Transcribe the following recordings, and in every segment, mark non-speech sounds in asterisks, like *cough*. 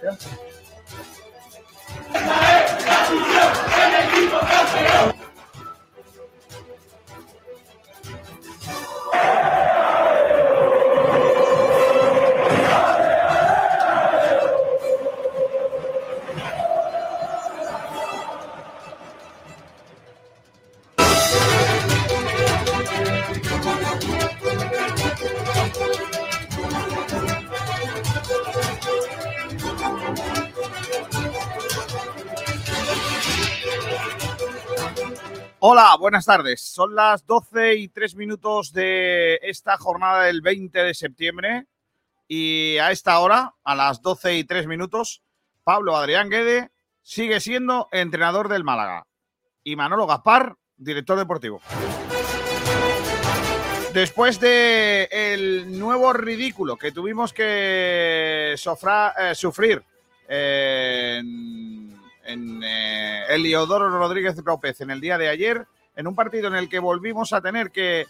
confianza. Hola, buenas tardes. Son las 12 y 3 minutos de esta jornada del 20 de septiembre y a esta hora, a las 12 y 3 minutos, Pablo Adrián Guede sigue siendo entrenador del Málaga y Manolo Gaspar, director deportivo. Después de nuevo ridículo que tuvimos que sofra- eh, sufrir en, en eh, Eliodoro Rodríguez López en el día de ayer, en un partido en el que volvimos a tener que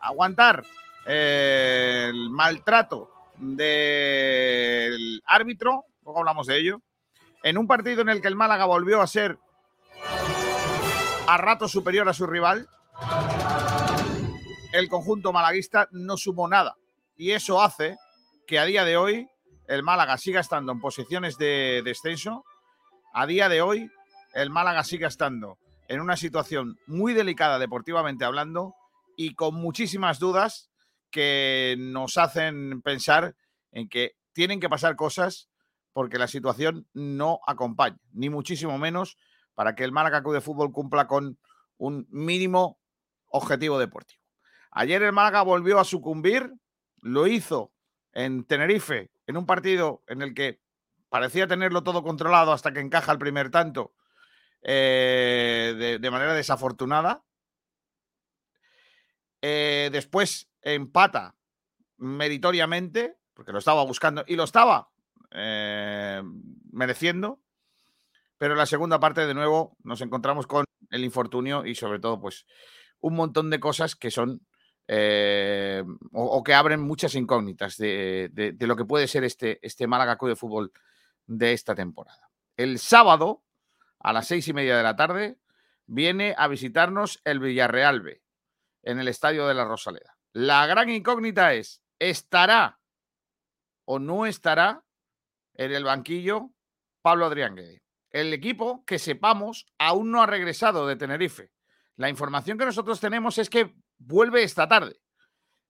aguantar eh, el maltrato del árbitro, luego hablamos de ello, en un partido en el que el Málaga volvió a ser a rato superior a su rival, el conjunto malaguista no sumó nada. Y eso hace que a día de hoy el Málaga siga estando en posiciones de descenso. A día de hoy el Málaga siga estando en una situación muy delicada deportivamente hablando y con muchísimas dudas que nos hacen pensar en que tienen que pasar cosas porque la situación no acompaña, ni muchísimo menos para que el Málaga Club de Fútbol cumpla con un mínimo objetivo deportivo. Ayer el Málaga volvió a sucumbir, lo hizo en Tenerife, en un partido en el que parecía tenerlo todo controlado hasta que encaja el primer tanto eh, de, manera desafortunada. Eh, después empata meritoriamente, porque lo estaba buscando y lo estaba eh, mereciendo. Pero en la segunda parte, de nuevo, nos encontramos con el infortunio y sobre todo, pues, un montón de cosas que son o, que abren muchas incógnitas de, de- de lo que puede ser este, este Málaga Club de Fútbol de esta temporada. El sábado, a las seis y media de la tarde, viene a visitarnos el Villarreal B en el Estadio de la Rosaleda. La gran incógnita es, ¿estará o no estará en el banquillo Pablo Adrián Guede? El equipo, que sepamos, aún no ha regresado de Tenerife. La información que nosotros tenemos es que vuelve esta tarde.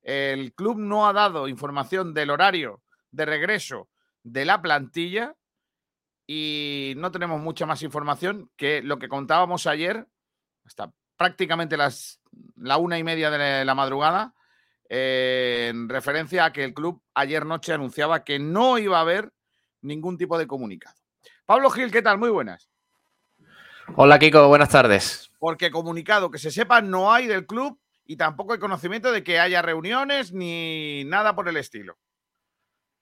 El club no ha dado información del horario de regreso de la plantilla y no tenemos mucha más información que lo que contábamos ayer, hasta prácticamente las, la una y media de la, madrugada, eh, en referencia a que el club ayer noche anunciaba que no iba a haber ningún tipo de comunicado. Pablo Gil, ¿qué tal? Muy buenas. Hola Kiko, buenas tardes. Porque comunicado que se sepa no hay del club y tampoco hay conocimiento de que haya reuniones ni nada por el estilo.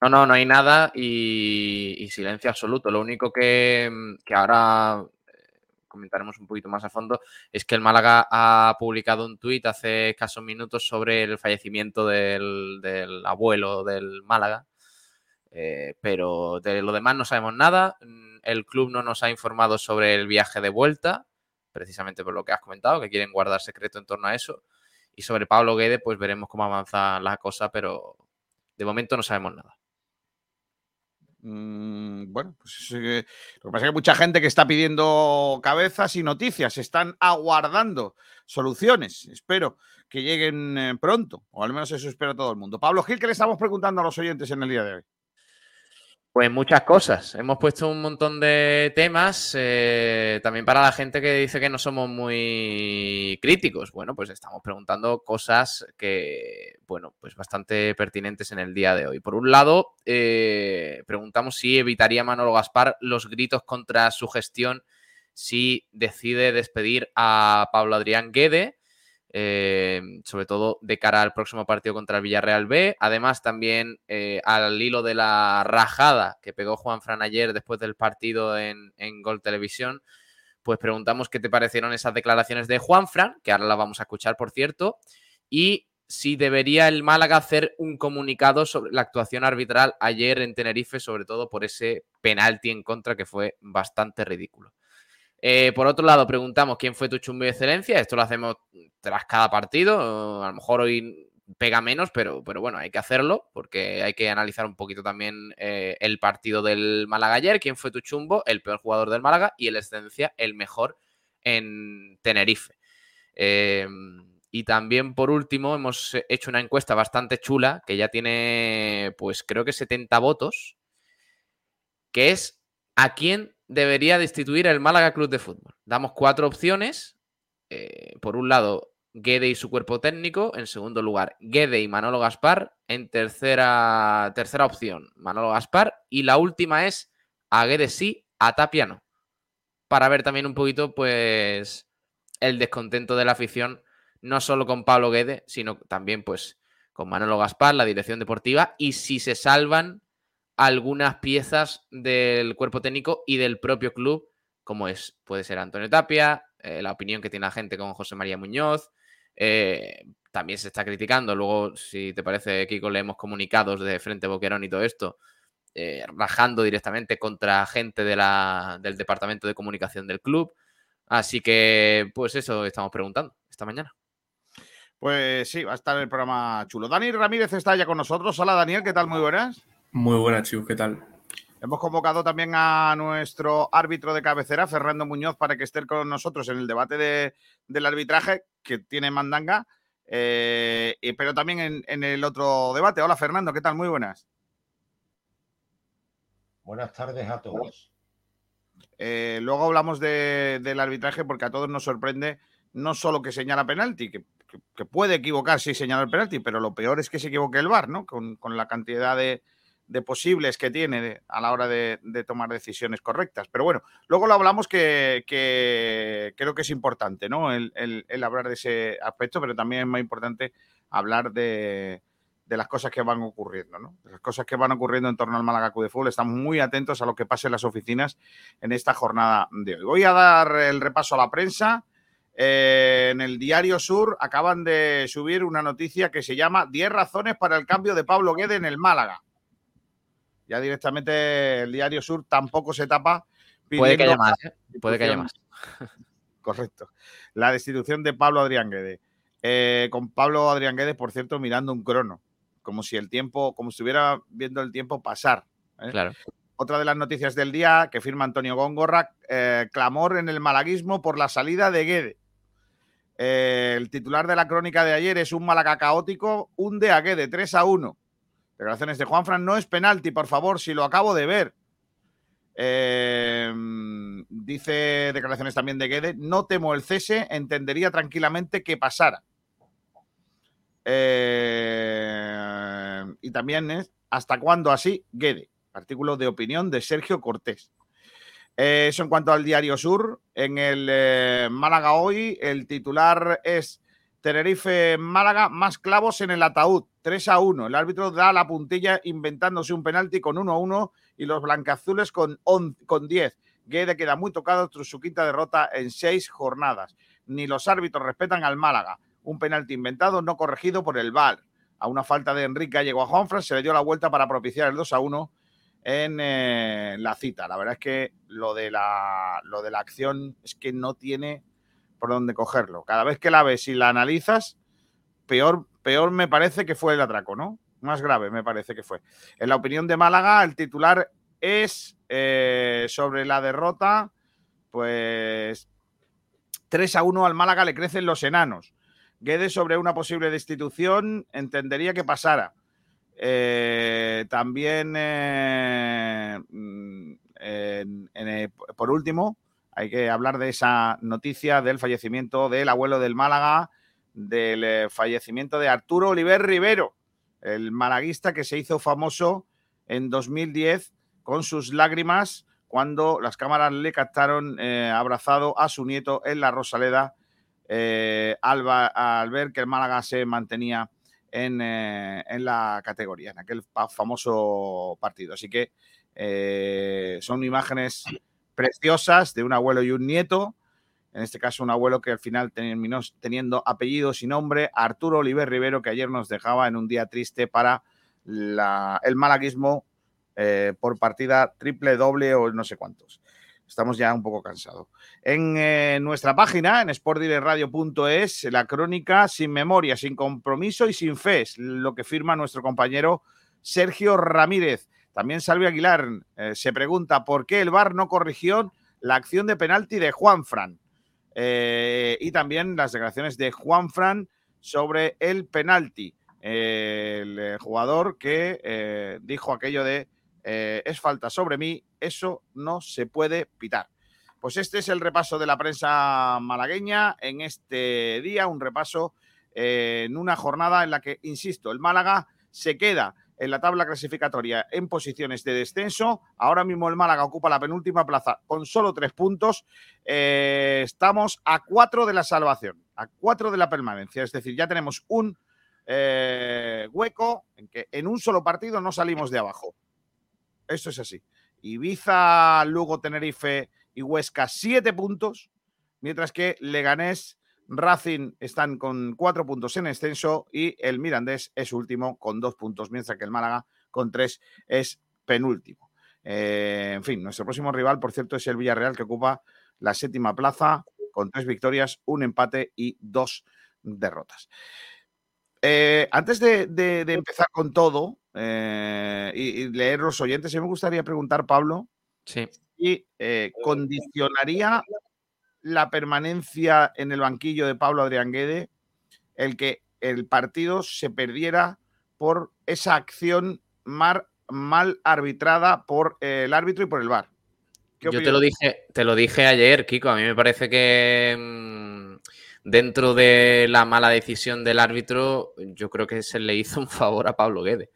No, no, no hay nada y, silencio absoluto. Lo único que, mm, ahora eh, comentaremos un poquito más a fondo es que el Málaga ha publicado un tuit hace escasos minutos sobre el fallecimiento del, del abuelo del Málaga. Eh, pero de lo demás no sabemos nada. Mm, El club no nos ha informado sobre el viaje de vuelta, precisamente por lo que has comentado, que quieren guardar secreto en torno a eso. Y sobre Pablo Guede, pues veremos cómo avanza la cosa, pero de momento no sabemos nada. Mm, bueno, pues lo que pasa es que mucha gente que está pidiendo cabezas y noticias, están aguardando soluciones. Espero que lleguen eh, pronto, o al menos eso espera todo el mundo. Pablo Gil, ¿qué le estamos preguntando a los oyentes en el día de hoy? Pues muchas cosas. Hemos puesto un montón de temas. eh, también para la gente que dice que no somos muy críticos. Bueno, pues estamos preguntando cosas que, bueno, pues bastante pertinentes en el día de hoy. Por un lado, eh, preguntamos si evitaría Manolo Gaspar los gritos contra su gestión si decide despedir a Pablo Adrián Guede. Eh, sobre todo de cara al próximo partido contra el Villarreal B. Además, también eh, al hilo de la rajada que pegó Juan Fran ayer después del partido en, en Gol Televisión, pues preguntamos qué te parecieron esas declaraciones de Juan Fran, que ahora las vamos a escuchar, por cierto, y si debería el Málaga hacer un comunicado sobre la actuación arbitral ayer en Tenerife, sobre todo por ese penalti en contra que fue bastante ridículo. Eh, por otro lado, preguntamos quién fue tu chumbo de excelencia. Esto lo hacemos tras cada partido. A lo mejor hoy pega menos, pero, pero bueno, hay que hacerlo porque hay que analizar un poquito también eh, el partido del Málaga ayer. ¿Quién fue tu chumbo? El peor jugador del Málaga y el excelencia, el mejor en Tenerife. Eh, y también, por último, hemos hecho una encuesta bastante chula, que ya tiene, pues creo que 70 votos, que es a quién debería destituir el Málaga Club de Fútbol. Damos cuatro opciones. Eh, por un lado, Guede y su cuerpo técnico. En segundo lugar, Guede y Manolo Gaspar. En tercera, tercera opción, Manolo Gaspar. Y la última es a Guede sí, a Tapia no. Para ver también un poquito, pues, el descontento de la afición no solo con Pablo Guede, sino también pues con Manolo Gaspar, la dirección deportiva, y si se salvan algunas piezas del cuerpo técnico y del propio club, como es, puede ser Antonio Tapia, eh, la opinión que tiene la gente con José María Muñoz. Eh, también se está criticando, luego, si te parece, Kiko, leemos comunicados de Frente Boquerón y todo esto, eh, rajando directamente contra gente del departamento de comunicación del club. Así que, pues eso estamos preguntando esta mañana. Pues sí, va a estar el programa chulo. Dani Ramírez está ya con nosotros. Hola Daniel, ¿qué tal? Muy buenas. Muy buenas, chicos, ¿qué tal? Hemos convocado también a nuestro árbitro de cabecera, Fernando Muñoz, para que esté con nosotros en el debate del arbitraje que tiene Mandanga, eh, pero también en, el otro debate. Hola Fernando, ¿qué tal? Muy buenas. Buenas tardes a todos. Eh, luego hablamos del arbitraje porque a todos nos sorprende no solo que señala penalti, que que, puede equivocarse y señalar el penalti, pero lo peor es que se equivoque el VAR, ¿no? Con, la cantidad de, posibles que tiene a la hora de, tomar decisiones correctas. Pero bueno, luego lo hablamos que, creo que es importante, ¿no? El, hablar de ese aspecto, pero también es más importante hablar de, las cosas que van ocurriendo, ¿no? De las cosas que van ocurriendo en torno al Málaga de Fútbol. Estamos muy atentos a lo que pase en las oficinas en esta jornada de hoy. Voy a dar el repaso a la prensa. Eh, en el Diario Sur acaban de subir una noticia que se llama 10 razones para el cambio de Pablo Guede en el Málaga. Ya directamente el Diario Sur tampoco se tapa. Puede que haya más, ¿eh? Puede que haya más. Correcto. La destitución de Pablo Adrián Guede. Eh, con Pablo Adrián Guedes, por cierto, mirando un crono. Como si el tiempo, como si estuviera viendo el tiempo pasar. Claro. Otra de las noticias del día que firma Antonio Góngorra, clamor en el malaguismo por la salida de Guede. Eh, el titular de la crónica de ayer es un Málaga caótico, un de de 3 a 1. Declaraciones de Juanfran, no es penalti, por favor, si lo acabo de ver. Eh, dice declaraciones también de Guede, no temo el cese, entendería tranquilamente que pasara. Eh, y también es, ¿hasta cuándo así? Guede, artículo de opinión de Sergio Cortés. Eh, eso en cuanto al Diario Sur. En el eh, Málaga hoy, el titular es Tenerife Málaga, más clavos en el ataúd. 3 a 1. El árbitro da la puntilla inventándose un penalti con 1 a 1 y los blancazules con, con 10. Guede queda muy tocado tras su quinta derrota en seis jornadas. Ni los árbitros respetan al Málaga. Un penalti inventado, no corregido por el VAR. A una falta de Enrique llegó a Juanfran, se le dio la vuelta para propiciar el 2 a 1 en eh, la cita. La verdad es que lo de la, lo de la acción es que no tiene por dónde cogerlo. Cada vez que la ves y la analizas, peor, peor me parece que fue el atraco, ¿no? Más grave me parece que fue. En la opinión de Málaga, el titular es eh, sobre la derrota, pues 3 a 1 al Málaga le crecen los enanos. Guedes sobre una posible destitución entendería que pasara. Eh, también, eh, mm, por último, hay que hablar de esa noticia del fallecimiento del abuelo del Málaga, del fallecimiento de Arturo Oliver Rivero, el malaguista que se hizo famoso en 2010 con sus lágrimas cuando las cámaras le captaron abrazado a su nieto en la Rosaleda al ver que el Málaga se mantenía eh, en, la categoría, en aquel famoso partido. Así que eh, son imágenes preciosas de un abuelo y un nieto en este caso un abuelo que al final terminó teniendo apellidos y nombre, Arturo Oliver Rivero, que ayer nos dejaba en un día triste para el malaguismo eh, por partida triple, doble o no sé cuántos. Estamos ya un poco cansados. En eh, nuestra página, en sportdirectradio.es, la crónica sin memoria, sin compromiso y sin fe, es lo que firma nuestro compañero Sergio Ramírez. También Salvi Aguilar eh, se pregunta por qué el VAR no corrigió la acción de penalti de Juan Fran. Eh, y también las declaraciones de Juan Fran sobre el penalti. el eh, jugador que dijo aquello de es falta sobre mí, eso no se puede pitar. Pues este es el repaso de la prensa malagueña en este día, un repaso en una jornada en la que, insisto, el Málaga se queda en la tabla clasificatoria en posiciones de descenso. Ahora mismo el Málaga ocupa la penúltima plaza con solo tres puntos. Eh, estamos a cuatro de la salvación, a cuatro de la permanencia. Es decir, ya tenemos un eh, hueco en que en un solo partido no salimos de abajo. Eso es así. Ibiza, Lugo, Tenerife y Huesca, siete puntos, mientras que Leganés Racing están con cuatro puntos en extenso y el Mirandés es último con dos puntos, mientras que el Málaga con tres es penúltimo. Eh, en fin, nuestro próximo rival, por cierto, es el Villarreal que ocupa la séptima plaza con tres victorias, un empate y dos derrotas. Eh, antes de, empezar con todo eh, y, leer los oyentes, me gustaría preguntar, Pablo, sí. si condicionaría la permanencia en el banquillo de Pablo Adrián Guede el que el partido se perdiera por esa acción mal, arbitrada por el árbitro y por el VAR. Yo te lo, dije, te lo dije ayer, Kiko. A mí me parece que mm, dentro de la mala decisión del árbitro, yo creo que se le hizo un favor a Pablo Guede.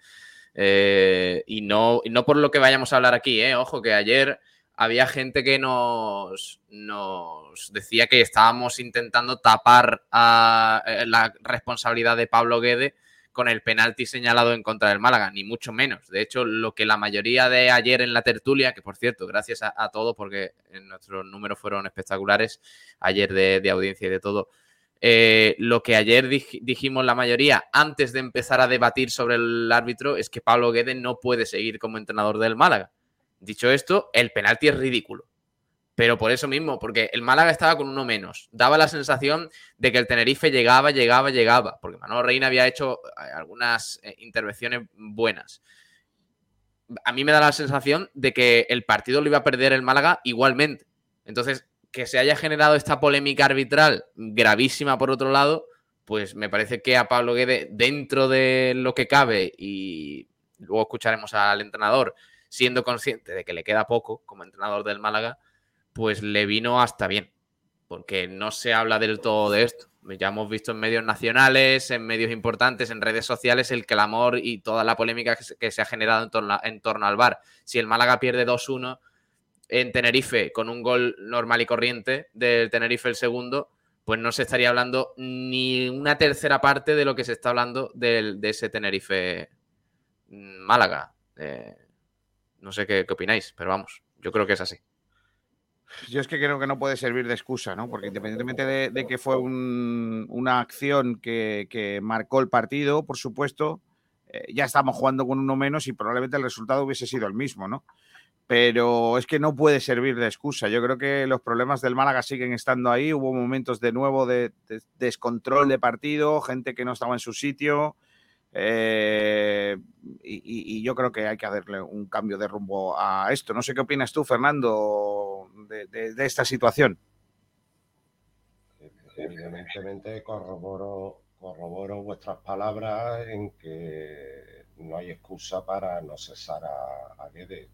Eh, y, no, y no por lo que vayamos a hablar aquí, eh. ojo, que ayer había gente que nos, decía que estábamos intentando tapar eh, la responsabilidad de Pablo Guede con el penalti señalado en contra del Málaga, ni mucho menos. De hecho, lo que la mayoría de ayer en la tertulia, que por cierto, gracias a, todos, porque nuestros números fueron espectaculares ayer de, audiencia y de todo, eh, lo que ayer dijimos la mayoría antes de empezar a debatir sobre el árbitro es que Pablo Guede no puede seguir como entrenador del Málaga. Dicho esto, el penalti es ridículo. Pero por eso mismo, porque el Málaga estaba con uno menos. Daba la sensación de que el Tenerife llegaba, llegaba, llegaba. Porque Manolo Reina había hecho eh, algunas eh, intervenciones buenas. A mí me da la sensación de que el partido lo iba a perder el Málaga igualmente. Entonces, que se haya generado esta polémica arbitral gravísima por otro lado, pues me parece que a Pablo Guede, dentro de lo que cabe, y luego escucharemos al entrenador, siendo consciente de que le queda poco como entrenador del Málaga, pues le vino hasta bien, porque no se habla del todo de esto. Ya hemos visto en medios nacionales, en medios importantes, en redes sociales, el clamor y toda la polémica que se ha generado en torno, en torno al VAR. Si el Málaga pierde 2-1 en Tenerife con un gol normal y corriente del Tenerife el segundo, pues no se estaría hablando ni una tercera parte de lo que se está hablando de, ese Tenerife mm, Málaga. Eh, no sé qué, opináis, pero vamos, yo creo que es así. Yo es que creo que no puede servir de excusa, ¿no? Porque independientemente de, que fue una acción que, marcó el partido, por supuesto, eh, ya estamos jugando con uno menos y probablemente el resultado hubiese sido el mismo, ¿no? Pero es que no puede servir de excusa. Yo creo que los problemas del Málaga siguen estando ahí. Hubo momentos de nuevo de descontrol de partido, gente que no estaba en su sitio. Eh, y, yo creo que hay que darle un cambio de rumbo a esto. No sé qué opinas tú, Fernando, de, esta situación. Evidentemente corroboro, corroboro vuestras palabras en que no hay excusa para no cesar a, a Guede.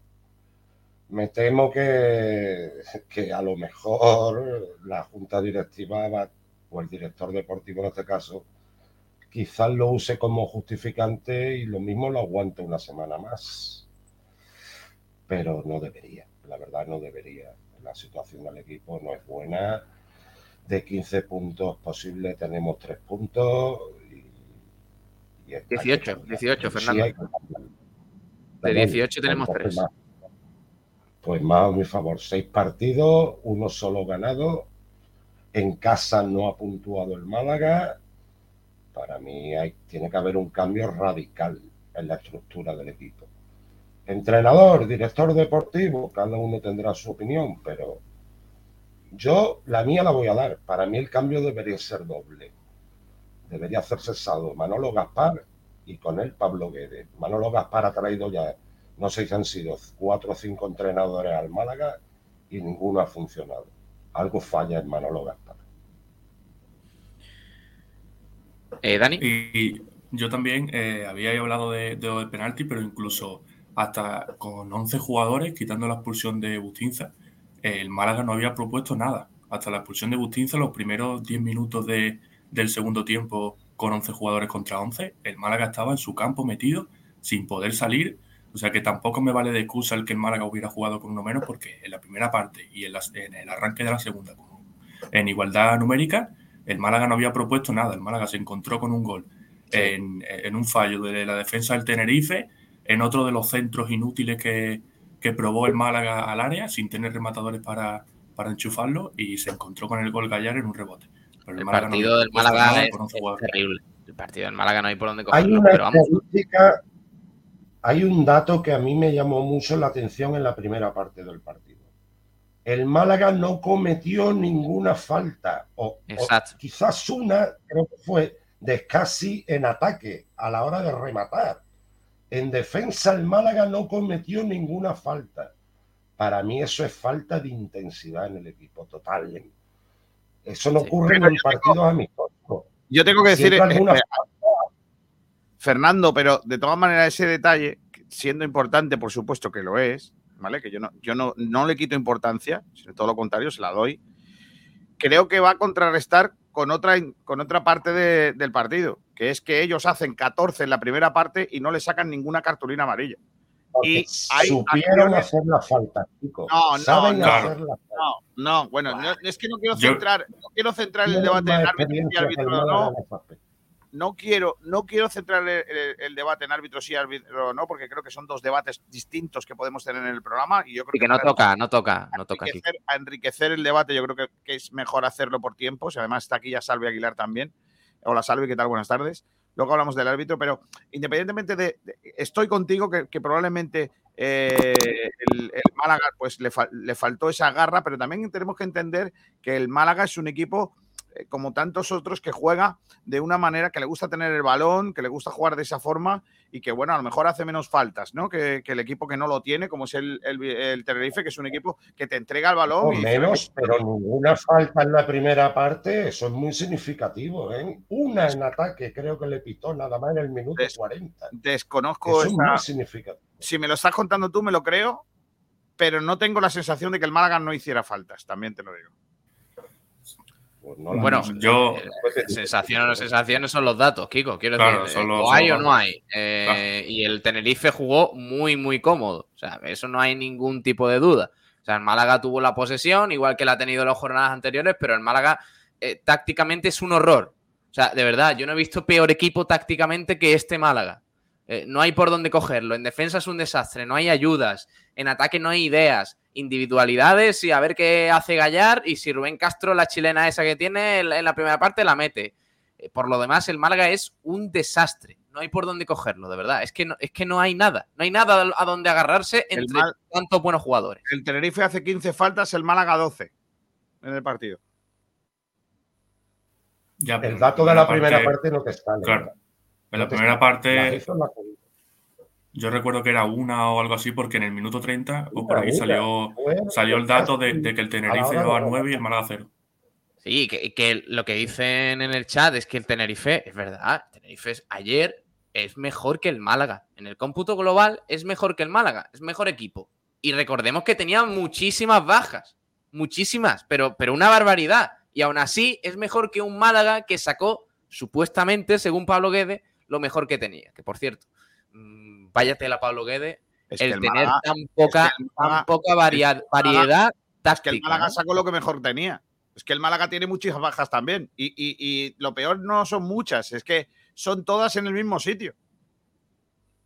Me temo que, que a lo mejor la junta directiva va, o el director deportivo en este caso, quizás lo use como justificante y lo mismo lo aguante una semana más. Pero no debería, la verdad no debería. La situación del equipo no es buena. De 15 puntos posibles tenemos 3 puntos. Y, 18, 18, Fernando. de 18 tenemos 3. pues más a mi favor, 6 partidos, uno solo ganado En casa no ha puntuado el Málaga. Para mí hay, tiene que haber un cambio radical en la estructura del equipo. Entrenador, director deportivo, cada uno tendrá su opinión, pero yo la mía la voy a dar. Para mí el cambio debería ser doble. Debería hacerse cesado Manolo Gaspar y con él Pablo Guedes. Manolo Gaspar ha traído ya, no sé si han sido cuatro o cinco entrenadores al Málaga y ninguno ha funcionado. Algo falla en Manolo Gaspar. Eh, Dani. Y, yo también eh, había hablado de, de, penalti, pero incluso hasta con 11 jugadores, quitando la expulsión de Bustinza, el Málaga no había propuesto nada. Hasta la expulsión de Bustinza, los primeros 10 minutos de, del segundo tiempo con 11 jugadores contra 11, el Málaga estaba en su campo metido sin poder salir. O sea que tampoco me vale de excusa el que el Málaga hubiera jugado con uno menos, porque en la primera parte y en el arranque de la segunda, en igualdad numérica, el Málaga no había propuesto nada. El Málaga se encontró con un gol en, en, un fallo de la defensa del Tenerife, en otro de los centros inútiles que, que probó el Málaga al área sin tener rematadores para, para enchufarlo y se encontró con el gol Gallar en un rebote. Pero el, el partido no del Málaga es, es terrible. El partido del Málaga no hay por dónde cogerlo. Hay una pero vamos. hay un dato que a mí me llamó mucho la atención en la primera parte del partido. El Málaga no cometió ninguna falta, o, o quizás una, creo que fue, de casi en ataque a la hora de rematar. En defensa, el Málaga no cometió ninguna falta. Para mí eso es falta de intensidad en el equipo, total. ¿eh? Eso no sí, ocurre en partidos amistosos. Yo tengo que decir, eh, Fernando, pero de todas maneras ese detalle, siendo importante, por supuesto que lo es, ¿vale? Que yo no, yo no, no le quito importancia, sino todo lo contrario, se la doy. Creo que va a contrarrestar con otra, con otra parte de, del partido, que es que ellos hacen 14 en la primera parte y no le sacan ninguna cartulina amarilla. Porque y hay supieron acciones... hacer la falta, chicos. No, no, Saben no, hacer la falta. no, no, bueno, no, es que no quiero centrar, no quiero centrar el debate en árbitro y árbitro, no. No quiero, no quiero centrar el, el, el, debate en árbitro sí, árbitro no, porque creo que son dos debates distintos que podemos tener en el programa. Y yo creo y que, que no toca, no toca, no toca. Aquí. A enriquecer el debate, yo creo que, que, es mejor hacerlo por tiempos. Y además está aquí ya Salvi Aguilar también. Hola Salvi, ¿qué tal? Buenas tardes. Luego hablamos del árbitro, pero independientemente de. de estoy contigo que, que probablemente eh, el, el, Málaga pues le, fa, le, faltó esa garra, pero también tenemos que entender que el Málaga es un equipo como tantos otros que juega de una manera que le gusta tener el balón, que le gusta jugar de esa forma y que, bueno, a lo mejor hace menos faltas, ¿no? Que, que el equipo que no lo tiene, como es el, el, el, Tenerife, que es un equipo que te entrega el balón. O y menos, pero ninguna falta en la primera parte, eso es muy significativo, ¿eh? Una en ataque, creo que le pitó nada más en el minuto Des, 40. Desconozco. Eso es muy significativo. Si me lo estás contando tú, me lo creo, pero no tengo la sensación de que el Málaga no hiciera faltas, también te lo digo. Pues no bueno, yo. Eh, sensaciones o no sensaciones son los datos, Kiko. Quiero claro, decir, los, o hay o no hay. Eh, claro. Y el Tenerife jugó muy, muy cómodo. O sea, eso no hay ningún tipo de duda. O sea, el Málaga tuvo la posesión, igual que la ha tenido las jornadas anteriores, pero el Málaga eh, tácticamente es un horror. O sea, de verdad, yo no he visto peor equipo tácticamente que este Málaga. Eh, no hay por dónde cogerlo. En defensa es un desastre, no hay ayudas. En ataque no hay ideas individualidades y a ver qué hace Gallar y si Rubén Castro, la chilena esa que tiene en la primera parte, la mete. Eh, por lo demás, el Málaga es un desastre. No hay por dónde cogerlo, de verdad. Es que no, es que no hay nada. No hay nada a donde agarrarse entre Mal... tantos buenos jugadores. El Tenerife hace 15 faltas, el Málaga 12 en el partido. Ya, el dato de la primera parte, parte no te está. Claro. En la primera parte. Yo recuerdo que era una o algo así, porque en el minuto 30 o por ahí salió, salió el dato de, de que el Tenerife llevaba 9 y el Málaga 0. Sí, que, que, lo que dicen en el chat es que el Tenerife, es verdad, el Tenerife es, ayer es mejor que el Málaga. En el cómputo global es mejor que el Málaga, es mejor equipo. Y recordemos que tenía muchísimas bajas, muchísimas, pero, pero una barbaridad. Y aún así es mejor que un Málaga que sacó, supuestamente, según Pablo Guedes, lo mejor que tenía. Que por cierto, váyate a Pablo Guedes, es el, el, tener Málaga, tan poca, es Málaga, tan poca variedad, variedad táctica. Es que el Málaga sacó lo que mejor tenía. Es que el Málaga tiene muchas bajas también. Y, y, y, lo peor no son muchas, es que son todas en el mismo sitio.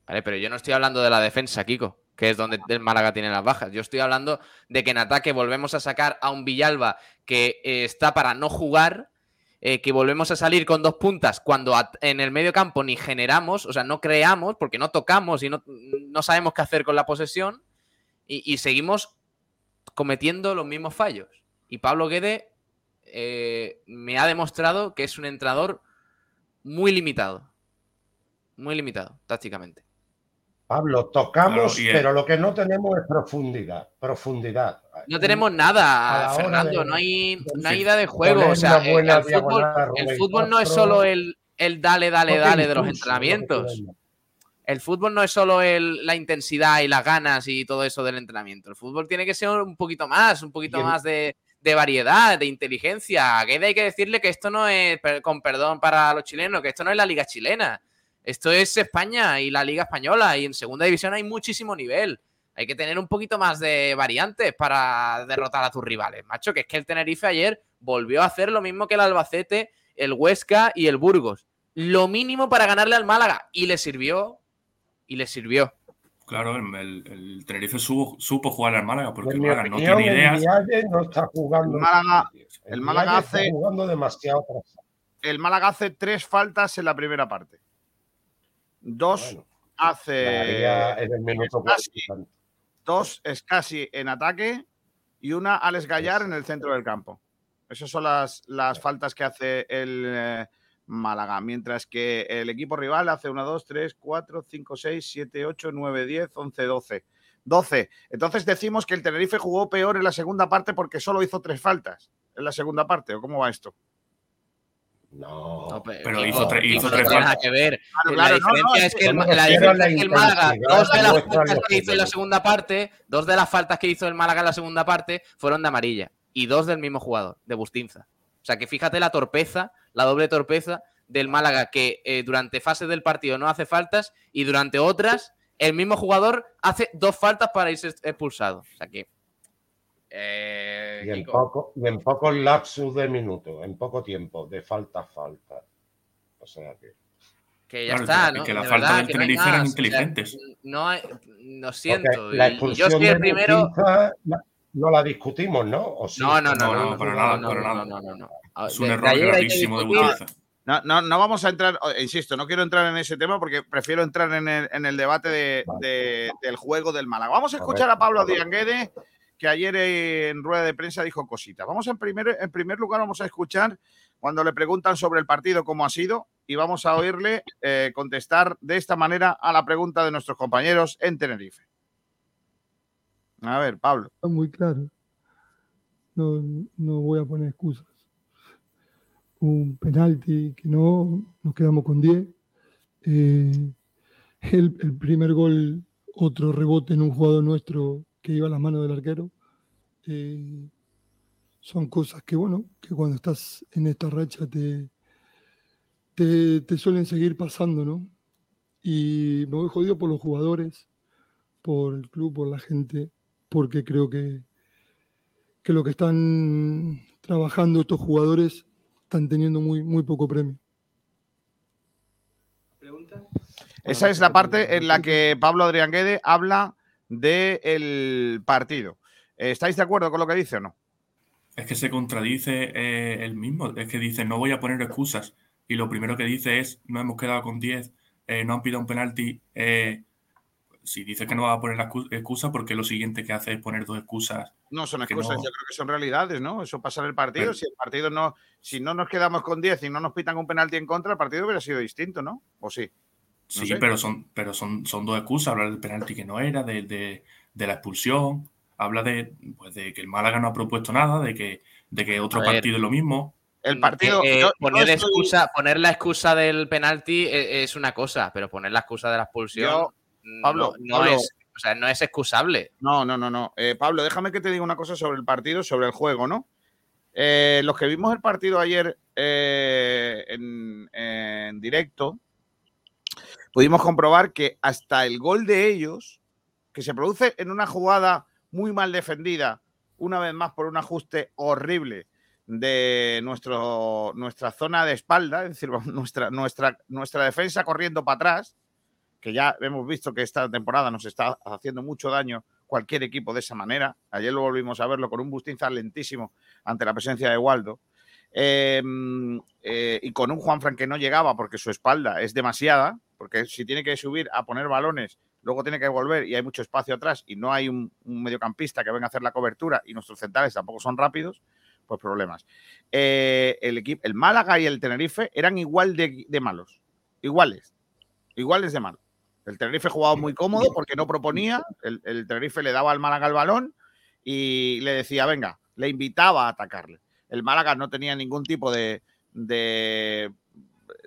Vale, pero yo no estoy hablando de la defensa, Kiko. que es donde el Málaga tiene las bajas. Yo estoy hablando de que en ataque volvemos a sacar a un Villalba que eh, está para no jugar, eh, que volvemos a salir con dos puntas cuando en el medio campo ni generamos, o sea, no creamos porque no tocamos y no, sabemos qué hacer con la posesión y, seguimos cometiendo los mismos fallos. Y Pablo Guede eh, me ha demostrado que es un entrenador muy limitado. Muy limitado, tácticamente. Pablo, tocamos, pero lo que no tenemos es profundidad. Profundidad. No tenemos nada, Fernando. no, hay, no hay idea de juego. O sea, el, fútbol, no es solo el, el dale, dale, dale de los entrenamientos. El fútbol no es solo la intensidad y las ganas y todo eso del entrenamiento. El fútbol tiene que ser un poquito más, un poquito más de, de, variedad, de inteligencia. hay que decirle que esto no es, con perdón para los chilenos, que esto no es la liga chilena. Esto es España y la Liga Española y en segunda división hay muchísimo nivel. Hay que tener un poquito más de variantes para derrotar a tus rivales, macho, que es que el Tenerife ayer volvió a hacer lo mismo que el Albacete, el Huesca y el Burgos. Lo mínimo para ganarle al Málaga y le sirvió y le sirvió. Claro, el, Tenerife supo, jugar al Málaga porque el Málaga no tiene ideas. no está jugando. El Málaga, hace jugando demasiado El Málaga hace tres faltas en la primera parte. Dos hace. dos es casi en ataque y una Alex Gallar en el centro del campo. Esas son las, las faltas que hace el eh, Málaga. Mientras que el equipo rival hace 1, 2, 3, 4, 5, 6, 7, 8, 9, 10, 11, 12. 12. Entonces decimos que el Tenerife jugó peor en la segunda parte porque solo hizo tres faltas en la segunda parte. ¿O cómo va esto? No, pero, hizo, tres hizo tres faltas. que ver. la diferencia es que el, la diferencia es que el Málaga, dos de las faltas que hizo en la segunda parte, dos de las faltas que hizo el Málaga en la segunda parte fueron de amarilla y dos del mismo jugador, de Bustinza. O sea que fíjate la torpeza, la doble torpeza del Málaga que eh, durante fases del partido no hace faltas y durante otras el mismo jugador hace dos faltas para irse expulsado. O sea que eh, y, en poco, y en poco lapsus de minuto, en poco tiempo, de falta a falta. O sea que. Que ya está, ¿no? Que la falta del Tenerife eran inteligentes. no, no siento. la expulsión yo soy el primero. no la discutimos, ¿no? no, no, no, no, para nada, para nada. Es un error gravísimo de Butinza. No, no, no, vamos a entrar, insisto, no quiero entrar en ese tema porque prefiero entrar en el, en el debate de, del juego del Málaga. Vamos a escuchar a Pablo Dianguede que ayer en rueda de prensa dijo cositas. Vamos en primer, en primer lugar, vamos a escuchar cuando le preguntan sobre el partido, cómo ha sido, y vamos a oírle eh, contestar de esta manera a la pregunta de nuestros compañeros en Tenerife. A ver, Pablo. Está muy claro. No, voy a poner excusas. Un penalti que no, nos quedamos con 10. Eh, el, el primer gol, otro rebote en un jugador nuestro que iba a las manos del arquero. Eh, son cosas que, bueno, que cuando estás en esta racha te, te, suelen seguir pasando, ¿no? Y me voy jodido por los jugadores, por el club, por la gente, porque creo que, que lo que están trabajando estos jugadores están teniendo muy, muy poco premio. Esa es la parte en la que Pablo Adrián Guede habla del partido. ¿Estáis de acuerdo con lo que dice o no? Es que se contradice eh, el mismo. Es que dice, no voy a poner excusas. Y lo primero que dice es, no hemos quedado con 10, eh, no han pedido un penalti. Eh, si dice que no va a poner la excusa, porque lo siguiente que hace es poner dos excusas. No son excusas, yo creo que son realidades, ¿no? Eso pasa en el partido. si el partido no, si no nos quedamos con 10 y no nos pitan un penalti en contra, el partido hubiera sido distinto, ¿no? ¿O sí? Sí, pero son, pero son, son dos excusas. Hablar del penalti que no era, de, la expulsión. Habla de, pues, de que el Málaga no ha propuesto nada, de que, de que otro partido es lo mismo. El partido. Eh, eh, poner, excusa, poner la excusa del penalti eh, es, una cosa, pero poner la excusa de la expulsión. Pablo, no, es. O sea, no es excusable. No, no, no, no. Pablo, déjame que te diga una cosa sobre el partido, sobre el juego, ¿no? los que vimos el partido ayer en, en, directo, pudimos comprobar que hasta el gol de ellos, que se produce en una jugada muy mal defendida, una vez más por un ajuste horrible de nuestro, nuestra zona de espalda, es decir, *laughs* nuestra, nuestra, nuestra defensa corriendo para atrás, que ya hemos visto que esta temporada nos está haciendo mucho daño cualquier equipo de esa manera. Ayer lo volvimos a verlo con un Bustinza lentísimo ante la presencia de Waldo. Em, eh, y con un Juanfran que no llegaba porque su espalda es demasiada, porque si tiene que subir a poner balones, luego tiene que volver y hay mucho espacio atrás y no hay un, mediocampista que venga a hacer la cobertura y nuestros centrales tampoco son rápidos, pues problemas. Eh, el, equipo, el Málaga y el Tenerife eran igual de, malos, iguales, iguales de malos. El Tenerife jugaba muy cómodo porque no proponía, el, el Tenerife le daba al Málaga el balón y le decía, venga, le invitaba a atacarle. El Málaga no tenía ningún tipo de, de,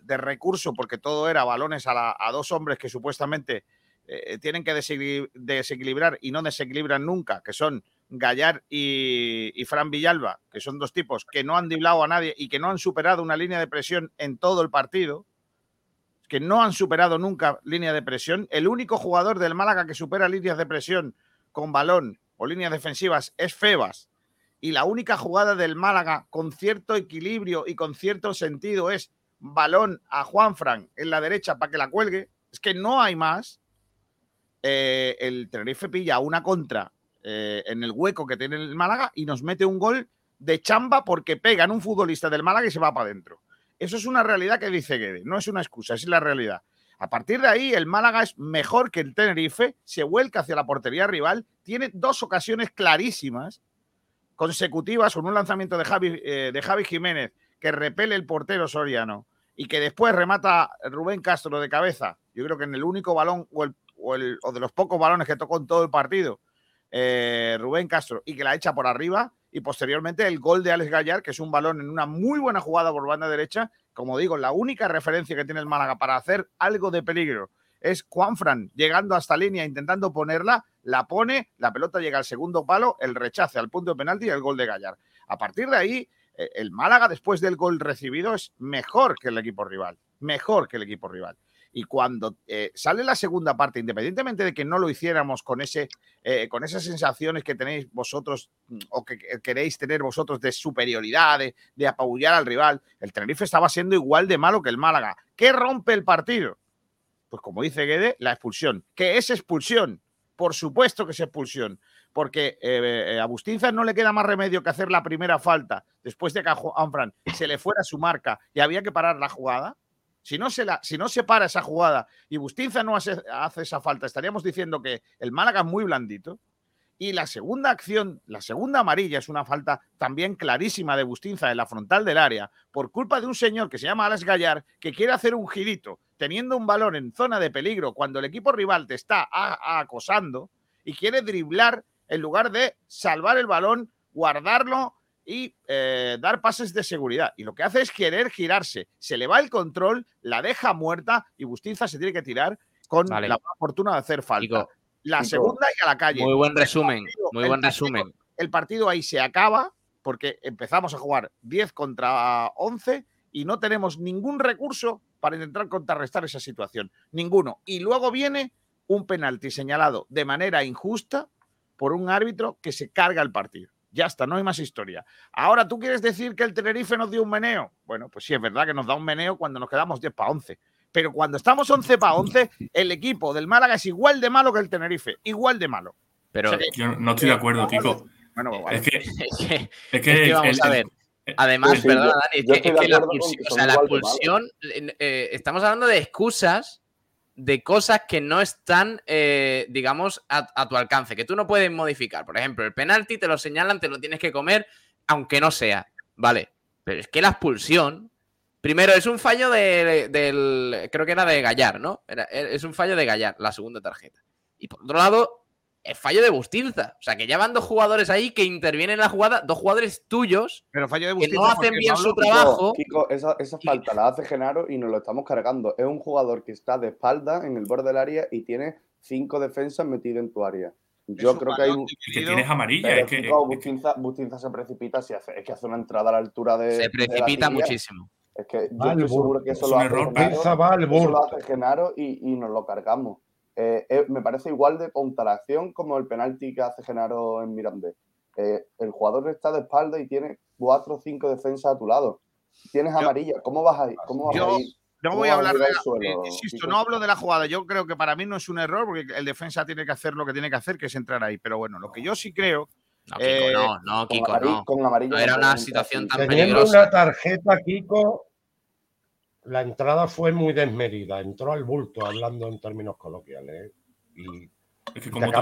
recurso porque todo era balones a, dos hombres que supuestamente eh, tienen que desequilibrar y no desequilibran nunca, que son Gallar y, Fran Villalba, que son dos tipos que no han diblado a nadie y que no han superado una línea de presión en todo el partido, que no han superado nunca línea de presión. El único jugador del Málaga que supera líneas de presión con balón o líneas defensivas es Febas, y la única jugada del Málaga con cierto equilibrio y con cierto sentido es balón a Juanfran en la derecha para que la cuelgue, es que no hay más. Eh, el Tenerife pilla una contra eh, en el hueco que tiene el Málaga y nos mete un gol de chamba porque pega en un futbolista del Málaga y se va para adentro. Eso es una realidad que dice Guede, no es una excusa, es la realidad. A partir de ahí, el Málaga es mejor que el Tenerife, se vuelca hacia la portería rival, tiene dos ocasiones clarísimas consecutivas con un lanzamiento de Javi, eh, de Javi Jiménez que repele el portero soriano y que después remata Rubén Castro de cabeza, yo creo que en el único balón o, el, o, de los pocos balones que tocó en todo el partido, eh, Rubén Castro, y que la echa por arriba, y posteriormente el gol de Alex Gallar, que es un balón en una muy buena jugada por banda derecha, como digo, la única referencia que tiene el Málaga para hacer algo de peligro es Juanfran llegando hasta línea intentando ponerla, la pone, la pelota llega al segundo palo, el rechace al punto de penalti y el gol de Gallar. A partir de ahí, eh, el Málaga después del gol recibido es mejor que el equipo rival, mejor que el equipo rival. Y cuando eh, sale la segunda parte, independientemente de que no lo hiciéramos con, ese, eh, con esas sensaciones que tenéis vosotros mm, o que queréis tener vosotros de superioridad, de, de apabullar al rival, el Tenerife estaba siendo igual de malo que el Málaga. ¿Qué rompe el partido? Pues como dice Guede, la expulsión. ¿Qué es expulsión? Por supuesto que es expulsión, porque eh, eh, a Bustinza no le queda más remedio que hacer la primera falta después de que a Juanfran se le fuera su marca y había que parar la jugada. Si no se, la, si no se para esa jugada y Bustinza no hace, hace esa falta, estaríamos diciendo que el Málaga es muy blandito. Y la segunda acción, la segunda amarilla, es una falta también clarísima de Bustinza en la frontal del área, por culpa de un señor que se llama Alex Gallar, que quiere hacer un girito teniendo un balón en zona de peligro cuando el equipo rival te está acosando y quiere driblar en lugar de salvar el balón, guardarlo y eh, dar pases de seguridad. Y lo que hace es querer girarse. Se le va el control, la deja muerta y Bustinza se tiene que tirar con la fortuna de hacer falta la segunda y a la calle. Muy buen resumen, muy buen resumen. El partido ahí se acaba porque empezamos a jugar 10 contra 11 y no tenemos ningún recurso para intentar contrarrestar esa situación. Ninguno. Y luego viene un penalti señalado de manera injusta por un árbitro que se carga el partido. Ya está, no hay más historia. Ahora, ¿tú quieres decir que el Tenerife nos dio un meneo? Bueno, pues sí, es verdad que nos da un meneo cuando nos quedamos 10 para 11 pero cuando estamos 11 para 11, el equipo del Málaga es igual de malo que el Tenerife, igual de malo. Pero yo no estoy de acuerdo, Kiko. Bueno, pues *laughs* es, que, es, que, vamos a ver. Además, perdona, Dani, es que, la, pulsión, o sea, la pulsión eh, estamos hablando de excusas de cosas que no están, eh, digamos, a, a, tu alcance, que tú no puedes modificar. Por ejemplo, el penalti te lo señalan, te lo tienes que comer, aunque no sea. Vale, pero es que la expulsión Primero, es un fallo de, del. Creo que era de Gallar, ¿no? es un fallo de Gallar, la segunda tarjeta. Y por otro lado, es fallo de Bustinza. O sea, que ya van dos jugadores ahí que intervienen en la jugada, dos jugadores tuyos Pero fallo de que no hacen bien su trabajo. Kiko, esa, falta la hace Genaro y nos lo estamos cargando. Es un jugador que está de espalda en el borde del área y tiene cinco defensas metidas en tu área. Yo creo que hay un. Que tienes amarilla. Es que, Bustinza, se precipita si hace, es que hace una entrada a la altura de. Se precipita muchísimo. Es que yo estoy seguro que eso, lo hace, Genaro, lo hace Genaro y, y nos lo cargamos. Eh, eh, me parece igual de contra la acción como el penalti que hace Genaro en Mirandés. Eh, el jugador está de espalda y tiene cuatro o cinco defensas a tu lado. Tienes amarilla, ¿cómo vas a ir? ¿Cómo vas yo, a ir? no voy a hablar de la, insisto, no hablo de la jugada. Yo creo que para mí no es un error porque el defensa tiene que hacer lo que tiene que hacer, que es entrar ahí. Pero bueno, lo que yo sí creo. No, Kiko, eh, no, no, Kiko, no. Con amarillo no era una situación tan Teniendo peligrosa. una tarjeta, Kiko, la entrada fue muy desmedida. Entró al bulto, hablando en términos coloquiales. ¿eh? Y Es que como te,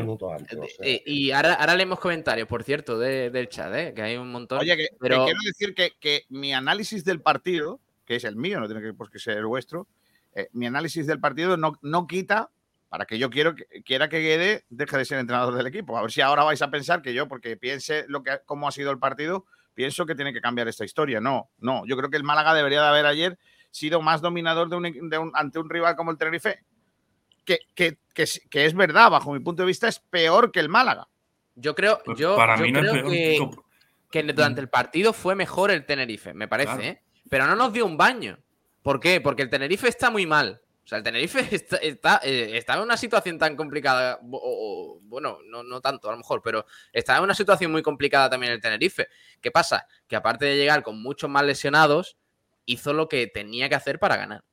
minutos antes. o sea. Eh, y ahora, ahora leemos comentarios, por cierto, de- del chat, ¿eh? que hay un montón. Oye, que, que pero quiero decir que, que mi análisis del partido, que es el mío, no tiene que, qué ser el vuestro, eh, mi análisis del partido no, no quita para que yo quiero que, quiera que Guede deje de ser entrenador del equipo. A ver si ahora vais a pensar que yo, porque piense lo que, cómo ha sido el partido, pienso que tiene que cambiar esta historia. No, no. Yo creo que el Málaga debería de haber ayer sido más dominador de un- de un- ante un rival como el Tenerife. Que, que, que, es- que es verdad, bajo mi punto de vista, es peor que el Málaga. yo creo, Pues yo, para yo mí no es creo peor. que, durante el partido fue mejor el Tenerife, me parece, Claro. ¿eh? Pero no nos dio un baño. ¿Por qué? Porque el Tenerife está muy mal. O sea, el Tenerife *laughs* está, está, eh, en una situación tan complicada, o- o- bueno, no, no tanto a lo mejor, pero está en una situación muy complicada también el Tenerife. ¿Qué pasa? Que aparte de llegar con muchos más lesionados, hizo lo que tenía que hacer para ganar.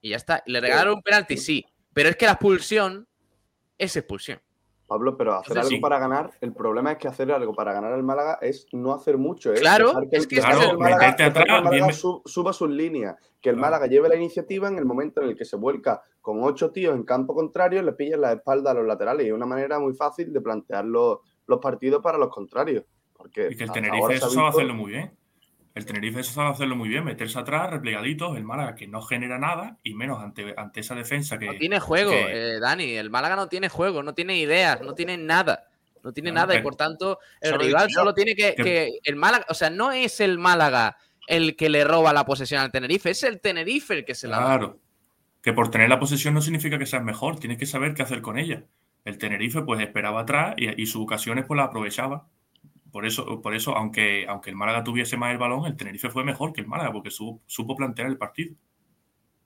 Y ya está. ¿Le regalaron un penalti? Sí. Pero es que la expulsión es expulsión. Pablo, pero hacer Entonces, algo sí. para ganar, el problema es que hacer algo para ganar al Málaga es no hacer mucho. Es Claro, dejar es que ese es el el- Málaga, meterte dejar que el atrás, Málaga suba sus líneas, que el Claro. Málaga lleve la iniciativa en el momento en el que se vuelca con ocho tíos en campo contrario, le pillan la espalda a los laterales. Y es una manera muy fácil de plantear los, los partidos para los contrarios. Porque Y que el Tenerife eso sabe hacerlo muy bien. El Tenerife eso sabe hacerlo muy bien, meterse atrás, replegaditos, el Málaga que no genera nada y menos ante, ante esa defensa que... No tiene juego, que- eh, Dani. El Málaga no tiene juego, no tiene ideas, no tiene nada. No tiene Claro, nada y por tanto el rival yo. solo tiene que, Que- que- El Málaga, o sea, no es el Málaga el que le roba la posesión al Tenerife, es el Tenerife el que se la da. Claro. Que por tener la posesión no significa que seas mejor, tienes que saber qué hacer con ella. El Tenerife pues esperaba atrás y, y sus ocasiones pues las aprovechaba. Por eso, por eso aunque, aunque el Málaga tuviese más el balón, el Tenerife fue mejor que el Málaga porque supo, supo plantear el partido.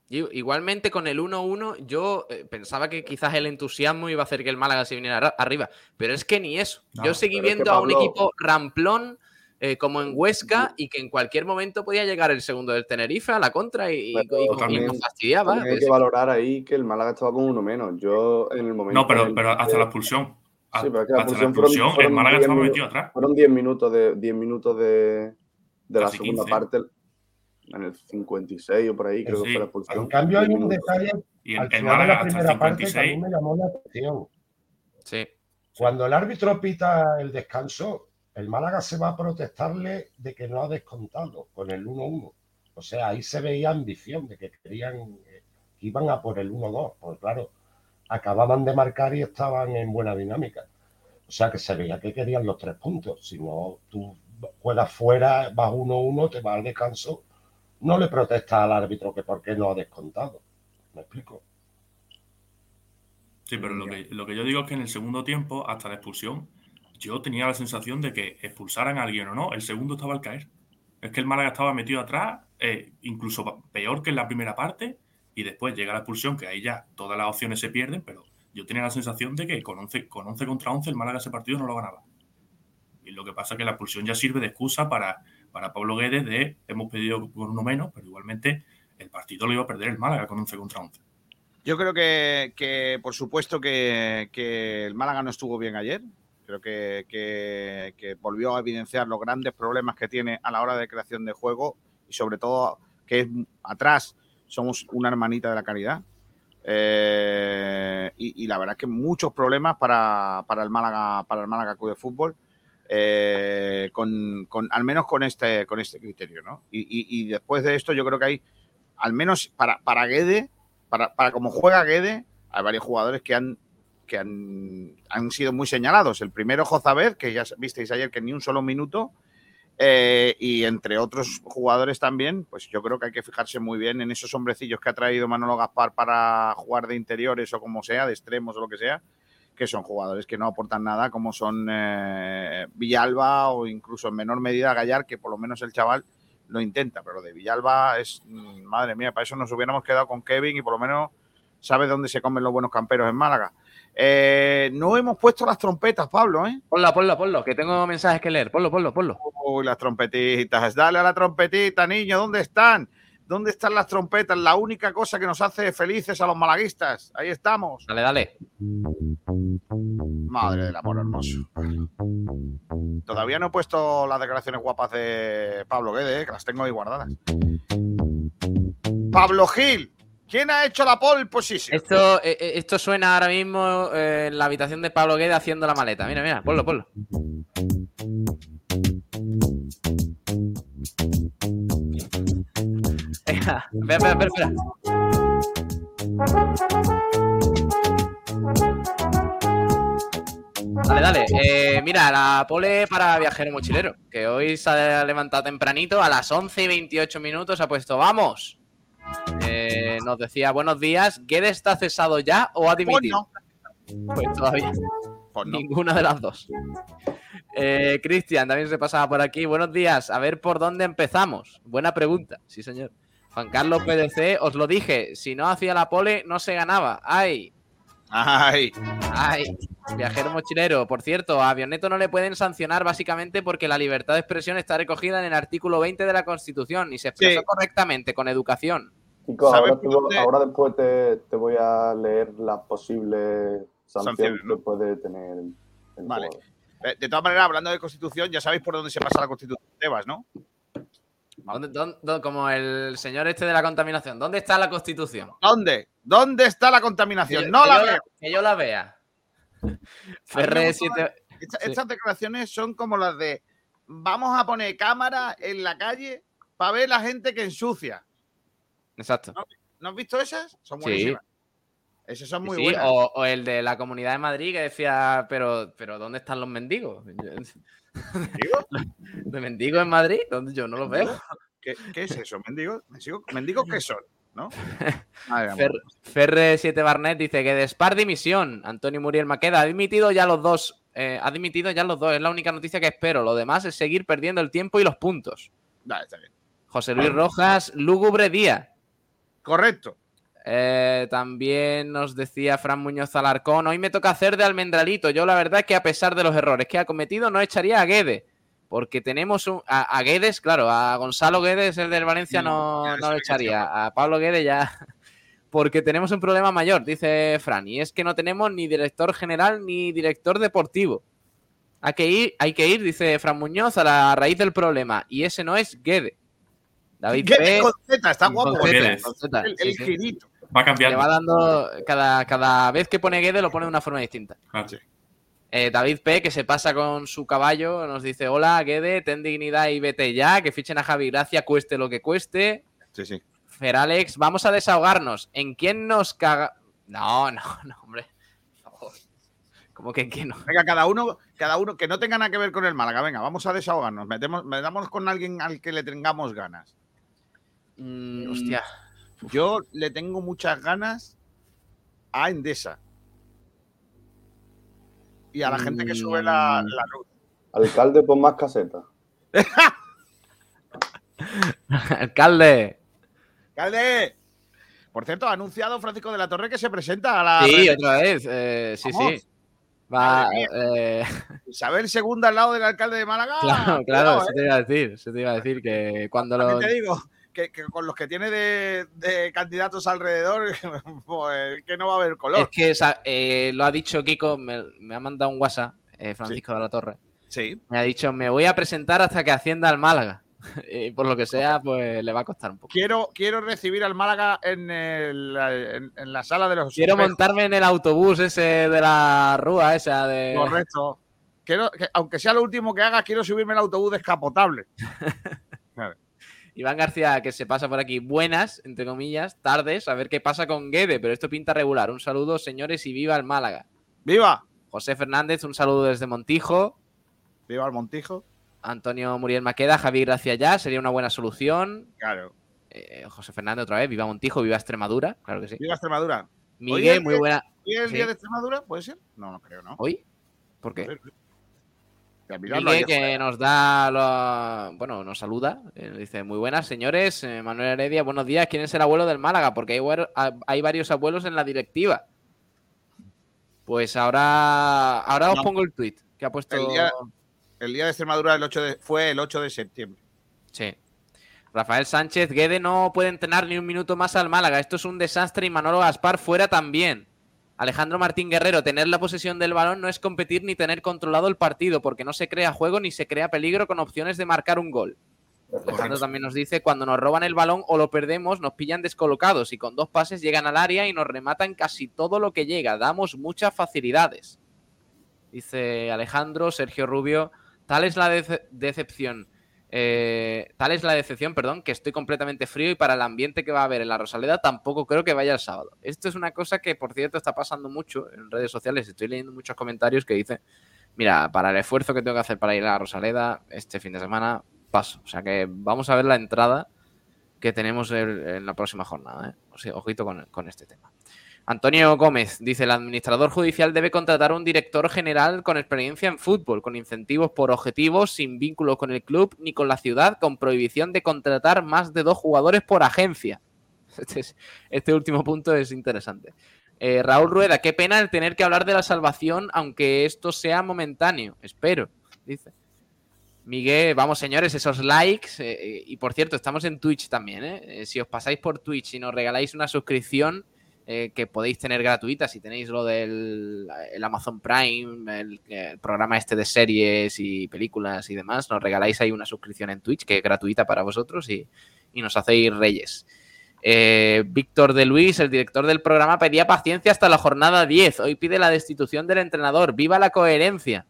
Igualmente con el 1-1 yo eh, pensaba que quizás el entusiasmo iba a hacer que el Málaga se viniera arriba, pero es que ni eso. No, yo seguí pero es que, viendo a un equipo ramplón eh, como en Huesca y que en cualquier momento podía llegar el segundo del Tenerife a la contra y, y- Pero y- y también- nos fastidiaba. Hay Pero que valorar ahí que el Málaga estaba con uno menos. Yo en el momento. No, pero, pero hasta la expulsión. A- Sí, pero que la hasta la expulsión fueron- fueron Málaga 10 estaba minutos. metido atrás. Fueron 10 minutos de 10 minutos de, de la segunda 15. parte en el 56 o por ahí, creo Sí. que fue la expulsión. En cambio, hay 10 un detalle Y el, al el final de Málaga la hasta el primera parte que a 56. mí me llamó la atención. Sí. Cuando el árbitro pita el descanso, el Málaga se va a protestarle de que no ha descontado con el 1-1. O sea, ahí se veía ambición de que querían, eh, que iban a por el 1-2. Pues claro, acababan de marcar y estaban en buena dinámica. O sea, que se veía que querían los tres puntos. Si no, tú juegas fuera, vas 1-1, te vas al descanso, no le protestas al árbitro que por qué no ha descontado. ¿Me explico? Sí, pero lo que, lo que yo digo es que en el segundo tiempo, hasta la expulsión, yo tenía la sensación de que expulsaran a alguien o no, el segundo estaba al caer. Es que el Málaga estaba metido atrás, eh, incluso peor que en la primera parte, y después llega la expulsión, que ahí ya todas las opciones se pierden, pero yo tenía la sensación de que con 11, con 11 contra 11 el Málaga ese partido no lo ganaba. Y lo que pasa es que la expulsión ya sirve de excusa para, para Pablo Guedes de hemos pedido por uno menos, pero igualmente el partido lo iba a perder el Málaga con 11 contra 11. Yo creo que, que, por supuesto, que, que el Málaga no estuvo bien ayer. Creo que, que- que volvió a evidenciar los grandes problemas que tiene a la hora de creación de juego y, sobre todo, que es atrás somos una hermanita de la calidad. Eh, y, la verdad es que muchos problemas para, para el Málaga, para el Málaga Club de Fútbol. eh, con, con- al menos con este, con este criterio, ¿no? Y, y- y después de esto, yo creo que hay, al menos para, para Guede, para, para como juega Guede, hay varios jugadores que han que han, han sido muy señalados. El primero, Jozabed, que ya visteis ayer que ni un solo minuto, eh, y entre otros jugadores también, pues yo creo que hay que fijarse muy bien en esos hombrecillos que ha traído Manolo Gaspar para jugar de interiores o como sea, de extremos o lo que sea, que son jugadores que no aportan nada, como son eh, Villalba o incluso en menor medida Gallar, que por lo menos el chaval lo intenta, pero de Villalba es, mm, madre mía, para eso nos hubiéramos quedado con Kevin y por lo menos sabe dónde se comen los buenos camperos en Málaga. Eh, no hemos puesto las trompetas, Pablo, ¿eh? Ponlo, ponlo, ponlo, que tengo mensajes que leer. Ponlo, ponlo, ponlo. Uy, las trompetitas. Dale a la trompetita, niño, ¿dónde están? ¿Dónde están las trompetas? La única cosa que nos hace felices a los malaguistas. Ahí estamos. Dale, dale. Madre del amor hermoso. Todavía no he puesto las declaraciones guapas de Pablo Guede, eh, que las tengo ahí guardadas. Pablo Gil. ¿Quién ha hecho la pole position? Esto, eh, eh, esto suena ahora mismo en la habitación de Pablo Guede haciendo la maleta. Mira, mira, ponlo, ponlo. Espera, espera, espera, espera. Dale, dale. Eh, mira, la pole para viajero mochilero, que hoy se ha levantado tempranito, a las 11 y 28 minutos ha puesto, vamos. Eh, nos decía, buenos días, ¿Guede está cesado ya o ha dimitido? Pues todavía. Pues Ninguna de las dos. Eh, Cristian también se pasaba por aquí. Buenos días, a ver por dónde empezamos. Buena pregunta, sí señor. Juan Carlos PDC, os lo dije, si no hacía la pole no se ganaba. ¡Ay! ¡Ay! ¡Ay! Viajero mochilero. Por cierto, a Avioneto no le pueden sancionar básicamente porque la libertad de expresión está recogida en el artículo 20 de la Constitución y se expresó correctamente, con educación. Ahora, después te, voy a leer las posibles sanciones que puede tener el Vale. Eh, de todas maneras, hablando de Constitución, ya sabéis por dónde se pasa la Constitución de Tebas, ¿no? como el señor este de la contaminación. ¿Dónde está la Constitución? ¿Dónde? ¿Dónde está la contaminación? no la veo. que yo la vea. *laughs* Ferre Estas declaraciones son como las de vamos a poner cámara en la calle para ver la gente que ensucia. Exacto. ¿No, has visto esas? Son buenísimas. Esos son muy buenos. O, el de la Comunidad de Madrid que decía, pero, pero ¿dónde están los mendigos? *laughs* ¿Mendigos? *laughs* ¿De mendigos en Madrid? ¿Dónde yo no los veo? ¿Qué, es eso? ¿Mendigos? ¿Mendigos qué son? ¿No? *laughs* Ferre 7 Barnet dice que de Spar dimisión. Antonio Muriel Maqueda ha dimitido ya los dos. Eh, ha dimitido ya los dos. Es la única noticia que espero. Lo demás es seguir perdiendo el tiempo y los puntos. está bien. José Luis Rojas, lúgubre día. Correcto. Eh, también nos decía Fran Muñoz Alarcón, hoy me toca hacer de almendralito. Yo la verdad es que a pesar de los errores que ha cometido, no echaría a Guede. Porque tenemos un, a, Guedes, claro, a Gonzalo Guedes, el del Valencia, no, no lo echaría. A Pablo Guedes ya. *laughs* Porque tenemos un problema mayor, dice Fran, y es que no tenemos ni director general ni director deportivo. Hay que ir, hay que ir, dice Fran Muñoz, a la raíz del problema. Y ese no es Guede. David P. está guapo. el, girito. Va cambiando. Le va dando. Cada, cada vez que pone Guede lo pone de una forma distinta. Ah, eh, David P., que se pasa con su caballo, nos dice: Hola, Guede, ten dignidad y vete ya. Que fichen a Javi Gracia, cueste lo que cueste. Sí, sí. Fer Alex, vamos a desahogarnos. ¿En quién nos caga.? No, no, no, hombre. ¿Cómo que en quién no? Venga, cada uno, cada uno, que no tenga nada que ver con el Málaga. Venga, vamos a desahogarnos. Metemos, metamos con alguien al que le tengamos ganas. Mm, hostia. Yo le tengo muchas ganas a Endesa. Y a la gente que sube la, mm. luz. Alcalde, pon más caseta. *laughs* Alcalde. Alcalde. Por cierto, ha anunciado Francisco de la Torre que se presenta a la. Sí, otra vez. Eh, sí, sí. Va, eh... Isabel II al lado del alcalde de Málaga. *laughs* Claro, claro, se te iba a decir. Se te iba a decir que cuando lo. te digo, que, con los que tiene de, candidatos alrededor, *laughs* pues, que no va a haber color. Es que eh, lo ha dicho Kiko, me, ha mandado un WhatsApp, eh, Francisco de la Torre. Sí. Me ha dicho, me voy a presentar hasta que ascienda al Málaga. *laughs* y por lo que sea, pues le va a costar un poco. Quiero, quiero recibir al Málaga en, la sala de los. Quiero montarme en el autobús ese de la rúa, esa de. Correcto. Quiero, aunque sea lo último que haga, quiero subirme al autobús descapotable. *laughs* Iván García, que se pasa por aquí, buenas, entre comillas, tardes, a ver qué pasa con Guede, pero esto pinta regular. Un saludo, señores, y viva el Málaga. ¡Viva! José Fernández, un saludo desde Montijo. ¡Viva el Montijo! Antonio Muriel Maqueda, Javier Gracia ya, sería una buena solución. Claro. Eh, José Fernández otra vez, viva Montijo, viva Extremadura, claro que sí. Viva Extremadura. Miguel, muy buena. ¿Hoy es el día de Extremadura? ¿Puede ser? No, no creo, ¿no? ¿Hoy? ¿Por qué? Miguel que nos da, bueno, nos saluda, eh, dice, muy buenas señores, eh, Manuel Heredia, buenos días, ¿quién es el abuelo del Málaga? Porque hay, varios abuelos en la directiva. Pues ahora, ahora os pongo el tweet que ha puesto... El día, de Extremadura el 8 de, fue el 8 de septiembre. Sí. Rafael Sánchez, Guede no puede entrenar ni un minuto más al Málaga. Esto es un desastre y Manolo Gaspar fuera también. Alejandro Martín Guerrero, tener la posesión del balón no es competir ni tener controlado el partido, porque no se crea juego ni se crea peligro con opciones de marcar un gol. Alejandro también nos dice, cuando nos roban el balón o lo perdemos, nos pillan descolocados y con dos pases llegan al área y nos rematan casi todo lo que llega. Damos muchas facilidades. Dice Alejandro, Sergio Rubio, tal es la decepción eh, tal es la decepción, perdón, que estoy completamente frío y para el ambiente que va a haber en la Rosaleda tampoco creo que vaya el sábado. Esto es una cosa que, por cierto, está pasando mucho en redes sociales. Estoy leyendo muchos comentarios que dicen, mira, para el esfuerzo que tengo que hacer para ir a la Rosaleda este fin de semana, paso. O sea que vamos a ver la entrada que tenemos en la próxima jornada. ¿eh? ojito con este tema. Antonio Gómez dice, el administrador judicial debe contratar un director general con experiencia en fútbol, con incentivos por objetivos, sin vínculos con el club ni con la ciudad, con prohibición de contratar más de dos jugadores por agencia. *laughs* Este, este último punto es interesante. Eh, Raúl Rueda, qué pena el tener que hablar de la salvación, aunque esto sea momentáneo. Espero, dice. Miguel, vamos señores, esos likes. Eh, eh, y por cierto, estamos en Twitch también. Si os pasáis por Twitch y nos regaláis una suscripción, eh, que podéis tener gratuita si tenéis lo del Amazon Prime, el, programa este de series y películas y demás, nos regaláis ahí una suscripción en Twitch que es gratuita para vosotros y, nos hacéis reyes. Eh, Víctor de Luis, el director del programa, pedía paciencia hasta la jornada 10. Hoy pide la destitución del entrenador. ¡Viva la coherencia!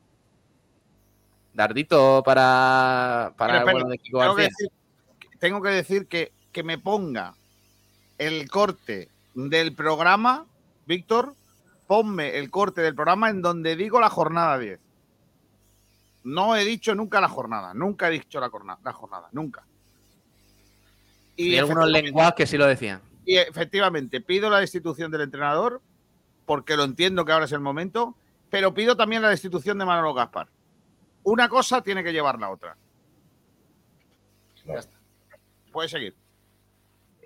Dardito para, para el de Kiko tengo, que decir, tengo que decir que, que me ponga el corte del programa, Víctor, ponme el corte del programa en donde digo la jornada 10. No he dicho nunca la jornada, nunca he dicho la, jornada, la jornada nunca. Y algunos lenguajes que sí lo decían. Y efectivamente, pido la destitución del entrenador, porque lo entiendo que ahora es el momento, pero pido también la destitución de Manolo Gaspar. Una cosa tiene que llevar la otra. Ya está. Puedes seguir.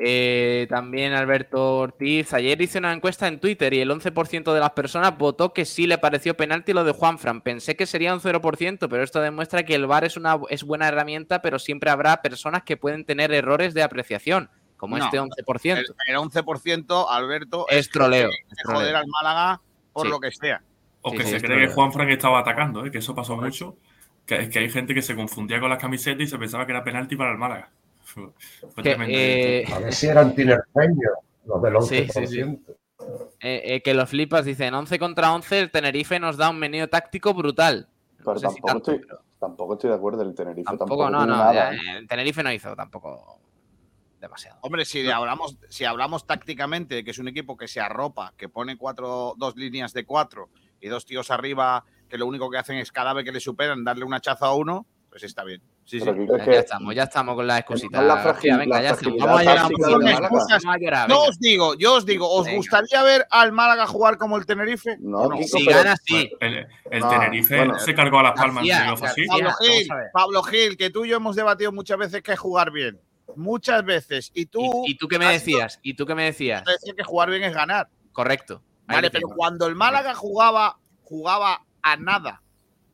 Eh, también Alberto Ortiz. Ayer hice una encuesta en Twitter y el 11% de las personas votó que sí le pareció penalti lo de Juanfran. Pensé que sería un 0%, pero esto demuestra que el VAR es una es buena herramienta, pero siempre habrá personas que pueden tener errores de apreciación, como este 11%. El, 11%, Alberto, es, troleo. joder al Málaga por lo que sea. O que se cree que Juanfran estaba atacando, ¿eh? que eso pasó mucho. Que es que hay gente que se confundía con las camisetas y se pensaba que era penalti para el Málaga. Eh, a ver si eran tinerfeños, los del 11%. Eh, eh, que los flipas dicen 11 contra 11, el Tenerife nos da un menú táctico brutal. Pero tampoco, estoy, de acuerdo, el Tenerife tampoco, no, no, el Tenerife no hizo tampoco demasiado. Hombre, si hablamos, si hablamos tácticamente de que es un equipo que se arropa, que pone cuatro, dos líneas de cuatro y dos tíos arriba que lo único que hacen es cada vez que le superan darle una chaza a uno, pues está bien. Sí, sí. Ya, estamos, ya estamos con la excusita. venga, ya estamos. Vamos a llorar Yo os digo, yo os digo, ¿os gustaría ver al Málaga jugar como el Tenerife? No, no. si gana, sí. El, Tenerife se cargó a las palmas. Pablo, Gil, Pablo Gil, que tú y yo hemos debatido muchas veces que es jugar bien. Muchas veces. Y tú. ¿Y, tú qué me decías? ¿Y tú qué me decías? Decía que jugar bien es ganar. Correcto. Vale, pero cuando el Málaga jugaba, jugaba a nada,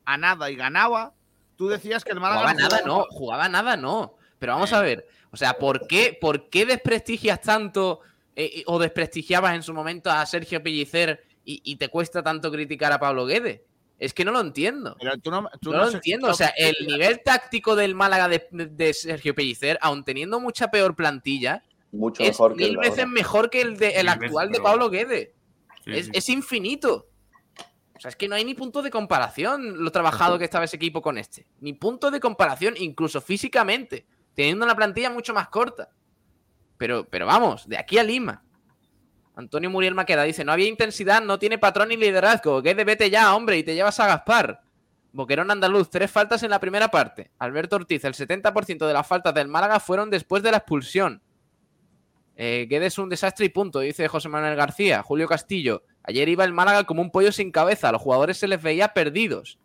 a nada y ganaba, tú decías que el Málaga. Jugaba nada, no, jugaba nada, no. Pero vamos a ver, o sea, ¿por qué, por qué desprestigias tanto eh, o desprestigiabas en su momento a Sergio Pellicer y, te cuesta tanto criticar a Pablo Guede? Es que no lo entiendo. no, lo entiendo. O sea, el nivel táctico del Málaga de, Sergio Pellicer, aun teniendo mucha peor plantilla, Mucho es mil veces mejor que el, de, el actual de Pablo Guede. es, es infinito. O sea, es que no hay ni punto de comparación lo trabajado que estaba ese equipo con este. Ni punto de comparación, incluso físicamente, teniendo una plantilla mucho más corta. Pero, pero vamos, de aquí a Lima. Antonio Muriel Maqueda dice: No había intensidad, no tiene patrón ni liderazgo. Que de vete ya, hombre, y te llevas a Gaspar. Boquerón Andaluz, tres faltas en la primera parte. Alberto Ortiz, el 70% de las faltas del Málaga fueron después de la expulsión. Eh, es un desastre y punto, dice José Manuel García. Julio Castillo, Ayer iba el Málaga como un pollo sin cabeza, a los jugadores se les veía perdidos.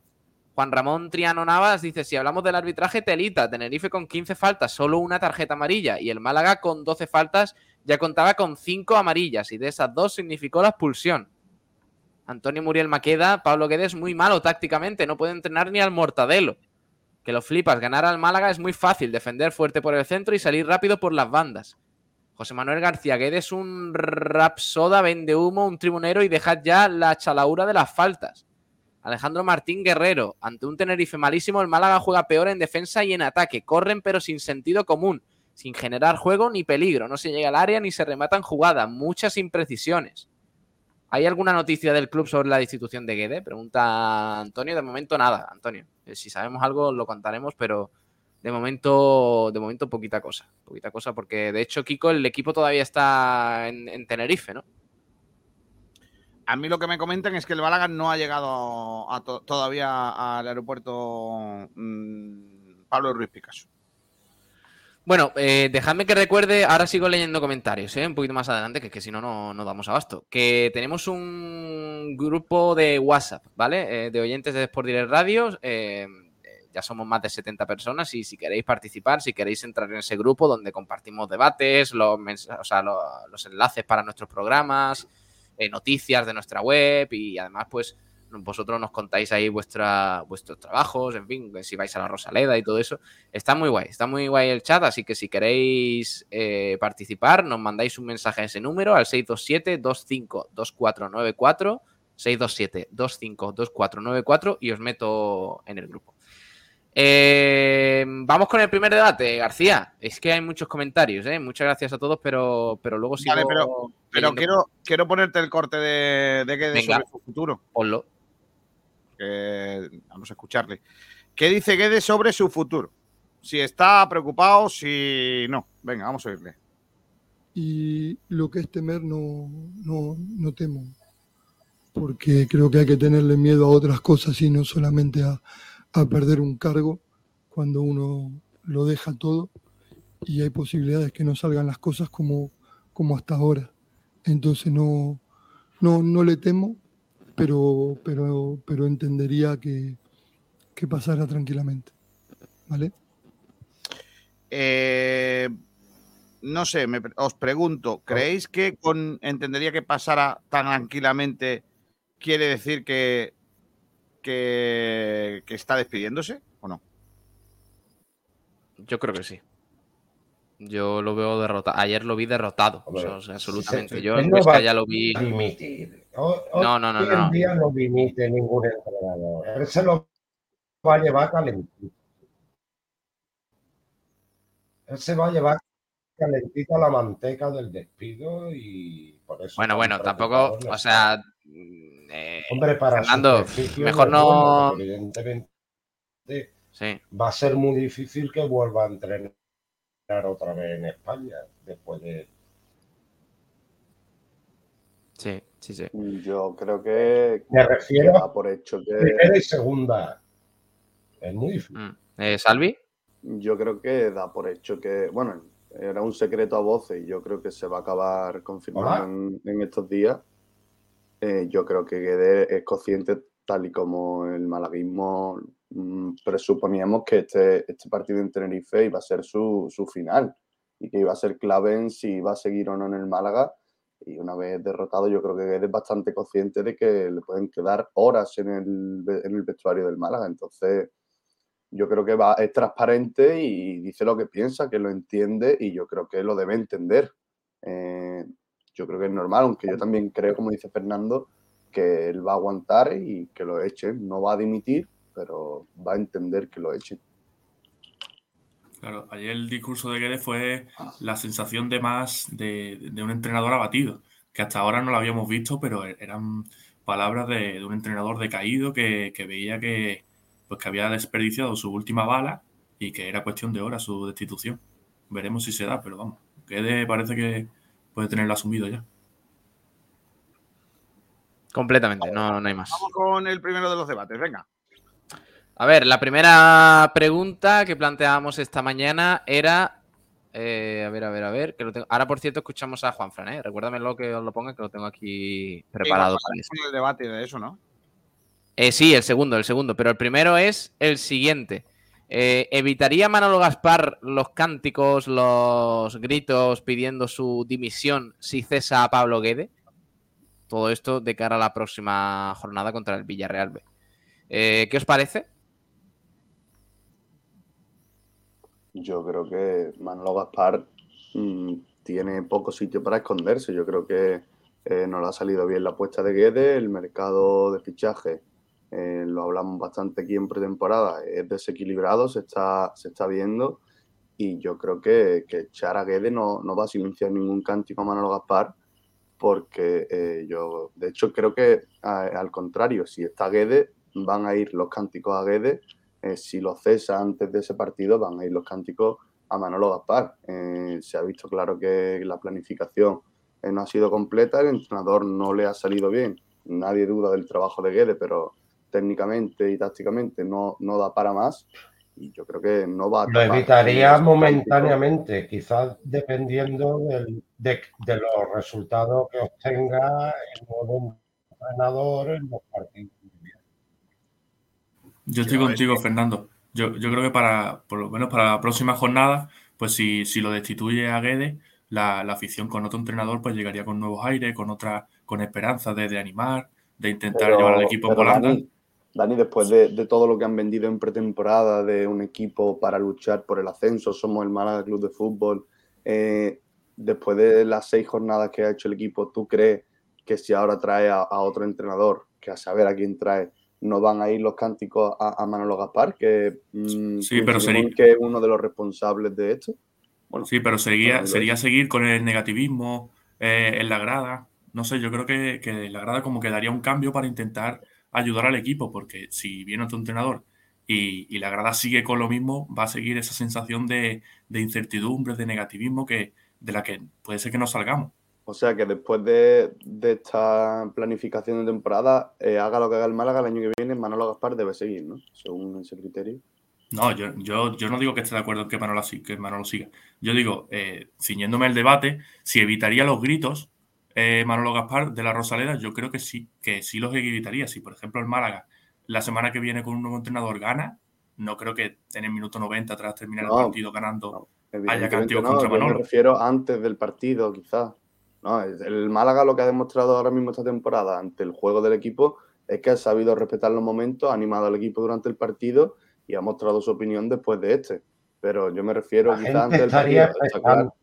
Juan Ramón Triano Navas dice, si hablamos del arbitraje, telita, Tenerife con 15 faltas, solo una tarjeta amarilla, y el Málaga con 12 faltas ya contaba con 5 amarillas, y de esas dos significó la expulsión. Antonio Muriel Maqueda, Pablo Guedes muy malo tácticamente, no puede entrenar ni al Mortadelo. Que lo flipas, ganar al Málaga es muy fácil, defender fuerte por el centro y salir rápido por las bandas. José Manuel García Guedes es un rapsoda, vende humo, un tribunero y dejad ya la chalaura de las faltas. Alejandro Martín Guerrero, ante un Tenerife malísimo, el Málaga juega peor en defensa y en ataque. Corren pero sin sentido común, sin generar juego ni peligro. No se llega al área ni se rematan jugadas. Muchas imprecisiones. ¿Hay alguna noticia del club sobre la destitución de Guede? Pregunta Antonio. De momento nada, Antonio. Eh, si sabemos algo lo contaremos, pero de momento, de momento poquita cosa. Poquita cosa porque de hecho, Kiko, el equipo todavía está en Tenerife, ¿no? A mí lo que me comentan es que el Málaga no ha llegado todavía al aeropuerto mm, Pablo Ruiz Picasso. Bueno, eh, dejadme que recuerde, ahora sigo leyendo comentarios, ¿eh? un poquito más adelante, que, que si no, no damos abasto. Que tenemos un grupo de WhatsApp, ¿vale? Eh, de oyentes de Sport Direct Radio. Eh, ya somos más de 70 personas y si queréis participar, si queréis entrar en ese grupo donde compartimos debates, los, o sea, los enlaces para nuestros programas, eh, noticias de nuestra web y además, pues, vosotros nos contáis ahí vuestra, vuestros trabajos, en fin, si vais a la Rosaleda y todo eso. Está muy guay, está muy guay el chat, así que si queréis eh, participar, nos mandáis un mensaje a ese número al 627-252494, 627-252494 y os meto en el grupo. Eh, vamos con el primer debate, García. Es que hay muchos comentarios, ¿eh? Muchas gracias a todos, pero, pero luego sí. Vale, pero, pero quiero, quiero ponerte el corte de, de Guedes sobre su futuro. Ponlo. vamos a escucharle. ¿Qué dice Guedes sobre su futuro? Si está preocupado, si no. Venga, vamos a oírle. Y lo que es temer no, no, no temo, porque creo que hay que tenerle miedo a otras cosas y no solamente a, a perder un cargo cuando uno lo deja todo y hay posibilidades que no salgan las cosas como, como hasta ahora. Entonces no, no, no le temo, pero, pero, pero entendería que, que pasara tranquilamente. ¿Vale? Eh, no sé, os pregunto, ¿creéis que con entendería que pasara tan tranquilamente quiere decir que que, está despidiéndose o no? Yo creo que sí. Yo lo veo derrotado. Ayer lo vi derrotado. absolutamente. Yo en ya lo vi. no, no, no. no. día no dimite ningún entrenador. Él se lo va a llevar calentito. Él se va a llevar calentito a la manteca del despido y por eso. Bueno, bueno, tampoco. O sea, eh, Hombre, para Fernando, mejor no. evidentemente, va a ser muy difícil que vuelva a entrenar otra vez en España después de. Sí, sí, sí. Yo creo que. Me refiero a por hecho que. Primera y segunda. Es muy difícil. Mm. Eh, ¿Salvi? Yo creo que da por hecho que. Bueno, era un secreto a voces y yo creo que se va a acabar confirmando en, estos días eh, yo creo que Guede es consciente, tal y como el malaguismo mm, presuponíamos que este, este partido en Tenerife iba a ser su, final y que iba a ser clave en si iba a seguir o no en el Málaga. Y una vez derrotado, yo creo que Guede es bastante consciente de que le pueden quedar horas en el, en el vestuario del Málaga. Entonces, yo creo que va, es transparente y dice lo que piensa, que lo entiende y yo creo que lo debe entender. Eh, yo creo que es normal, aunque yo también creo, como dice Fernando, que él va a aguantar y que lo echen. No va a dimitir, pero va a entender que lo echen. Claro, ayer el discurso de Guedes fue la sensación de más de, un entrenador abatido, que hasta ahora no lo habíamos visto, pero eran palabras de, un entrenador decaído que, veía que, pues, que había desperdiciado su última bala y que era cuestión de horas su destitución. Veremos si se da, pero vamos, Guedes parece que, puede tenerlo asumido ya. Completamente, no, no hay más. Vamos con el primero de los debates, venga. A ver, la primera pregunta que planteábamos esta mañana era. Eh, a ver, a ver, a ver. Que lo tengo. Ahora, por cierto, escuchamos a Juan Fran, ¿eh? Recuérdamelo que os lo ponga, que lo tengo aquí preparado. para el debate de eso, ¿no? Eh, sí, el segundo, el segundo. Pero el primero es el siguiente. Eh, ¿Evitaría Manolo Gaspar los cánticos, los gritos pidiendo su dimisión si cesa a Pablo Guede? Todo esto de cara a la próxima jornada contra el Villarreal B. Eh, ¿Qué os parece? Yo creo que Manolo Gaspar mm, tiene poco sitio para esconderse. Yo creo que eh, no le ha salido bien la apuesta de Guede, el mercado de fichaje, eh, lo hablamos bastante aquí en pretemporada, es desequilibrado, se está, se está viendo y yo creo que, que Chara Guede no, no va a silenciar ningún cántico a Manolo Gaspar porque eh, yo, de hecho, creo que al contrario, si está Guede, van a ir los cánticos a Guede, si lo cesa antes de ese partido, van a ir los cánticos a Manolo Gaspar. se ha visto claro que la planificación eh, no ha sido completa, el entrenador no le ha salido bien. Nadie duda del trabajo de Guede, pero técnicamente y tácticamente no, no da para más. Y yo creo que no va a. Lo evitaría momentáneamente, quizás dependiendo de, los resultados que obtenga el nuevo entrenador en los partidos. Yo estoy contigo, Fernando. Yo, yo creo que para, por lo menos para la próxima jornada, pues si, si lo destituye a Guede, la, afición con otro entrenador pues llegaría con nuevos aires, con otra, con esperanza de, animar, de intentar llevar al equipo en Dani, después de, todo lo que han vendido en pretemporada de un equipo para luchar por el ascenso, somos el Málaga Club de Fútbol, eh, después de las seis jornadas que ha hecho el equipo, ¿tú crees que si ahora trae a, otro entrenador, que a saber a quién trae, no van a ir los cánticos a, Manolo Gaspar, que, mm, sí, pero que es uno de los responsables de esto? sí, pero sería, sería seguir con el negativismo eh, en la grada. No sé, yo creo que, que la grada como que daría un cambio para intentar ayudar al equipo, porque si viene otro entrenador y, la grada sigue con lo mismo, va a seguir esa sensación de, incertidumbre, de negativismo que, de la que puede ser que no salgamos. O sea que después de, esta planificación de temporada, eh, haga lo que haga el Málaga el año que viene, Manolo Gaspar debe seguir, ¿no? Según ese criterio. No, yo, yo, no digo que esté de acuerdo en que Manolo, que Manolo siga. Yo digo, eh, ciñéndome el debate, si evitaría los gritos eh, Manolo Gaspar de la Rosaleda, yo creo que sí, que sí los evitaría. Si, por ejemplo, el Málaga la semana que viene con un nuevo entrenador gana, no creo que en el minuto 90 tras terminar el partido ganando haya cántico contra Manolo. me refiero antes del partido, quizás. No, el Málaga lo que ha demostrado ahora mismo esta temporada ante el juego del equipo es que ha sabido respetar los momentos, ha animado al equipo durante el partido y ha mostrado su opinión después de este. Pero yo me refiero quizás antes del partido.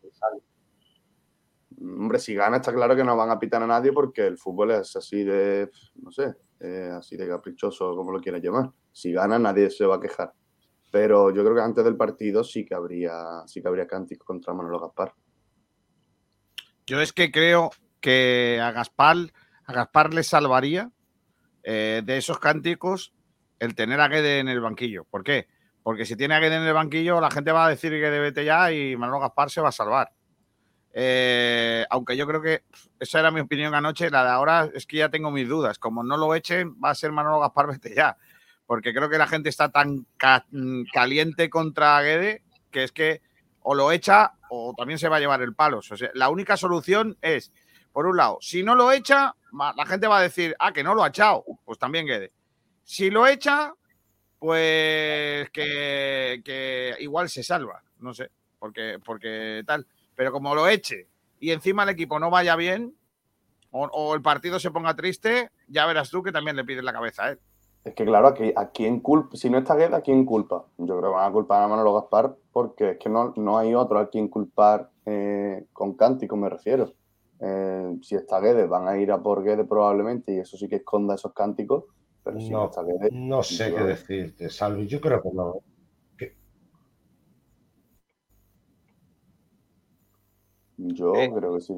Hombre, si gana está claro que no van a pitar a nadie porque el fútbol es así de, no sé, así de caprichoso, como lo quieras llamar. Si gana nadie se va a quejar. Pero yo creo que antes del partido sí que habría, sí que habría cánticos contra Manolo Gaspar. Yo es que creo que a Gaspar, a Gaspar le salvaría eh, de esos cánticos el tener a Guede en el banquillo. ¿Por qué? Porque si tiene a Guede en el banquillo, la gente va a decir que vete ya y Manolo Gaspar se va a salvar. Eh, aunque yo creo que esa era mi opinión anoche, la de ahora es que ya tengo mis dudas. Como no lo echen, va a ser Manolo Gaspar, *laughs* vete ya. Porque creo que la gente está tan caliente contra Guede que es que o lo echa o también se va a llevar el palo. O sea, la única solución es, por un lado, si no lo echa, la gente va a decir, ah, que no lo ha echado. Pues también Guede. Si lo echa, pues que, igual se salva, no sé, porque, porque tal. Pero como lo eche y encima el equipo no vaya bien o, el partido se ponga triste, ya verás tú que también le pides la cabeza a él. Es que claro, aquí, ¿a quién culpa? Si no está Gueda, ¿a quién culpa? Yo creo que van a culpar a Manolo Gaspar porque es que no, no hay otro a quien culpar eh, con cántico, me refiero. Eh, si está Guedes, van a ir a por Guedes probablemente y eso sí que esconda esos cánticos no, sé qué decirte, Salvi. Yo creo que no. Yo eh. creo que sí.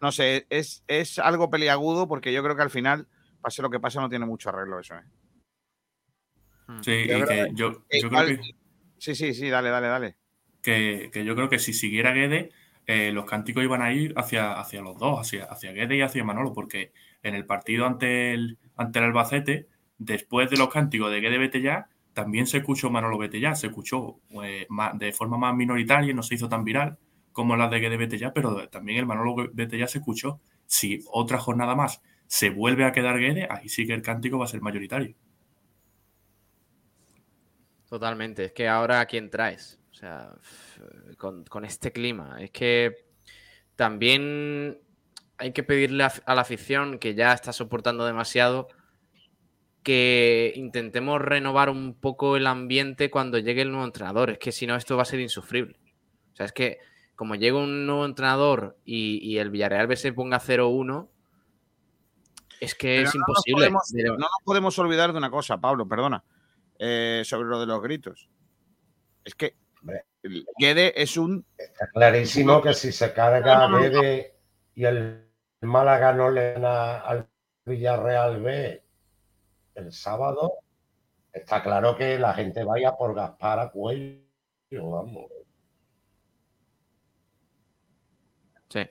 No sé, es, es, algo peliagudo porque yo creo que al final, pase lo que pase, no tiene mucho arreglo eso. ¿eh? Hmm. Sí, yo, que yo, creo que. Sí, sí, sí, dale, dale, dale. Que, yo creo que si siguiera Guede, eh, los cánticos iban a ir hacia, hacia los dos, hacia, hacia Guede y hacia Manolo, porque en el partido ante el, ante el Albacete, después de los cánticos de Guede Vete ya, también se escuchó Manolo ya, se escuchó eh, de forma más minoritaria, no se hizo tan viral como la de Vete ya, pero también el Manolo ya se escuchó. Si otra jornada más se vuelve a quedar Guede, ahí sí que el cántico va a ser mayoritario. Totalmente, es que ahora ¿a quién traes? O sea, con, con este clima, es que también hay que pedirle a, la afición, que ya está soportando demasiado, que intentemos renovar un poco el ambiente cuando llegue el nuevo entrenador. Es que si no, esto va a ser insufrible. O sea, es que como llega un nuevo entrenador y, el Villarreal se ponga 0-1, es que es imposible. no nos podemos olvidar de una cosa, Pablo, perdona, eh, sobre lo de los gritos. Es que Guede es un. Está clarísimo que si se carga Guede y el Málaga no le gana al Villarreal B el sábado, está claro que la gente vaya por Gaspar a cuello, vamos. Sí.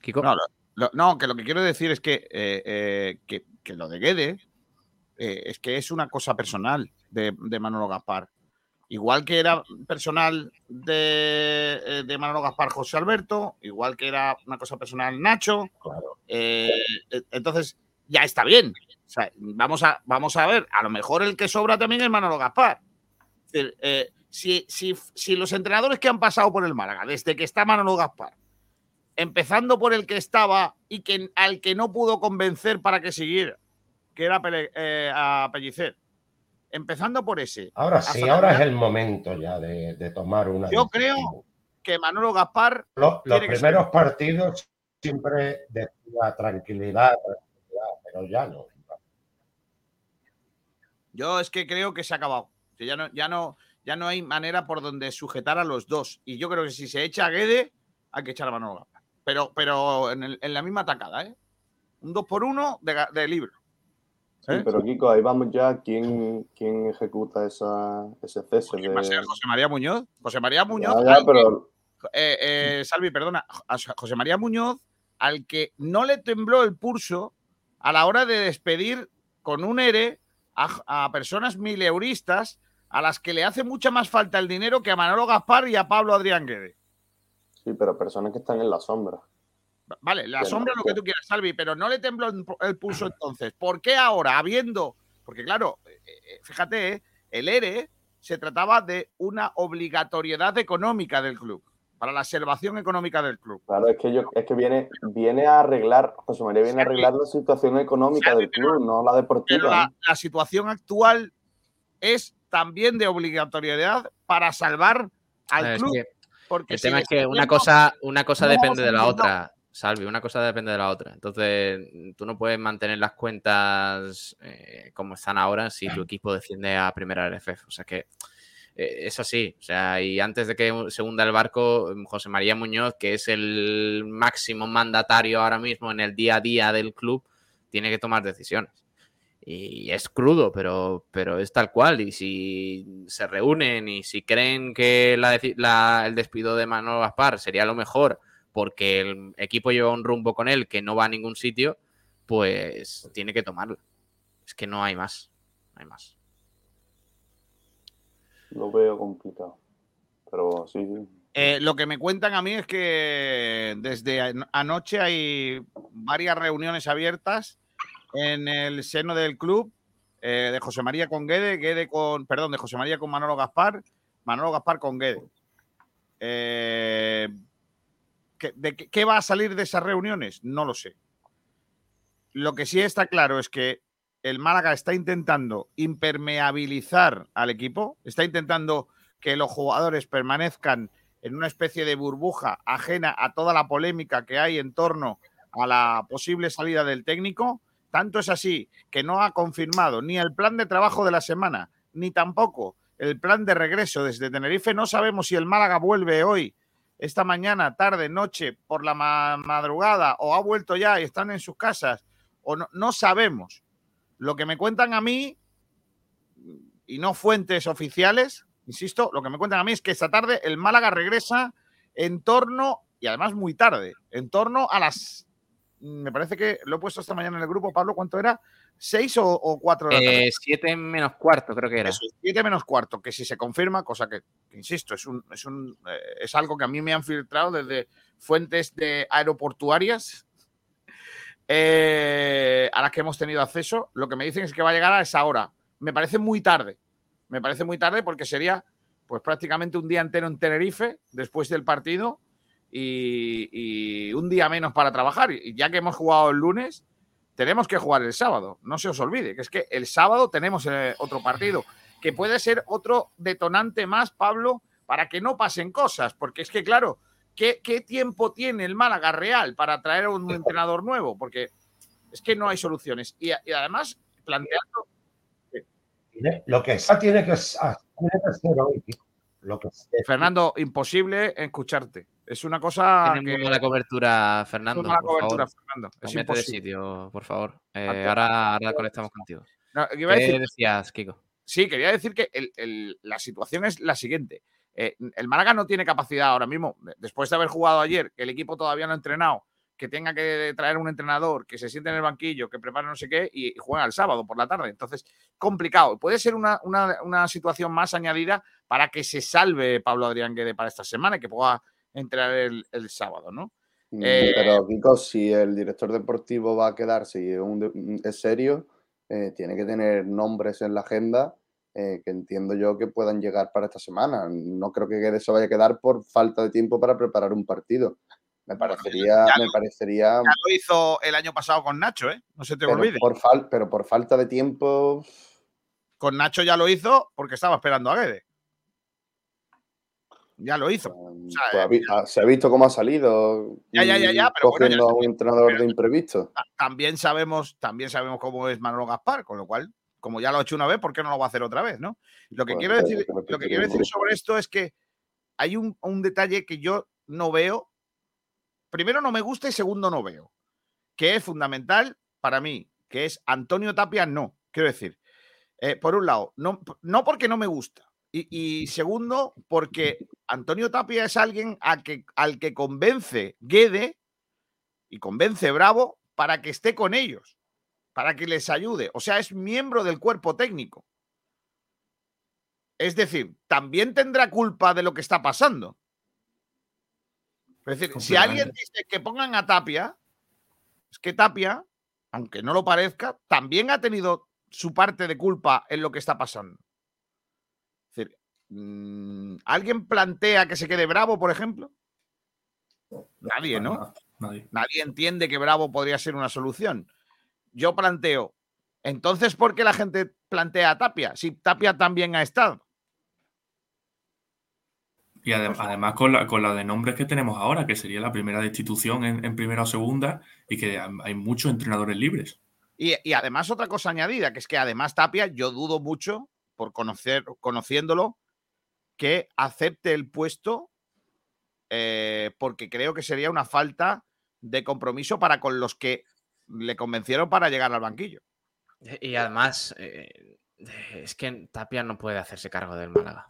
Kiko. No, que lo que quiero decir es que, eh, eh, que, lo de Guede eh, es que es una cosa personal de, de Manolo Gaspar. Igual que era personal de, de, Manolo Gaspar José Alberto, igual que era una cosa personal Nacho. entonces, ya está bien. Vamos, a, vamos a ver, a lo mejor el que sobra también es Manolo Gaspar. si, si, si los entrenadores que han pasado por el Málaga, desde que está Manolo Gaspar, empezando por el que estaba y que, al que no pudo convencer para que siguiera, que era eh, a Pellicer. Empezando por ese. Ahora sí, ahora es el momento ya de, tomar una. Yo creo que Manolo Gaspar. los primeros partidos siempre decía tranquilidad, tranquilidad, pero ya no. Yo es que creo que se ha acabado. Que ya no, ya no, ya no hay manera por donde sujetar a los dos. Y yo creo que si se echa a Guede, hay que echar a Manolo Gaspar pero, pero en, la misma tacada, ¿eh? Un 2 por 1 de, libro. Sí, ¿Eh? pero Kiko, ahí vamos ya. ¿Quién, quién ejecuta esa, ese cese? De... José María Muñoz. José María Muñoz. Eh, eh, Salvi, perdona. José María Muñoz, al que no le tembló el pulso a la hora de despedir con un ERE a, a personas mileuristas a las que le hace mucha más falta el dinero que a Manolo Gaspar y a Pablo Adrián Guede. Sí, pero personas que están en la sombra. Vale, la sombra es lo que tú quieras, Salvi, pero no le tembló el pulso *laughs* entonces. ¿Por qué ahora, habiendo.? Porque, claro, eh, eh, fíjate, el ERE se trataba de una obligatoriedad económica del club, para la salvación económica del club. Claro, es que, yo, es que viene, viene a arreglar, José María viene a arreglar la situación económica del club, no la deportiva. Pero la, situación actual es también de obligatoriedad para salvar al club el tema es que una cosa, una cosa depende de la otra, Salvi, una cosa depende de la otra. Entonces, tú no puedes mantener las cuentas eh, como están ahora si tu *clears throat* equipo defiende a primera RFF. O sea que eh, eso sí, o sea, y antes de que se hunda el barco, José María Muñoz, que es el máximo mandatario ahora mismo en el día a día del club, tiene que tomar decisiones y es crudo, pero, pero es tal cual. Y si se reúnen y si creen que el despido de Manuel Gaspar sería lo mejor porque el equipo lleva un rumbo con él que no va a ningún sitio, pues tiene que tomarlo. Es que no hay más. No hay más. Lo veo complicado. Pero sí. Eh, lo que me cuentan a mí es que desde anoche hay varias reuniones abiertas en el seno del club eh, de José María con Guede, Guede con, perdón, de José María con Manolo Gaspar, Manolo Gaspar con Guede. Eh, ¿qué, va a salir de esas reuniones? No lo sé. Lo que sí está claro es que el Málaga está intentando impermeabilizar al equipo, está intentando que los jugadores permanezcan en una especie de burbuja ajena a toda la polémica que hay en torno a la posible salida del técnico tanto es así que no ha confirmado ni el plan de trabajo de la semana, ni tampoco el plan de regreso desde Tenerife. No sabemos si el Málaga vuelve hoy, esta mañana, tarde, noche, por la madrugada, o ha vuelto ya y están en sus casas, o no, no sabemos. Lo que me cuentan a mí, y no fuentes oficiales, insisto, lo que me cuentan a mí es que esta tarde el Málaga regresa en torno, y además muy tarde, en torno a las me parece que lo he puesto esta mañana en el grupo, Pablo, ¿cuánto era? ¿Seis o, cuatro? Eh, siete menos cuarto, creo que era. siete menos cuarto, que si se confirma, cosa que, insisto, es, un, es, un, eh, es algo que a mí me han filtrado desde fuentes de aeroportuarias eh, a las que hemos tenido acceso. Lo que me dicen es que va a llegar a esa hora. Me parece muy tarde. Me parece muy tarde porque sería pues prácticamente un día entero en Tenerife después del partido y, un día menos para trabajar. Y ya que hemos jugado el lunes, tenemos que jugar el sábado. No se os olvide, que es que el sábado tenemos eh, otro partido, que puede ser otro detonante más, Pablo, para que no pasen cosas, porque es que, claro, ¿qué, tiempo tiene el Málaga Real para traer a un entrenador nuevo? Porque es que no hay soluciones. Y, además, planteando... Lo que esa tiene que, que ser hoy. Lo que Fernando, imposible escucharte. Es una cosa. Tiene muy mala cobertura, Fernando. Muy mala cobertura, Fernando. Es de sitio, por favor. Eh, ahora, ahora conectamos contigo. ¿Qué decías, Kiko? Sí, quería decir que la situación es la siguiente. Eh, el Málaga no tiene capacidad ahora mismo, después de haber jugado ayer, que el equipo todavía no ha entrenado, que tenga que traer un entrenador, que se siente en el banquillo, que prepare no sé qué y, juega el sábado por la tarde. Entonces, complicado. Puede ser una, situación más añadida para que se salve Pablo Adrián Guede para esta semana y que pueda entrar el, sábado, ¿no? Mm, eh, pero, Kiko, si el director deportivo va a quedarse y es, serio, eh, tiene que tener nombres en la agenda eh, que entiendo yo que puedan llegar para esta semana. No creo que Guede se vaya a quedar por falta de tiempo para preparar un partido. Me parecería, me parecería. Ya lo hizo el año pasado con Nacho, ¿eh? No se te olvide. Por pero por falta de tiempo. Con Nacho ya lo hizo porque estaba esperando a Guede. Ya lo hizo. Pues eh, se ha visto cómo ha salido. Ya, ya, ya, ya. Pero cogiendo a un entrenador de imprevisto. También sabemos, también sabemos cómo es Manolo Gaspar, con lo cual, como ya lo ha hecho una vez, ¿por qué no lo va a hacer otra vez? ¿no? Lo que, quiero, decir, lo que quiero decir sobre esto es que hay un, un detalle que yo no veo primero no me gusta y segundo no veo. Que es fundamental para mí, que es Antonio Tapia, no. Quiero decir, eh, por un lado, no, no porque no me gusta. Y, segundo, porque Antonio Tapia es alguien que, al que convence Guede y convence Bravo para que esté con ellos, para que les ayude. O sea, es miembro del cuerpo técnico. Es decir, también tendrá culpa de lo que está pasando. Es decir, si alguien dice que pongan a Tapia, es que Tapia, aunque no lo parezca, también ha tenido su parte de culpa en lo que está pasando. Es decir, mm, ¿alguien plantea que se quede Bravo, por ejemplo? Nadie, ¿no? Nadie. Nadie entiende que Bravo podría ser una solución. Yo planteo, entonces, ¿por qué la gente plantea a Tapia? Si Tapia también ha estado. Y además con la, con la de nombres que tenemos ahora, que sería la primera destitución en, primera o segunda, y que hay muchos entrenadores libres. Y, además otra cosa añadida, que es que además Tapia, yo dudo mucho, por conocer, conociéndolo, que acepte el puesto, eh, porque creo que sería una falta de compromiso para con los que le convencieron para llegar al banquillo. Y además, eh, es que Tapia no puede hacerse cargo del Málaga.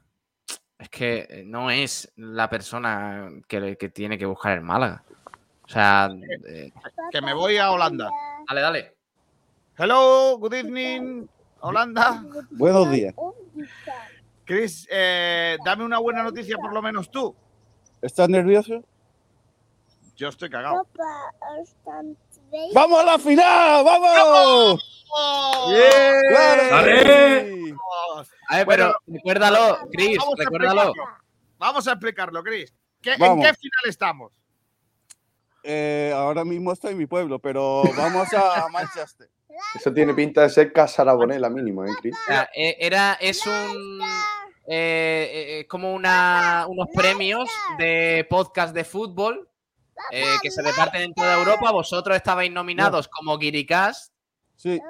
Es que eh, no es la persona que, que tiene que buscar el Málaga. O sea. Eh, que me voy a Holanda. Dale, dale. Hello, good evening, Holanda. Buenos días. Chris, eh, dame una buena noticia por lo menos tú. ¿Estás nervioso? Yo estoy cagado. ¡Vamos a la final! ¡Vamos! A ver, pero recuérdalo, Chris, recuérdalo. Vamos a explicarlo, Chris. ¿En qué final estamos? Eh, ahora mismo estoy en mi pueblo, pero *laughs* vamos a Manchester. Eso tiene pinta de ser Casa Arabonela mínimo, ¿eh, Chris? Eh, era, es un. Eh, como una, unos premios de podcast de fútbol que se reparten en toda Europa. Vosotros estabais nominados como Guiricast Sí.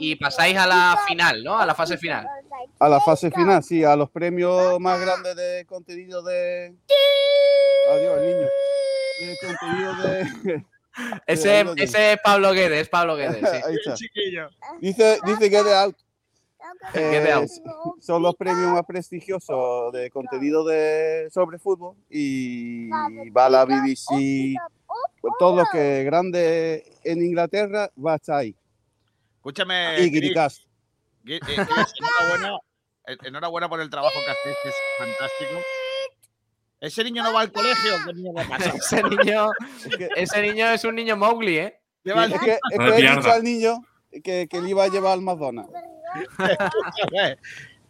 Y pasáis a la final, ¿no? A la fase final. A la fase final, sí, a los premios más grandes de contenido de. Adiós, el niño. De contenido de. Ese, ese es Pablo Guedes, es Pablo Guedes. Sí. Ahí está. Dice, dice Guedes out. Eh, son los premios más prestigiosos de contenido de, sobre fútbol y va la BBC, todo lo que es grande en Inglaterra va a estar ahí. Escúchame. Y Guiricast. Eh, enhorabuena, eh, enhorabuena por el trabajo que haces, que es fantástico. Ese niño no va al colegio. *laughs* ese, niño, ese niño es un niño Mowgli, ¿eh? *laughs* Es que, es que he dicho al niño que, que le iba a llevar al McDonald's. *laughs*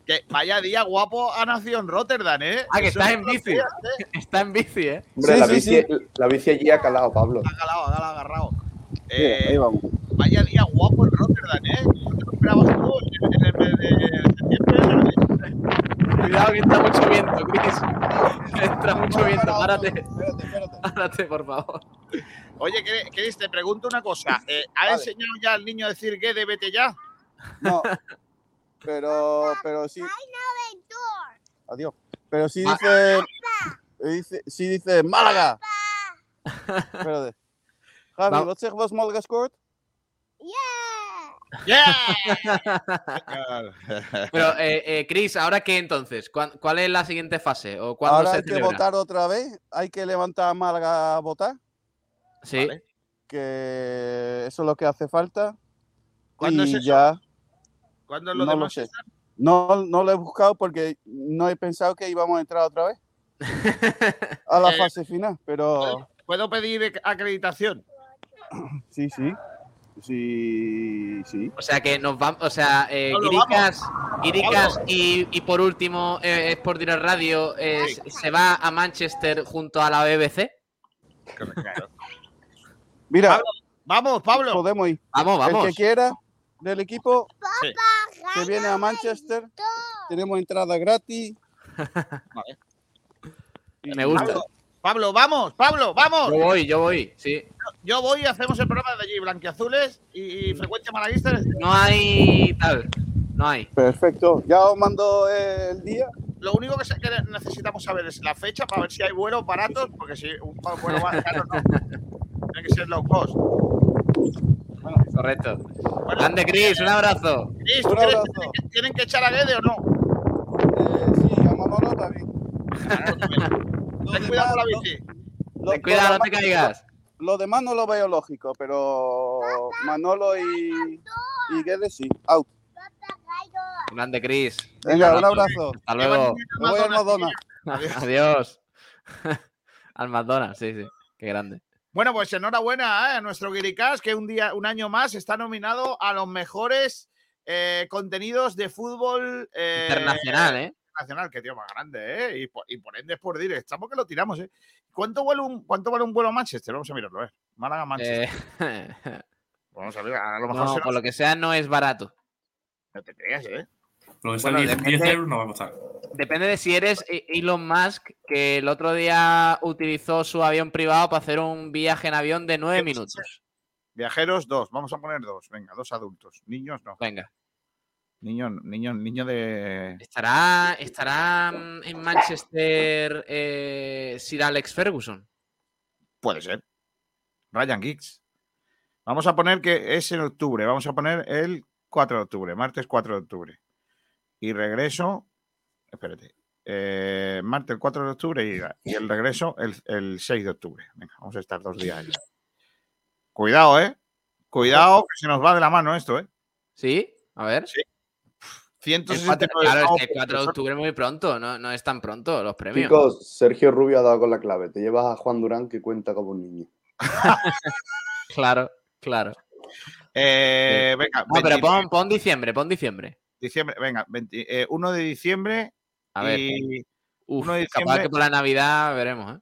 que vaya día guapo ha nacido en Rotterdam, ¿eh? Ah, que está en bici. Está en bici, ¿eh? Hombre, la, bici, la bici allí ha calado, Pablo. Ha calado, ha calado, agarrado. Eh, ahí vamos. vaya día guapo en Rotterdam, ¿eh? ¿No te lo esperabas tú en el mes de septiembre? Cuidado que entra mucho viento, Chris. *laughs* Entra mucho viento, párate. Espérate, espérate. Párate, por favor. Oye, Chris, te pregunto una cosa. Eh, ¿Ha enseñado ya al niño a decir que de vete ya? No. *laughs* Pero, pero sí. Adiós. Pero sí dice. dice sí dice Málaga. Espérate. Javi, wat zegt was Malaga scored? ¡Yeah! Pero, eh, eh, Chris, ¿ahora qué entonces? ¿Cuál, es la siguiente fase? ¿O cuándo ahora se hay que votar otra vez. Hay que levantar a Málaga a votar. Sí. Que eso es lo que hace falta. ¿Cuándo y es eso? ya. ¿Cuándo es lo no de lo sé. No, no lo he buscado porque no he pensado que íbamos a entrar otra vez *laughs* a la Eh, fase final, pero ¿Puedo pedir acreditación? sí, sí. Sí, sí. O sea que nos vamos, o sea, eh, Guiricas y, y por último eh, Sport Direct Radio eh, Sí. se va a Manchester junto a la BBC. Claro. Mira, Pablo, Vamos, Pablo. podemos ir. Vamos, El vamos. que quiera del equipo Sí. se viene a Manchester. Tenemos entrada gratis. *laughs* Me gusta. Pablo, Pablo, vamos, Pablo, vamos. Yo voy, yo voy, sí. Yo voy y hacemos el programa de allí, blanquiazules y, y frecuencia malaguista. No hay tal. No hay. Perfecto. Ya os mando el día. Lo único que, se- que necesitamos saber es la fecha para ver si hay vuelos baratos, porque si un vuelo más caro no. Tiene que ser low cost. Correcto. Bueno, Grande Chris, un abrazo. Chris, ¿tú Un crees abrazo. que tienen que- tienen que echar a Guede o no? Eh, sí, a Manolo también. Ten cuidado con la lo- bici. lo- Ten cuidado, no te caigas. Lo demás no lo veo lógico, pero Manolo y, y Guedes sí. Out. Grande Chris. Venga, un abrazo. Hasta luego. Me voy al McDonald's. *laughs* Adiós. *laughs* Al McDonald's, sí, sí. Qué grande. Bueno, pues enhorabuena ¿eh? a nuestro Guiricas, que un día, un año más está nominado a los mejores eh, contenidos de fútbol eh, Internacional, ¿eh? Nacional, que tío más grande, ¿eh? Y por, y por ende es por. Estamos que lo tiramos, ¿eh? ¿Cuánto vale un, cuánto vale un vuelo a Manchester? Vamos a mirarlo, ¿eh? Málaga, Manchester. Eh, *laughs* Vamos a ver, a lo mejor no, se por lo que sea, no es barato. No te creas, ¿eh? Lo que sea Bueno, 10, depende- 10 euros no va a costar. Depende de si eres E- Elon Musk, que el otro día utilizó su avión privado para hacer un viaje en avión de nueve Sí, minutos. Viajeros, dos. Vamos a poner dos. Venga, dos adultos. Niños, no. Venga. Niños, niños, niño de. ¿Estará, estará mm, en Manchester eh, Sir Alex Ferguson? Puede ser. Ryan Giggs. Vamos a poner que es en octubre. Vamos a poner el 4 de octubre, martes 4 de octubre. Y regreso. Espérate. eh, martes 4 de octubre y, y el regreso el, el 6 de octubre. Venga, vamos a estar dos días allí. Cuidado, ¿eh? Cuidado, que se nos va de la mano esto, ¿eh? ¿Sí? A ver. Sí. El 169 cuatro- claro, pavos es que por 4 de octubre muy pronto, no, no es tan pronto los premios. Chicos, Sergio Rubio ha dado con la clave. Te llevas a Juan Durán que cuenta como un niño. *laughs* Claro, claro. Eh, venga, No, pero 29 pon, pon diciembre, pon diciembre. diciembre, venga, 20 eh, 1 de diciembre A ver, y uf, 1 de capaz diciembre- que por la Navidad veremos, ¿eh?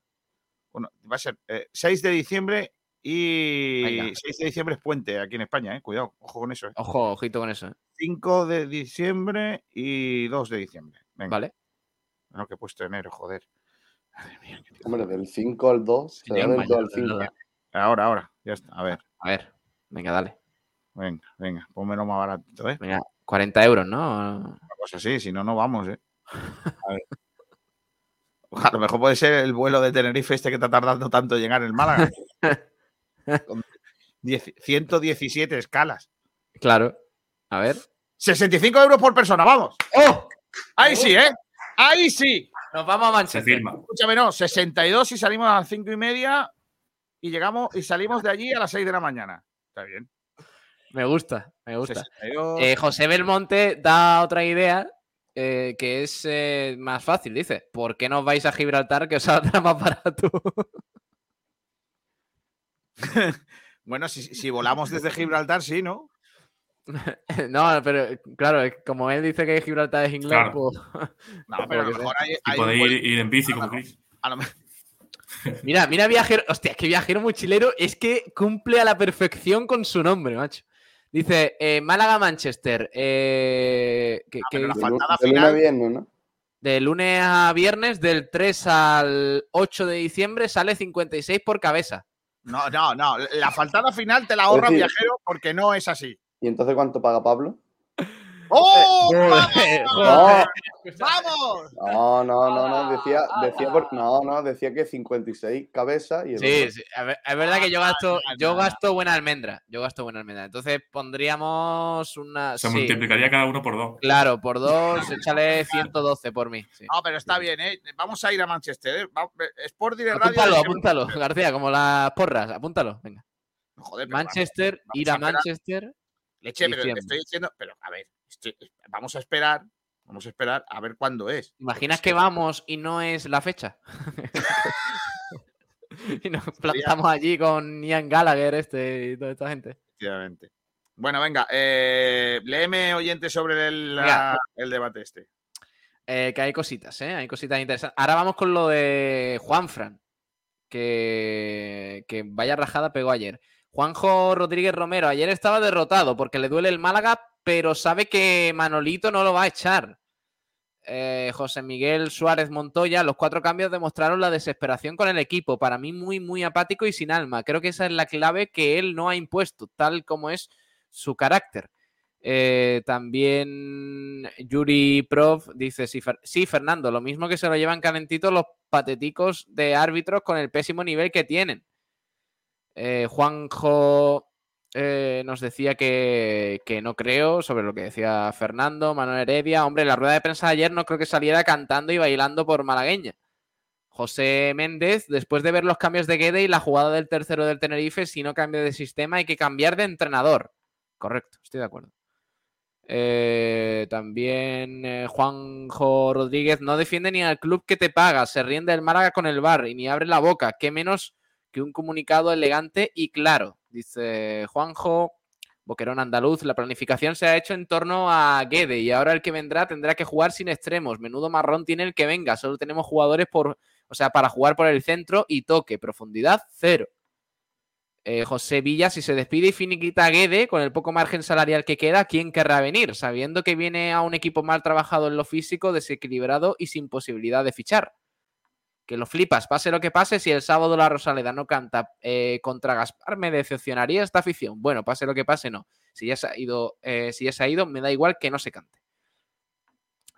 Bueno, va a ser eh, 6 de diciembre y Venga. 6 de diciembre es puente aquí en España, eh. Cuidado, ojo con eso, eh. Ojo, ojito con eso, ¿eh? 5 de diciembre y 2 de diciembre. Venga, ¿vale? No, que he puesto enero, joder. Madre mía, qué tío. Hombre, del 5 al 2, se da del un 2 al mayor, de 5. verdad. Ahora, ahora, ya está. A ver, A ver, venga, dale. venga, venga, pónmelo más barato, ¿eh? Venga, 40 euros, ¿no? Una cosa así, si no, no vamos, ¿eh? *laughs* A ver. A lo mejor puede ser el vuelo de Tenerife este que está tardando tanto en llegar en Málaga. *laughs* *laughs* Con 10 117 escalas. Claro. A ver. 65 euros por persona, vamos. ¡Oh! Ahí sí, ¿eh? Ahí sí. Nos vamos a Se Manchester. firma. Escúchame, no, 62 y salimos a las 5 y media y llegamos y salimos de allí a las 6 de la mañana. Está bien. Me gusta, me gusta. 62. Eh, José Belmonte da otra idea eh, que es eh, más fácil. Dice, ¿por qué no os vais a Gibraltar que os saldrá más barato? *laughs* *laughs* Bueno, si, si volamos desde Gibraltar, sí, ¿no? *laughs* no, pero claro, es que como él dice que Gibraltar es inglés, Claro. pues... No, pero a lo Porque mejor hay, hay podéis ir, ir en bici como Chris. a *laughs* Mira, mira viajero... Hostia, es que viajero mochilero es que cumple a la perfección con su nombre, macho. Dice, eh, Málaga-Manchester. Eh, que, ah, la faltada final. Viernes, ¿no? De lunes a viernes, del 3 al 8 de diciembre, sale 56 por cabeza. No, no, no. La faltada final te la ahorra viajero porque no es así. ¿Y entonces cuánto paga Pablo? ¡Oh! ¡Vamos! No, no, no, no, decía, decía no, no, decía que 56 cabezas y Sí, sí. es verdad que yo gasto, yo gasto buena almendra. Yo gasto buena almendra. Entonces pondríamos una. Se multiplicaría cada uno por dos. Claro, por dos, échale 112 por mí. No, pero está bien, ¿eh? Vamos a ir a Manchester, ¿eh? Sport Radio. Apúntalo, apúntalo, García, como las porras, apúntalo, venga. Joder, Manchester, ir a, Manchester. Leche, pero te estoy diciendo, pero a ver, vamos a esperar, vamos a esperar a ver cuándo es. ¿Imaginas que vamos y no es la fecha? *laughs* y nos *laughs* plantamos allí con Ian Gallagher este y toda esta gente. Efectivamente. Bueno, venga, eh, léeme oyente sobre el, debate este. Eh, que hay cositas, ¿eh? Hay cositas interesantes. Ahora vamos con lo de Juanfran, que, que vaya rajada pegó ayer. Juanjo Rodríguez Romero, ayer estaba derrotado porque le duele el Málaga, pero sabe que Manolito no lo va a echar. Eh, José Miguel Suárez Montoya, los cuatro cambios demostraron la desesperación con el equipo. Para mí, muy, muy apático y sin alma. Creo que esa es la clave que él no ha impuesto, tal como es su carácter. Eh, también Yuri Prof dice: sí, Fernando, lo mismo que se lo llevan calentitos los patéticos de árbitros con el pésimo nivel que tienen. Eh, Juanjo eh, nos decía que, no creo sobre lo que decía Fernando, Manuel Heredia. Hombre, la rueda de prensa de ayer no creo que saliera cantando y bailando por malagueña. José Méndez, después de ver los cambios de Guede y la jugada del tercero del Tenerife, si no cambia de sistema hay que cambiar de entrenador. Correcto, estoy de acuerdo. Eh, también Juanjo Rodríguez no defiende ni al club que te paga, se riende del Málaga con el bar y ni abre la boca. ¿Qué menos que un comunicado elegante y claro. Dice Juanjo, Boquerón Andaluz, la planificación se ha hecho en torno a Guede y ahora el que vendrá tendrá que jugar sin extremos. Menudo marrón tiene el que venga. Solo tenemos jugadores por, o sea, para jugar por el centro y toque. Profundidad, cero. Eh, José Villa, si se despide y finiquita a Guede con el poco margen salarial que queda, ¿quién querrá venir? Sabiendo que viene a un equipo mal trabajado en lo físico, desequilibrado y sin posibilidad de fichar que lo flipas, pase lo que pase, si el sábado la Rosaleda no canta eh, contra Gaspar, me decepcionaría esta afición. Bueno, pase lo que pase, no. Si ya se ha ido, eh, si ya se ha ido, me da igual que no se cante.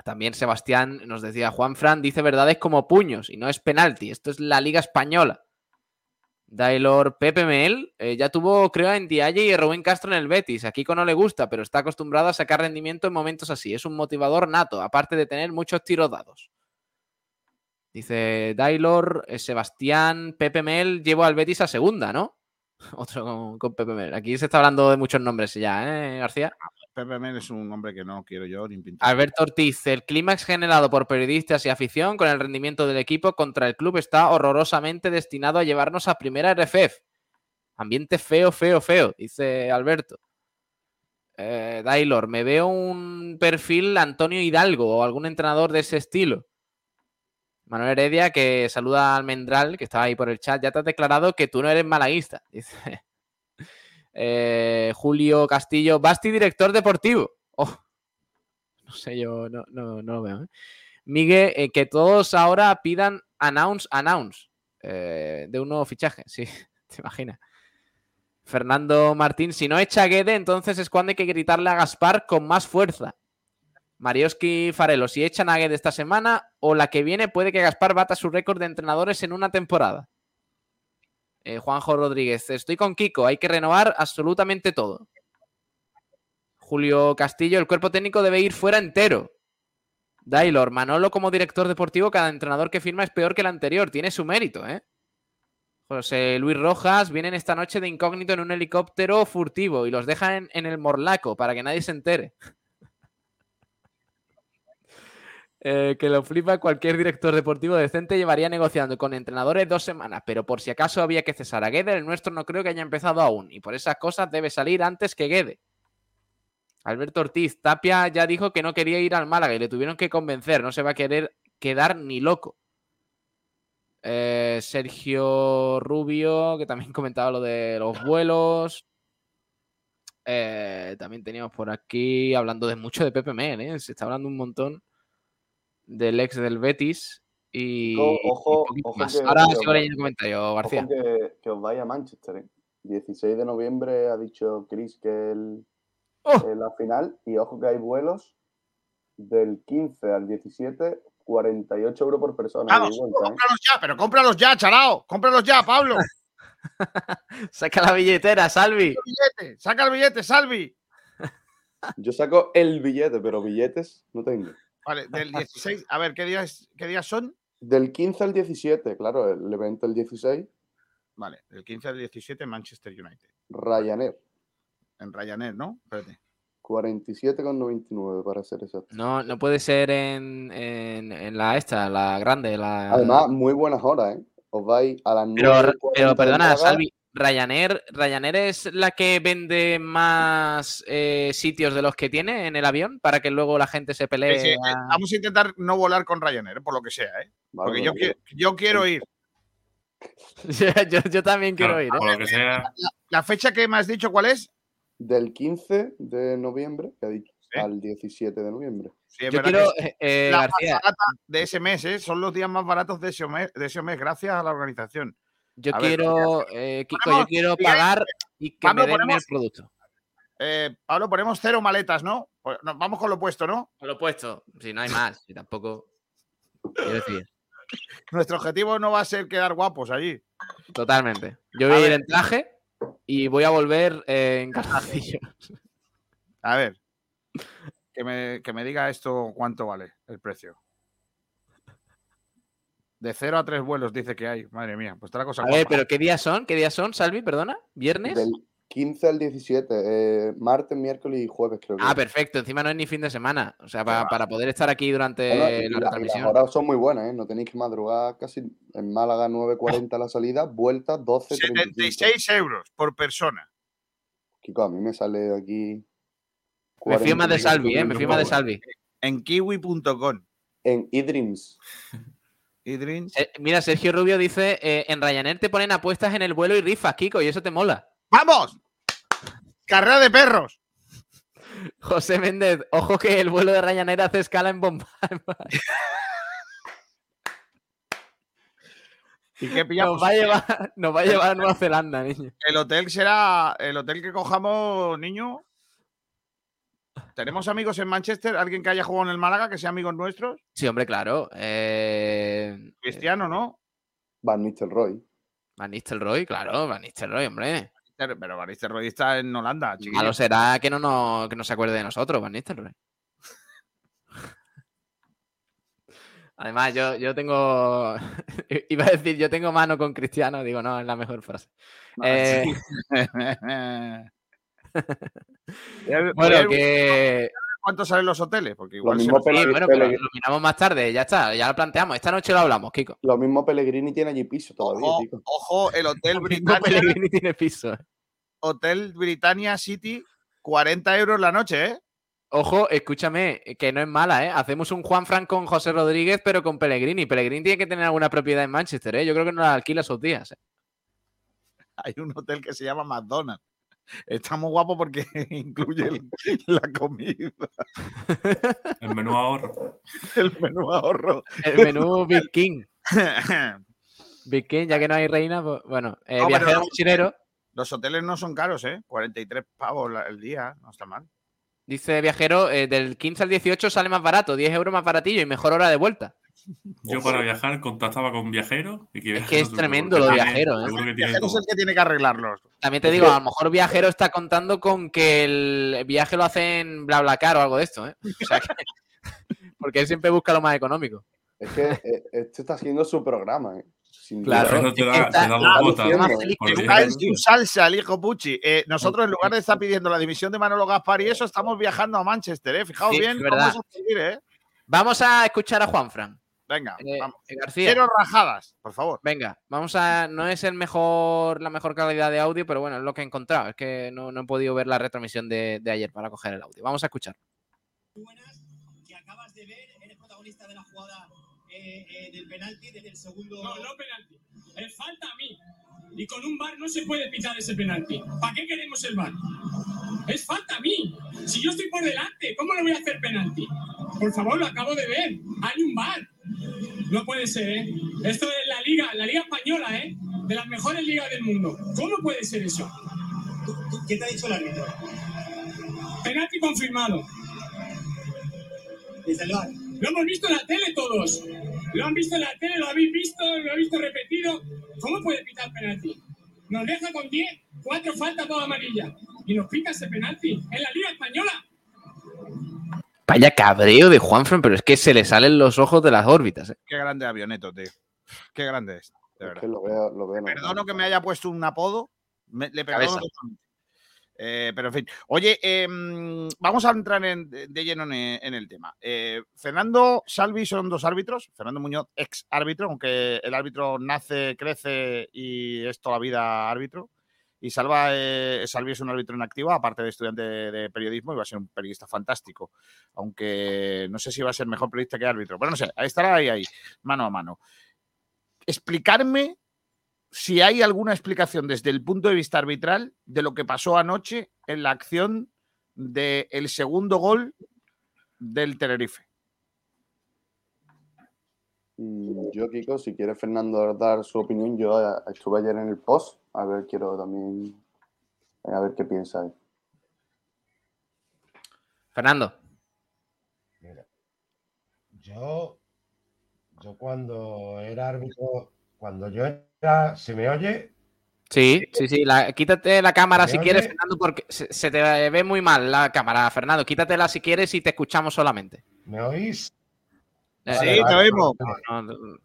También Sebastián nos decía, Juan Fran dice verdades como puños y no es penalti, esto es la Liga Española. Dailor Pepe Mel eh, ya tuvo, creo, en Dialle y Rubén Castro en el Betis. A Kiko no le gusta, pero está acostumbrado a sacar rendimiento en momentos así. Es un motivador nato, aparte de tener muchos tiros dados. Dice Dailor, eh, Sebastián, Pepe Mel, llevo al Betis a segunda, ¿no? *laughs* Otro con, Pepe Mel. Aquí se está hablando de muchos nombres ya, ¿eh, García? Ah, Pepe Mel es un nombre que no quiero yo ni pintar. Alberto Ortiz, el clímax generado por periodistas y afición con el rendimiento del equipo contra el club está horrorosamente destinado a llevarnos a primera RFF. Ambiente feo, feo, feo, dice Alberto. Eh, Dailor, me veo un perfil Antonio Hidalgo o algún entrenador de ese estilo. Manuel Heredia, que saluda al Mendral, que estaba ahí por el chat, ya te has declarado que tú no eres malaguista. *laughs* Eh, Julio Castillo, Basti, director deportivo. Oh, no sé, yo no, lo veo. ¿eh? Miguel, eh, que todos ahora pidan announce, announce de un nuevo fichaje. *laughs* Sí, te imaginas. Fernando Martín, si no echa Guede, entonces es cuando hay que gritarle a Gaspar con más fuerza. Marioski Farelo, si echan a de esta semana o la que viene, puede que Gaspar bata su récord de entrenadores en una temporada. Eh, Juanjo Rodríguez, estoy con Kiko, hay que renovar absolutamente todo. Julio Castillo, el cuerpo técnico debe ir fuera entero. Dailor, Manolo como director deportivo, cada entrenador que firma es peor que el anterior, tiene su mérito, ¿eh? José Luis Rojas, vienen esta noche de incógnito en un helicóptero furtivo y los dejan en el Morlaco para que nadie se entere. Eh, que lo flipa cualquier director deportivo decente llevaría negociando con entrenadores dos semanas, pero por si acaso había que cesar a Guede, el nuestro no creo que haya empezado aún, y por esas cosas debe salir antes que Guede. Alberto Ortiz, Tapia ya dijo que no quería ir al Málaga y le tuvieron que convencer, no se va a querer quedar ni loco. Eh, Sergio Rubio, que también *laughs* comentaba lo de los vuelos. Eh, también teníamos por aquí hablando de mucho de Pepe Men, ¿eh? se está hablando un montón del ex del Betis y, ojo, Ahora sigo leyendo comentarios, García. Que, que, os vaya a Manchester. ¿eh? 16 de noviembre ha dicho Chris que el, ¡Oh! la final y ojo que hay vuelos del 15 al 17 48 euros por persona. Vamos, cómpralos ya, pero cómpralos ya, charao. Cómpralos ya, Pablo. *laughs* saca la billetera, Salvi. Saca el billete, Salvi. Yo saco el billete, pero billetes no tengo. Vale, del 16. A ver, ¿qué días, qué días son? Del 15 al 17, claro, el evento el 16. Vale, del 15 al 17 Manchester United. Ryanair. En Ryanair, ¿no? Espérate. 47,99 para ser exacto. No, no puede ser en, en, la esta, la grande. La... Además, muy buenas horas, ¿eh? Os vais a las 9. Pero, perdona, Salvi, Ryanair, Ryanair es la que vende más eh, sitios de los que tiene en el avión para que luego la gente se pelee. Vamos a intentar no volar con Ryanair, por lo que sea, ¿eh? Porque yo, yo, quiero ir. *laughs* yo, también quiero ir. ¿eh? Por lo que sea. La, fecha que me has dicho, ¿cuál es? Del 15 de noviembre, que ha dicho, al 17 de noviembre. yo quiero, eh, eh, la García. de ese mes, ¿eh? son los días más baratos de ese mes, de ese mes gracias a la organización. Yo quiero, Kiko, yo quiero pagar y que me den el producto. Pablo, ponemos cero maletas, ¿no? Pues, vamos con lo opuesto, ¿no? Con lo opuesto, si no hay más, y tampoco. Quiero decir. *laughs* Nuestro objetivo no va a ser quedar guapos allí. Totalmente. Yo voy a, ir en traje y voy a volver en calzoncillos. A ver. Que me, diga esto cuánto vale el precio. De cero a tres vuelos dice que hay. Madre mía, pues está la cosa. A ver, pero ¿qué días son? ¿Qué días son, Salvi? Perdona. ¿Viernes? 15 al 17, eh, martes, miércoles y jueves, creo que. Ah, perfecto. Encima no es ni fin de semana. O sea, para, poder estar aquí durante la, transmisión. Ahora son muy buenas, ¿eh? No tenéis que madrugar casi en Málaga 9.40 la salida, vuelta 12. 76 euros por persona. Kiko, a mí me sale aquí. Me fío más de Salvi, ¿eh? Me fío más de Salvi. En kiwi.com. En eDreams. *laughs* Eh, mira, Sergio Rubio dice: eh, en Ryanair te ponen apuestas en el vuelo y rifas, Kiko, y eso te mola. ¡Vamos! Carrera de perros. José Méndez, ojo que el vuelo de Ryanair hace escala en Bombay. ¿Y qué pillamos? Nos va, a llevar, nos va a llevar a Nueva Zelanda, niño. El hotel será el hotel que cojamos, niño. ¿Tenemos amigos en Manchester? ¿Alguien que haya jugado en el Málaga, que sea amigos nuestros? Sí, hombre, claro. Eh, Cristiano, ¿no? Van Nistelrooy. Van Nistelrooy, claro, Van Nistelrooy, hombre. Pero Van Nistelrooy está en Holanda. Malo será que no, no, que no se acuerde de nosotros, Van Nistelrooy. *laughs* Además, yo, yo tengo. *laughs* Iba a decir, yo tengo mano con Cristiano, digo, no, es la mejor frase. Eh, *laughs* bueno, que. ¿Cuánto salen los hoteles? Porque igual lo bueno, pero lo miramos más tarde, ya está, ya lo planteamos. Esta noche lo hablamos, Kiko. Lo mismo Pellegrini tiene allí piso todavía, ojo, Kiko. Ojo, el Hotel Britannia. Pellegrini tiene piso. Eh. Hotel Britannia City, 40 euros la noche, ¿eh? Ojo, escúchame, que no es mala, ¿eh? Hacemos un Juan Fran con José Rodríguez, pero con Pellegrini. Pellegrini tiene que tener alguna propiedad en Manchester, ¿eh? Yo creo que no la alquila esos días. ¿eh? Hay un hotel que se llama McDonald's. Estamos guapos porque *laughs* incluye la comida. El menú ahorro. *laughs* El menú ahorro. El menú Big King. *laughs* Big King, ya que no hay reina, pues, bueno, eh, viajero mochilero. Los hoteles no son caros, ¿eh? 43 pavos el día, no está mal. Dice viajero, eh, del 15 al 18 sale más barato, 10 euros más baratillo y mejor hora de vuelta. Yo para viajar contactaba con viajeros. Y que es que es tremendo lo viajero. ¿eh? El viajero es el que tiene que arreglarlos. También te digo, a lo mejor viajero está contando con que el viaje lo hacen bla bla caro o algo de esto. ¿eh? O sea que, *laughs* porque él siempre busca lo más económico. Es que eh, este está haciendo su programa. ¿eh? claro, te da, te da la bota, su salsa, el hijo Pucci. Eh, nosotros, en lugar de estar pidiendo la dimisión de Manolo Gaspar y eso, estamos viajando a Manchester. ¿eh? Fijaos bien, vamos a, seguir, ¿eh? vamos a escuchar a Juan Fran. Venga, eh, vamos. García. Quiero rajadas, por favor. Venga, vamos a. No es el mejor, la mejor calidad de audio, pero bueno, es lo que he encontrado. Es que no, no he podido ver la retransmisión de, de, ayer para coger el audio. Vamos a escuchar. Buenas, que acabas de ver, eres protagonista de la jugada eh, eh, del penalti, desde el segundo. No, no penalti. Es falta a mí. Y con un bar no se puede pitar ese penalti. ¿Para qué queremos el bar? Es falta a mí. Si yo estoy por delante, ¿cómo le voy a hacer penalti? Por favor, lo acabo de ver. Hay un bar. No puede ser, ¿eh? Esto es la liga, la liga española, ¿eh? De las mejores ligas del mundo. ¿Cómo puede ser eso? ¿Qué te ha dicho el árbitro? Penalti confirmado. Lo hemos visto en la tele todos. Lo han visto en la tele, lo habéis visto, lo habéis visto repetido. ¿Cómo puede pitar penalti? Nos deja con 10, cuatro faltas, toda amarilla. Y nos pita ese penalti en la Liga Española. Vaya cabreo de Juanfran, pero es que se le salen los ojos de las órbitas. ¿eh? Qué grande avioneto, tío. Qué grande es. De verdad. Es que lo veo, lo veo Perdono que me haya puesto un apodo. me- le perdono totalmente. Eh, pero en fin. Oye, em, vamos a entrar en- de, lleno en, en el tema. Eh, Fernando Salvi son dos árbitros. Fernando Muñoz, ex árbitro, aunque el árbitro nace, crece y es toda la vida árbitro. Y Salva, eh, Salvi es un árbitro en activo, aparte de estudiante de, periodismo, y va a ser un periodista fantástico. Aunque no sé si va a ser mejor periodista que árbitro. Pero no sé, estará ahí, ahí, mano a mano. Explicarme si hay alguna explicación desde el punto de vista arbitral de lo que pasó anoche en la acción del segundo gol del Tenerife. Mm, Yo, Kiko, si quiere Fernando dar su opinión, yo eh, estuve ayer en el post, a ver, quiero también, eh, a ver qué piensa él. Fernando. Mira, yo, yo cuando era árbitro, cuando yo era, ¿se me oye? Sí, sí, sí. la- quítate la cámara ¿Me si oye? quieres, Fernando, porque se, se te ve muy mal la cámara, Fernando. Quítatela si quieres y te escuchamos solamente. ¿Me oís? Eh, Sí, te oímos. no, no, no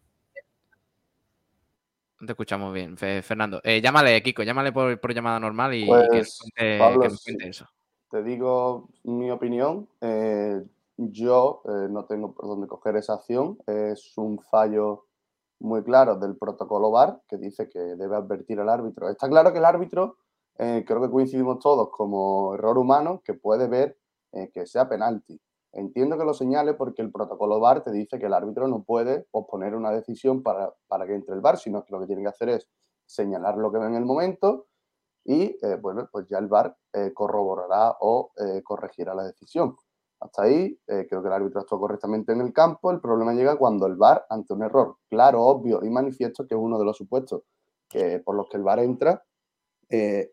te escuchamos bien, Fe- Fernando. Eh, llámale, Kiko, llámale por, por llamada normal y, y que, Pues, cuente, Pablo, que nos sí. cuente eso. Te digo mi opinión. eh, yo eh, no tengo por dónde coger esa acción. Es un fallo muy claro del protocolo VAR que dice que debe advertir al árbitro. Está claro que el árbitro, eh, creo que coincidimos todos como error humano, que puede ver que sea penalti. Entiendo que lo señale porque el protocolo VAR te dice que el árbitro no puede posponer una decisión para, para que entre el VAR, sino que lo que tiene que hacer es señalar lo que ve en el momento y eh, bueno, pues ya el VAR eh, corroborará o eh, corregirá la decisión. Hasta ahí, creo que el árbitro actuó correctamente en el campo. El problema llega cuando el VAR, ante un error claro, obvio y manifiesto, que es uno de los supuestos que, por los que el VAR entra,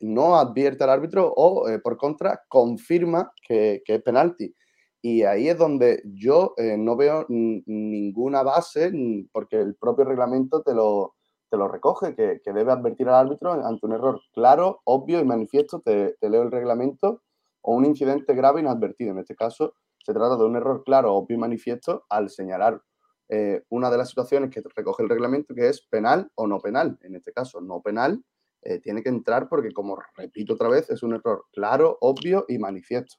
no advierte al árbitro o, por contra, confirma que es penalti. Y ahí es donde yo eh, no veo ninguna base, porque el propio reglamento te lo, te lo recoge, que, que debe advertir al árbitro ante un error claro, obvio y manifiesto. Te, te leo el reglamento o un incidente grave inadvertido. En este caso, se trata de un error claro, obvio y manifiesto al señalar eh, una de las situaciones que recoge el reglamento, que es penal o no penal. En este caso, no penal, eh, tiene que entrar porque, como repito otra vez, es un error claro, obvio y manifiesto.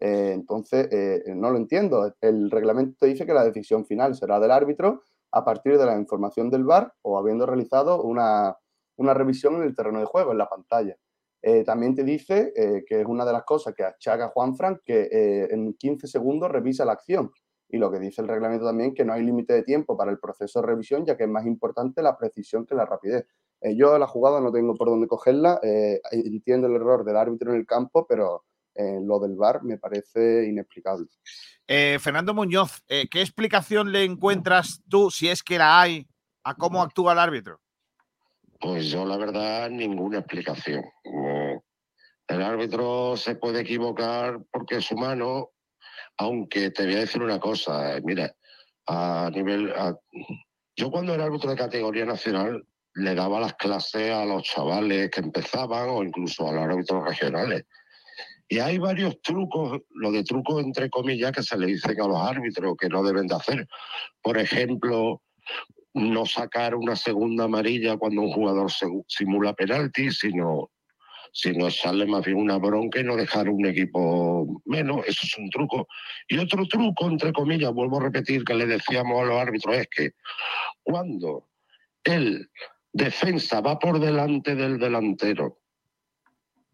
Eh, entonces, eh, no lo entiendo. El reglamento dice que la decisión final será del árbitro a partir de la información del VAR o habiendo realizado una, revisión en el terreno de juego, en la pantalla. Eh, también te dice eh, que es una de las cosas que achaca Juan Frank, que eh, en 15 segundos revisa la acción. Y lo que dice el reglamento también, que no hay límite de tiempo para el proceso de revisión, ya que es más importante la precisión que la rapidez. Eh, yo la jugada no tengo por dónde cogerla, eh, entiendo el error del árbitro en el campo, pero eh, lo del VAR me parece inexplicable. Eh, Fernando Muñoz, eh, ¿qué explicación le encuentras tú, si es que la hay, a cómo actúa el árbitro? Pues yo, la verdad, ninguna explicación. El árbitro se puede equivocar porque es humano, aunque te voy a decir una cosa. eh, Mira, a nivel. a- Yo, cuando era árbitro de categoría nacional, le daba las clases a los chavales que empezaban o incluso a los árbitros regionales. Y hay varios trucos, lo de trucos entre comillas, que se le dicen a los árbitros que no deben de hacer. Por ejemplo, no sacar una segunda amarilla cuando un jugador simula penalti, sino, sino echarle más bien una bronca y no dejar un equipo menos. Eso es un truco. Y otro truco, entre comillas, vuelvo a repetir, que le decíamos a los árbitros, es que cuando el defensa va por delante del delantero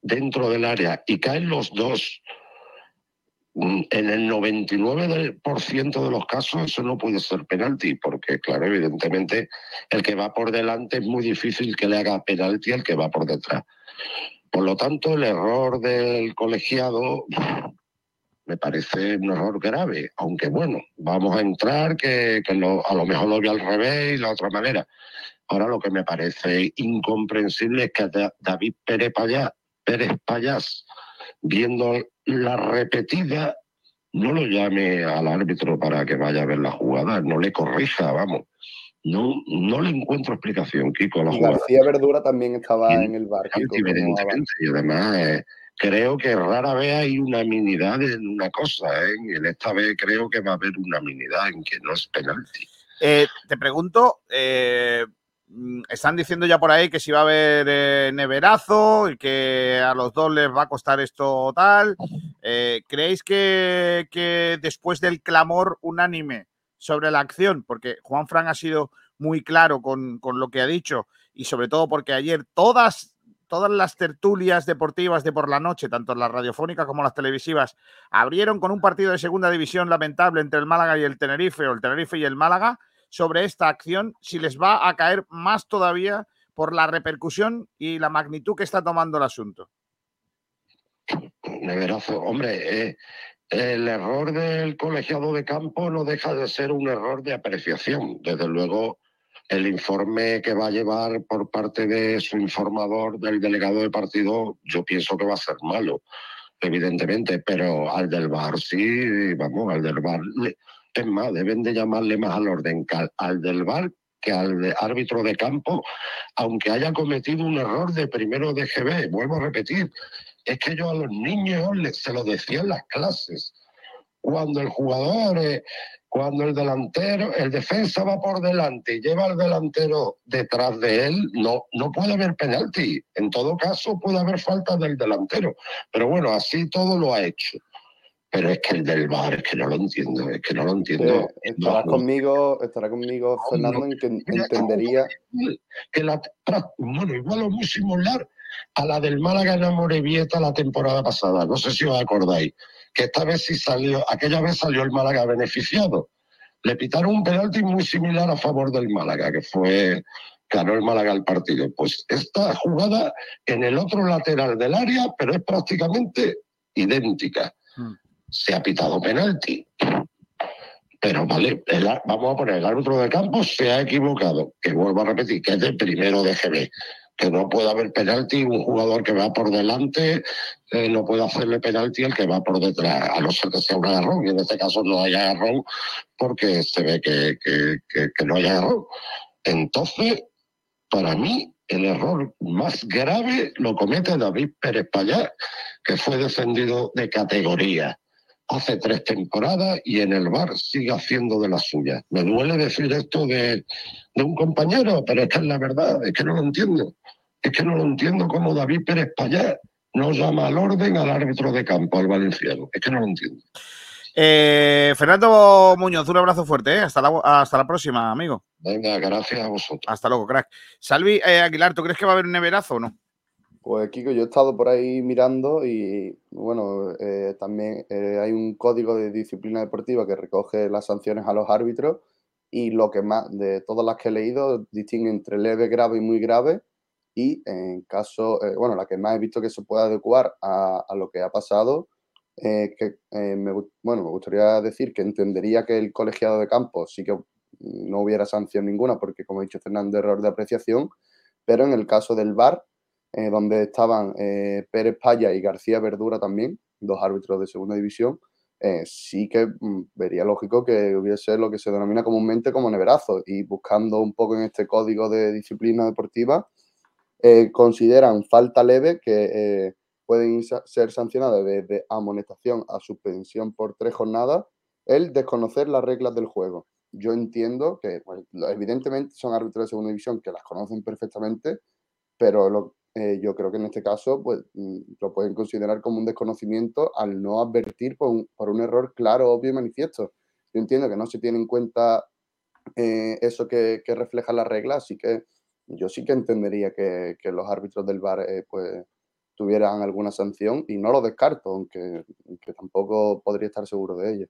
dentro del área y caen los dos, mm, en el 99% de los casos eso no puede ser penalti, porque claro, evidentemente el que va por delante es muy difícil que le haga penalti al que va por detrás. Por lo tanto, el error del colegiado me parece un error grave, aunque bueno, vamos a entrar que, a lo mejor lo vi al revés y la otra manera. Ahora lo que me parece incomprensible es que David Pérez Payas, Pérez Payas viendo la repetida, no lo llame al árbitro para que vaya a ver la jugada, no le corrija, vamos. No, no le encuentro explicación, Kiko. La García Verdura también estaba en el bar. Evidentemente, y además eh, creo que rara vez hay unanimidad en una cosa, ¿eh? en esta vez creo que va a haber unanimidad en que no es penalti. Eh, te pregunto, eh, están diciendo ya por ahí que si va a haber neverazo y que a los dos les va a costar esto tal. ¿Creéis que, después del clamor unánime sobre la acción, porque Juan Fran ha sido muy claro con, lo que ha dicho y sobre todo porque ayer todas, todas las tertulias deportivas de por la noche, tanto las radiofónicas como las televisivas, abrieron con un partido de segunda división lamentable entre el Málaga y el Tenerife o el Tenerife y el Málaga sobre esta acción, si les va a caer más todavía por la repercusión y la magnitud que está tomando el asunto. Neverazo, hombre, eh, el error del colegiado de campo no deja de ser un error de apreciación. Desde luego, el informe que va a llevar por parte de su informador, del delegado de partido, yo pienso que va a ser malo, evidentemente, pero al del bar sí, vamos, al del bar. Es más, deben de llamarle más al orden que al, del bar que al árbitro de campo, aunque haya cometido un error de primero de GB. Vuelvo a repetir, es que yo a los niños se lo decía en las clases. Cuando el jugador, eh, cuando el delantero, el defensa va por delante y lleva al delantero detrás de él, no, no puede haber penalti. En todo caso, puede haber falta del delantero. Pero bueno, así todo lo ha hecho. Pero es que el del bar, es que no lo entiendo, es que no lo entiendo. estará, conmigo, estará conmigo, Fernando, en que entendería. Que la, bueno, igual lo muy similar a la del Málaga en Amorebieta la temporada pasada. No sé si os acordáis. Que esta vez sí salió, aquella vez salió el Málaga beneficiado. Le pitaron un penalti muy similar a favor del Málaga, que fue ganó el Málaga el partido. Pues esta jugada en el otro lateral del área, pero es prácticamente idéntica. Se ha pitado penalti. Pero vale, vamos a poner el árbitro de campo se ha equivocado, que vuelvo a repetir, que es el primero de GB que no puede haber penalti, un jugador que va por delante eh, no puede hacerle penalti al que va por detrás, a no ser que sea un agarrón, y en este caso no haya agarrón porque se ve que, que, no hay agarrón. Entonces, para mí, el error más grave lo comete David Pérez Payá, que fue defendido de categoría hace tres temporadas y en el bar sigue haciendo de las suyas. Me duele decir esto de, de un compañero, pero es que es la verdad, es que no lo entiendo. Es que no lo entiendo como David Pérez Payá no llama al orden al árbitro de campo, al valenciano. Es que no lo entiendo. Eh, Fernando Muñoz, un abrazo fuerte. ¿eh? Hasta, la, hasta la próxima, amigo. Venga, gracias a vosotros. Hasta luego, crack. Salvi eh, Aguilar, ¿tú crees que va a haber un neverazo o no? Pues Kiko, yo he estado por ahí mirando y bueno, también hay un código de disciplina deportiva que recoge las sanciones a los árbitros y lo que más, de todas las que he leído, distingue entre leve, grave y muy grave y en caso, eh, bueno, la que más he visto que se puede adecuar a, lo que ha pasado, eh, que eh, me, bueno, me gustaría decir que entendería que el colegiado de campo sí que no hubiera sanción ninguna, porque como ha dicho Fernando, error de apreciación, pero en el caso del VAR, donde estaban Pérez Paya y García Verdura también, dos árbitros de segunda división, sí que mm, vería lógico que hubiese lo que se denomina comúnmente como neverazo y buscando un poco en este código de disciplina deportiva, eh, consideran falta leve que eh, pueden ser sancionadas desde amonestación a suspensión por tres jornadas el desconocer las reglas del juego. Yo entiendo que, evidentemente, son árbitros de segunda división que las conocen perfectamente, pero eh, yo creo que en este caso pues, mm, lo pueden considerar como un desconocimiento al no advertir por un, error claro, obvio y manifiesto. Yo entiendo que no se tiene en cuenta eso que, que refleja la regla, así que yo sí que entendería que, los árbitros del VAR eh, pues, tuvieran alguna sanción y no lo descarto, aunque, tampoco podría estar seguro de ello.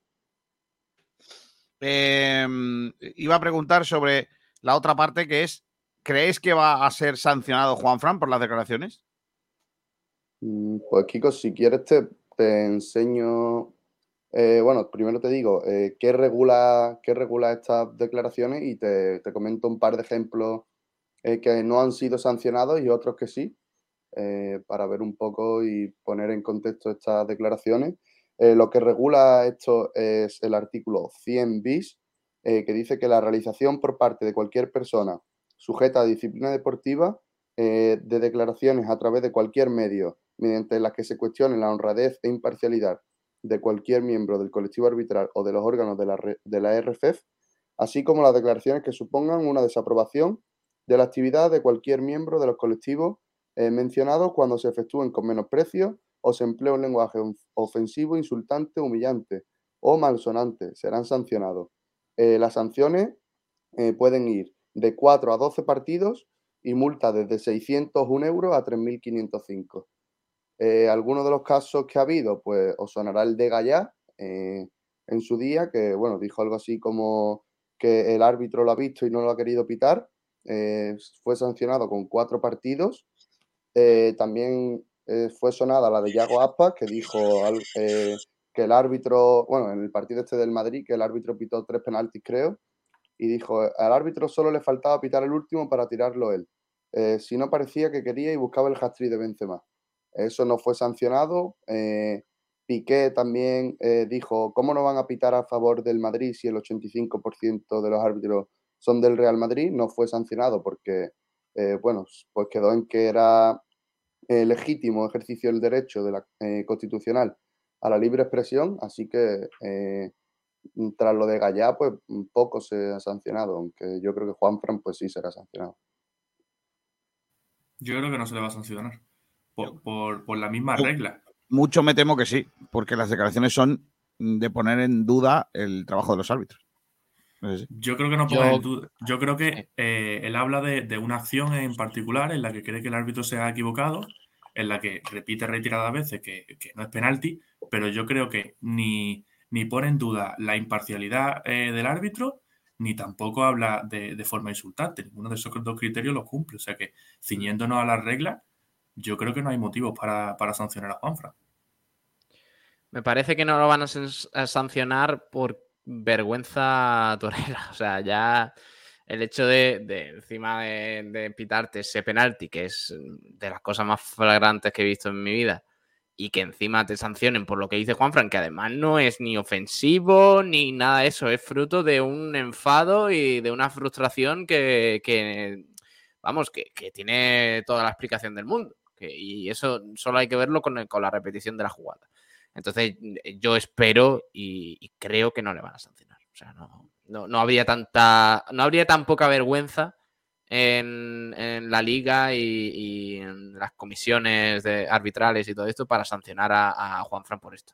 Em, iba a preguntar sobre la otra parte que es, ¿crees que va a ser sancionado Juan Fran por las declaraciones? Mm, pues Kiko, si quieres te, te enseño, eh, bueno, primero te digo eh, qué, regula, qué regula estas declaraciones y te, te comento un par de ejemplos eh, que no han sido sancionados y otros que sí, para ver un poco y poner en contexto estas declaraciones. lo que regula esto es el artículo 100 bis, que dice que la realización por parte de cualquier persona sujeta a disciplina deportiva de declaraciones a través de cualquier medio mediante las que se cuestione la honradez e imparcialidad de cualquier miembro del colectivo arbitral o de los órganos de la, de la RFEF, así como las declaraciones que supongan una desaprobación de la actividad de cualquier miembro de los colectivos eh, mencionados cuando se efectúen con menosprecio o se emplee un lenguaje ofensivo, insultante, humillante o malsonante. Serán sancionados. Eh, las sanciones eh, pueden ir de 4 a 12 partidos y multa desde 601 euros a 3.505. Eh, algunos de los casos que ha habido, pues os sonará el de Gallá eh, en su día, que bueno, dijo algo así como que el árbitro lo ha visto y no lo ha querido pitar. Eh, fue sancionado con cuatro partidos. también fue sonada la de Yago Aspas, que dijo que el árbitro, bueno, en el partido este del Madrid, que el árbitro pitó tres penaltis, creo, y dijo, al árbitro solo le faltaba pitar el último para tirarlo él. si no parecía que quería y buscaba el hat de Benzema. Eso no fue sancionado. Eh, Piqué también eh, dijo, ¿cómo no van a pitar a favor del Madrid si el 85% de los árbitros son del Real Madrid? No fue sancionado porque, eh, bueno, pues quedó en que era legítimo ejercicio del derecho de la, constitucional a la libre expresión, así que tras lo de Gallá, pues poco se ha sancionado, aunque yo creo que Juan Fran pues sí será sancionado. Yo creo que no se le va a sancionar por, la misma regla. Mucho me temo que sí, porque las declaraciones son de poner en duda el trabajo de los árbitros. Yo creo que no pone en duda. Yo creo que eh, él habla de, una acción en particular en la que cree que el árbitro se ha equivocado, en la que repite reiteradas veces que, no es penalti, pero yo creo que ni, ni pone en duda la imparcialidad eh, del árbitro, ni tampoco habla de, de, forma insultante. Ninguno de esos dos criterios lo cumple. O sea que, ciñéndonos a las reglas, yo creo que no hay motivos para, sancionar a Juanfra. Me parece que no lo van a, sancionar por vergüenza *laughs* torera. O sea, ya el hecho de, encima de, pitarte ese penalti, que es de las cosas más flagrantes que he visto en mi vida, y que encima te sancionen por lo que dice Juanfran, que además no es ni ofensivo ni nada de eso, es fruto de un enfado y de una frustración que, vamos, que, tiene toda la explicación del mundo y eso solo hay que verlo con, la repetición de la jugada. Entonces, yo espero y, creo que no le van a sancionar. O sea, no, habría tanta. No habría tan poca vergüenza en, la liga y, en las comisiones de arbitrales y todo esto para sancionar a, Juan Fran por esto.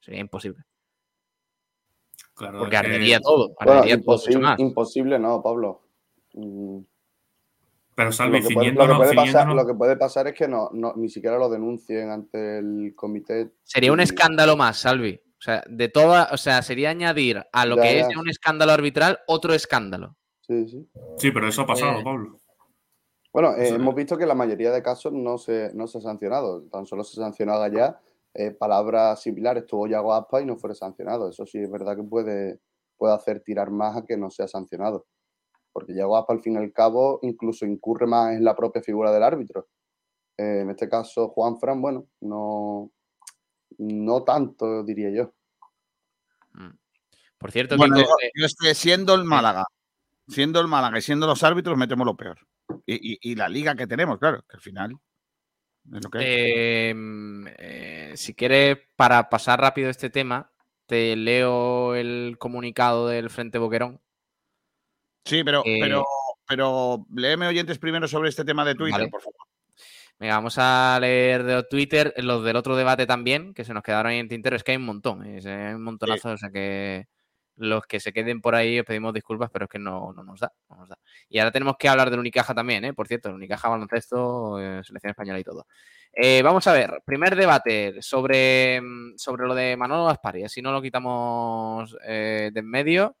Sería imposible. Porque ardería todo. imposible, no, Pablo. Mm, pero Salvi, lo que, puede, lo, que puede pasar, es que no, ni siquiera lo denuncien ante el comité. Sería un escándalo más, Salvi. O sea, de toda, o sea, sería añadir a lo que es un escándalo arbitral otro escándalo. Sí, sí. Sí, pero eso ha pasado, eh, Pablo. Bueno, eh, hemos visto que la mayoría de casos no se, no se ha sancionado. Tan solo se ha sancionado allá eh, palabras similares. Tuvo Yago Aspa y no fuera sancionado. Eso sí es verdad que puede, puede hacer tirar más a que no sea sancionado porque ya Guapa al fin y al cabo incluso incurre más en la propia figura del árbitro. Eh, en este caso, Juan Fran, bueno, no, no tanto, diría yo. Mm. Por cierto, bueno, yo, es que siendo el Málaga, siendo el Málaga y siendo los árbitros, metemos lo peor. Y, la liga que tenemos, claro, que al final. Em, eh, si quieres, para pasar rápido este tema, te leo el comunicado del Frente Boquerón, Sí, pero, pero, eh, pero léeme oyentes primero sobre este tema de Twitter, por favor. Venga, vamos a leer de Twitter los del otro debate también, que se nos quedaron ahí en tintero. Es que hay un montón, hay un montonazo, o sea que los que se queden por ahí os pedimos disculpas, pero es que no, nos da, Y ahora tenemos que hablar del Unicaja también, ¿eh? por cierto, el Unicaja baloncesto, eh, selección española y todo. Eh, vamos a ver, primer debate sobre, mm, sobre lo de Manolo Gaspari, si no lo quitamos de en medio.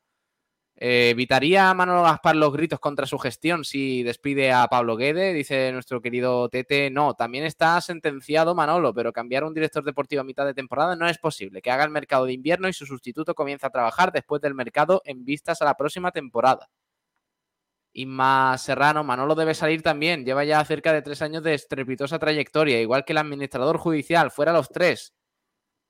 Eh, ¿Evitaría Manolo Gaspar los gritos contra su gestión si despide a Pablo Guede? Dice nuestro querido Tete. No, también está sentenciado Manolo, pero cambiar un director deportivo a mitad de temporada no es posible. Que haga el mercado de invierno y su sustituto comienza a trabajar después del mercado en vistas a la próxima temporada. Inma Serrano, Manolo debe salir también. Lleva ya cerca de tres años de estrepitosa trayectoria, igual que el administrador judicial. Fuera los tres.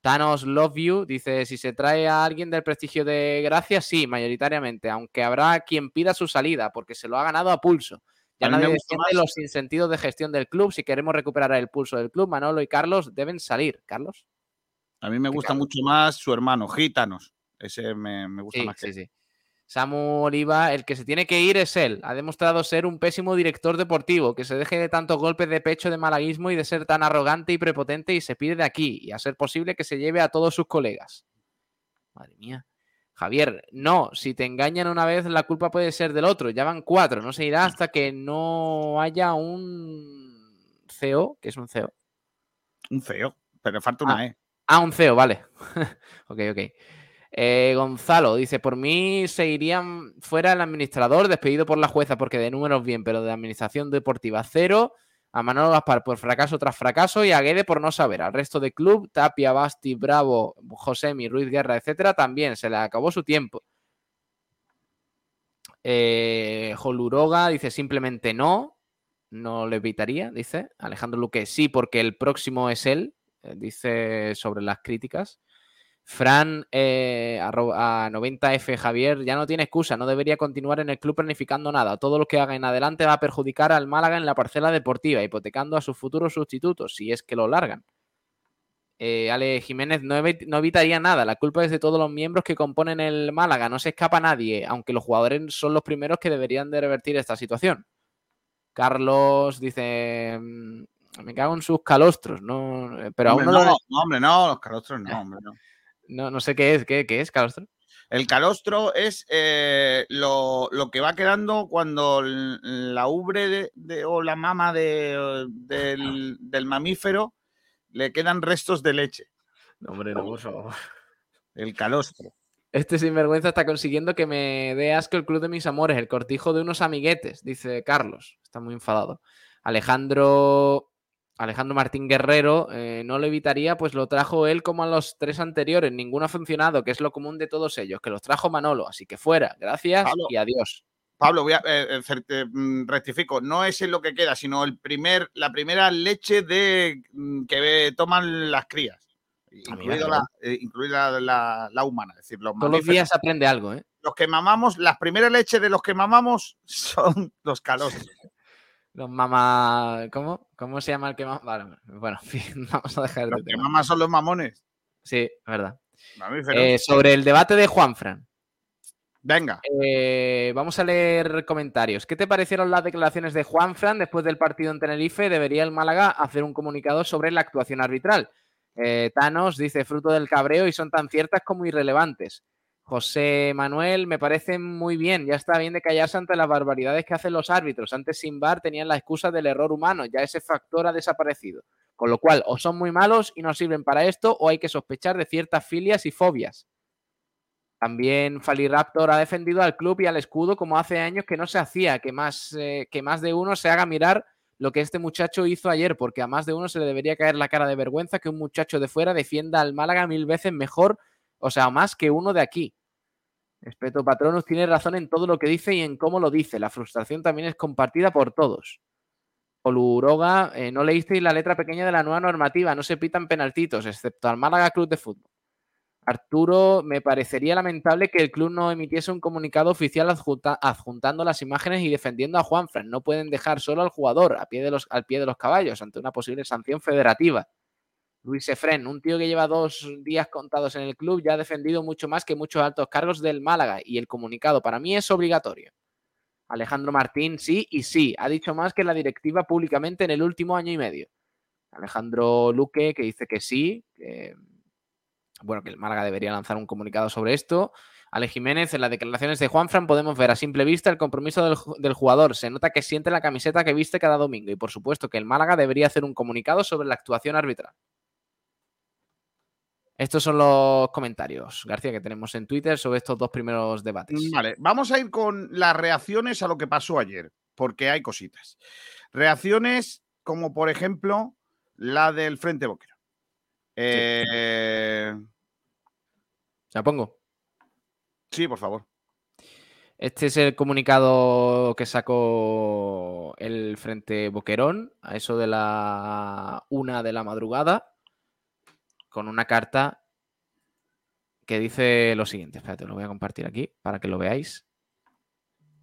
Thanos Love You dice, si se trae a alguien del prestigio de Gracia, sí, mayoritariamente, aunque habrá quien pida su salida, porque se lo ha ganado a pulso. Ya nadie defiende los insentidos de gestión del club. Si queremos recuperar el pulso del club, Manolo y Carlos deben salir. ¿Carlos? A mí me gusta mucho más su hermano, Gitanos. Ese me, gusta más. Sí, sí. Samu Oliva, el que se tiene que ir es él. Ha demostrado ser un pésimo director deportivo, que se deje de tantos golpes de pecho de malaguismo y de ser tan arrogante y prepotente y se pide de aquí, y a ser posible que se lleve a todos sus colegas. Madre mía. Javier, no, si te engañan una vez, la culpa puede ser del otro. Ya van cuatro, no se irá hasta que no haya un CEO, que es un CEO. Un CEO, pero falta una ah, E. Ah, un CEO, vale. *laughs* ok, ok. Eh, Gonzalo dice: Por mí se irían fuera el administrador, despedido por la jueza porque de números bien, pero de administración deportiva cero. A Manolo Gaspar por fracaso tras fracaso y a Guede por no saber. Al resto de club, Tapia, Basti, Bravo, Josemi, Ruiz Guerra, etcétera, también se le acabó su tiempo. Eh, Joluroga dice simplemente no, no le evitaría, dice. Alejandro Luque sí, porque el próximo es él, eh, dice sobre las críticas. Fran eh, a, 90F Javier ya no tiene excusa, no debería continuar en el club planificando nada. Todo lo que haga en adelante va a perjudicar al Málaga en la parcela deportiva, hipotecando a sus futuros sustitutos, si es que lo largan. Eh, Ale Jiménez no, evitaría nada, la culpa es de todos los miembros que componen el Málaga, no se escapa nadie, aunque los jugadores son los primeros que deberían de revertir esta situación. Carlos dice, mm, me cago en sus calostros, no, pero aún no, no, hombre, no, los calostros no, *laughs* hombre, no. No, no sé qué es, ¿qué, es calostro? El calostro es eh, lo, que va quedando cuando la ubre de, o la mama de, del, mamífero le quedan restos de leche. No, hombre, no, por favor. El calostro. Este sinvergüenza está consiguiendo que me dé asco el club de mis amores, el cortijo de unos amiguetes, dice Carlos. Está muy enfadado. Alejandro Alejandro Martín Guerrero eh, no lo evitaría, pues lo trajo él como a los tres anteriores. Ninguno ha funcionado, que es lo común de todos ellos, que los trajo Manolo. Así que fuera, gracias y adiós. Pablo, voy a, eh, eh, mm, rectifico, no es en lo que queda, sino el primer, la primera leche de mm, que toman las crías, incluida, la, la, humana. Es decir, los Todos los días aprende algo, ¿eh? Los que mamamos, las primeras leches de los que mamamos son los calostros. Los mamá. ¿Cómo? ¿Cómo se llama el que más? Vale, bueno, *laughs* vamos a dejar Los que mamá son los mamones. Sí, es verdad. Eh, sobre el debate de Juanfran. Venga. Eh, vamos a leer comentarios. ¿Qué te parecieron las declaraciones de Juanfran después del partido en Tenerife? Debería el Málaga hacer un comunicado sobre la actuación arbitral. Eh, Thanos dice fruto del cabreo y son tan ciertas como irrelevantes. José Manuel, me parece muy bien. Ya está bien de callarse ante las barbaridades que hacen los árbitros. Antes sin bar tenían la excusa del error humano. Ya ese factor ha desaparecido. Con lo cual, o son muy malos y no sirven para esto, o hay que sospechar de ciertas filias y fobias. También Faliraptor ha defendido al club y al escudo como hace años que no se hacía, que más, eh, que más de uno se haga mirar lo que este muchacho hizo ayer, porque a más de uno se le debería caer la cara de vergüenza que un muchacho de fuera defienda al Málaga mil veces mejor, o sea, más que uno de aquí. Respeto Patronus tiene razón en todo lo que dice y en cómo lo dice. La frustración también es compartida por todos. Oluroga, eh, no leísteis la letra pequeña de la nueva normativa, no se pitan penaltitos, excepto al Málaga Club de Fútbol. Arturo, me parecería lamentable que el club no emitiese un comunicado oficial adjuntando las imágenes y defendiendo a Juanfran. No pueden dejar solo al jugador a pie de los, al pie de los caballos ante una posible sanción federativa. Luis Efren, un tío que lleva dos días contados en el club, ya ha defendido mucho más que muchos altos cargos del Málaga y el comunicado para mí es obligatorio. Alejandro Martín, sí y sí, ha dicho más que la directiva públicamente en el último año y medio. Alejandro Luque, que dice que sí, bueno, que el Málaga debería lanzar un comunicado sobre esto. Ale Jiménez, en las declaraciones de Juanfran podemos ver a simple vista el compromiso del, del, jugador. Se nota que siente la camiseta que viste cada domingo y por supuesto que el Málaga debería hacer un comunicado sobre la actuación arbitral. Estos son los comentarios, García, que tenemos en Twitter sobre estos dos primeros debates. Vale, vamos a ir con las reacciones a lo que pasó ayer, porque hay cositas. Reacciones como, por ejemplo, la del Frente Boquero. Eh... ¿La pongo? Sí, por favor. Este es el comunicado que sacó el Frente Boquerón a eso de la una de la madrugada con una carta que dice lo siguiente. Espérate, lo voy a compartir aquí para que lo veáis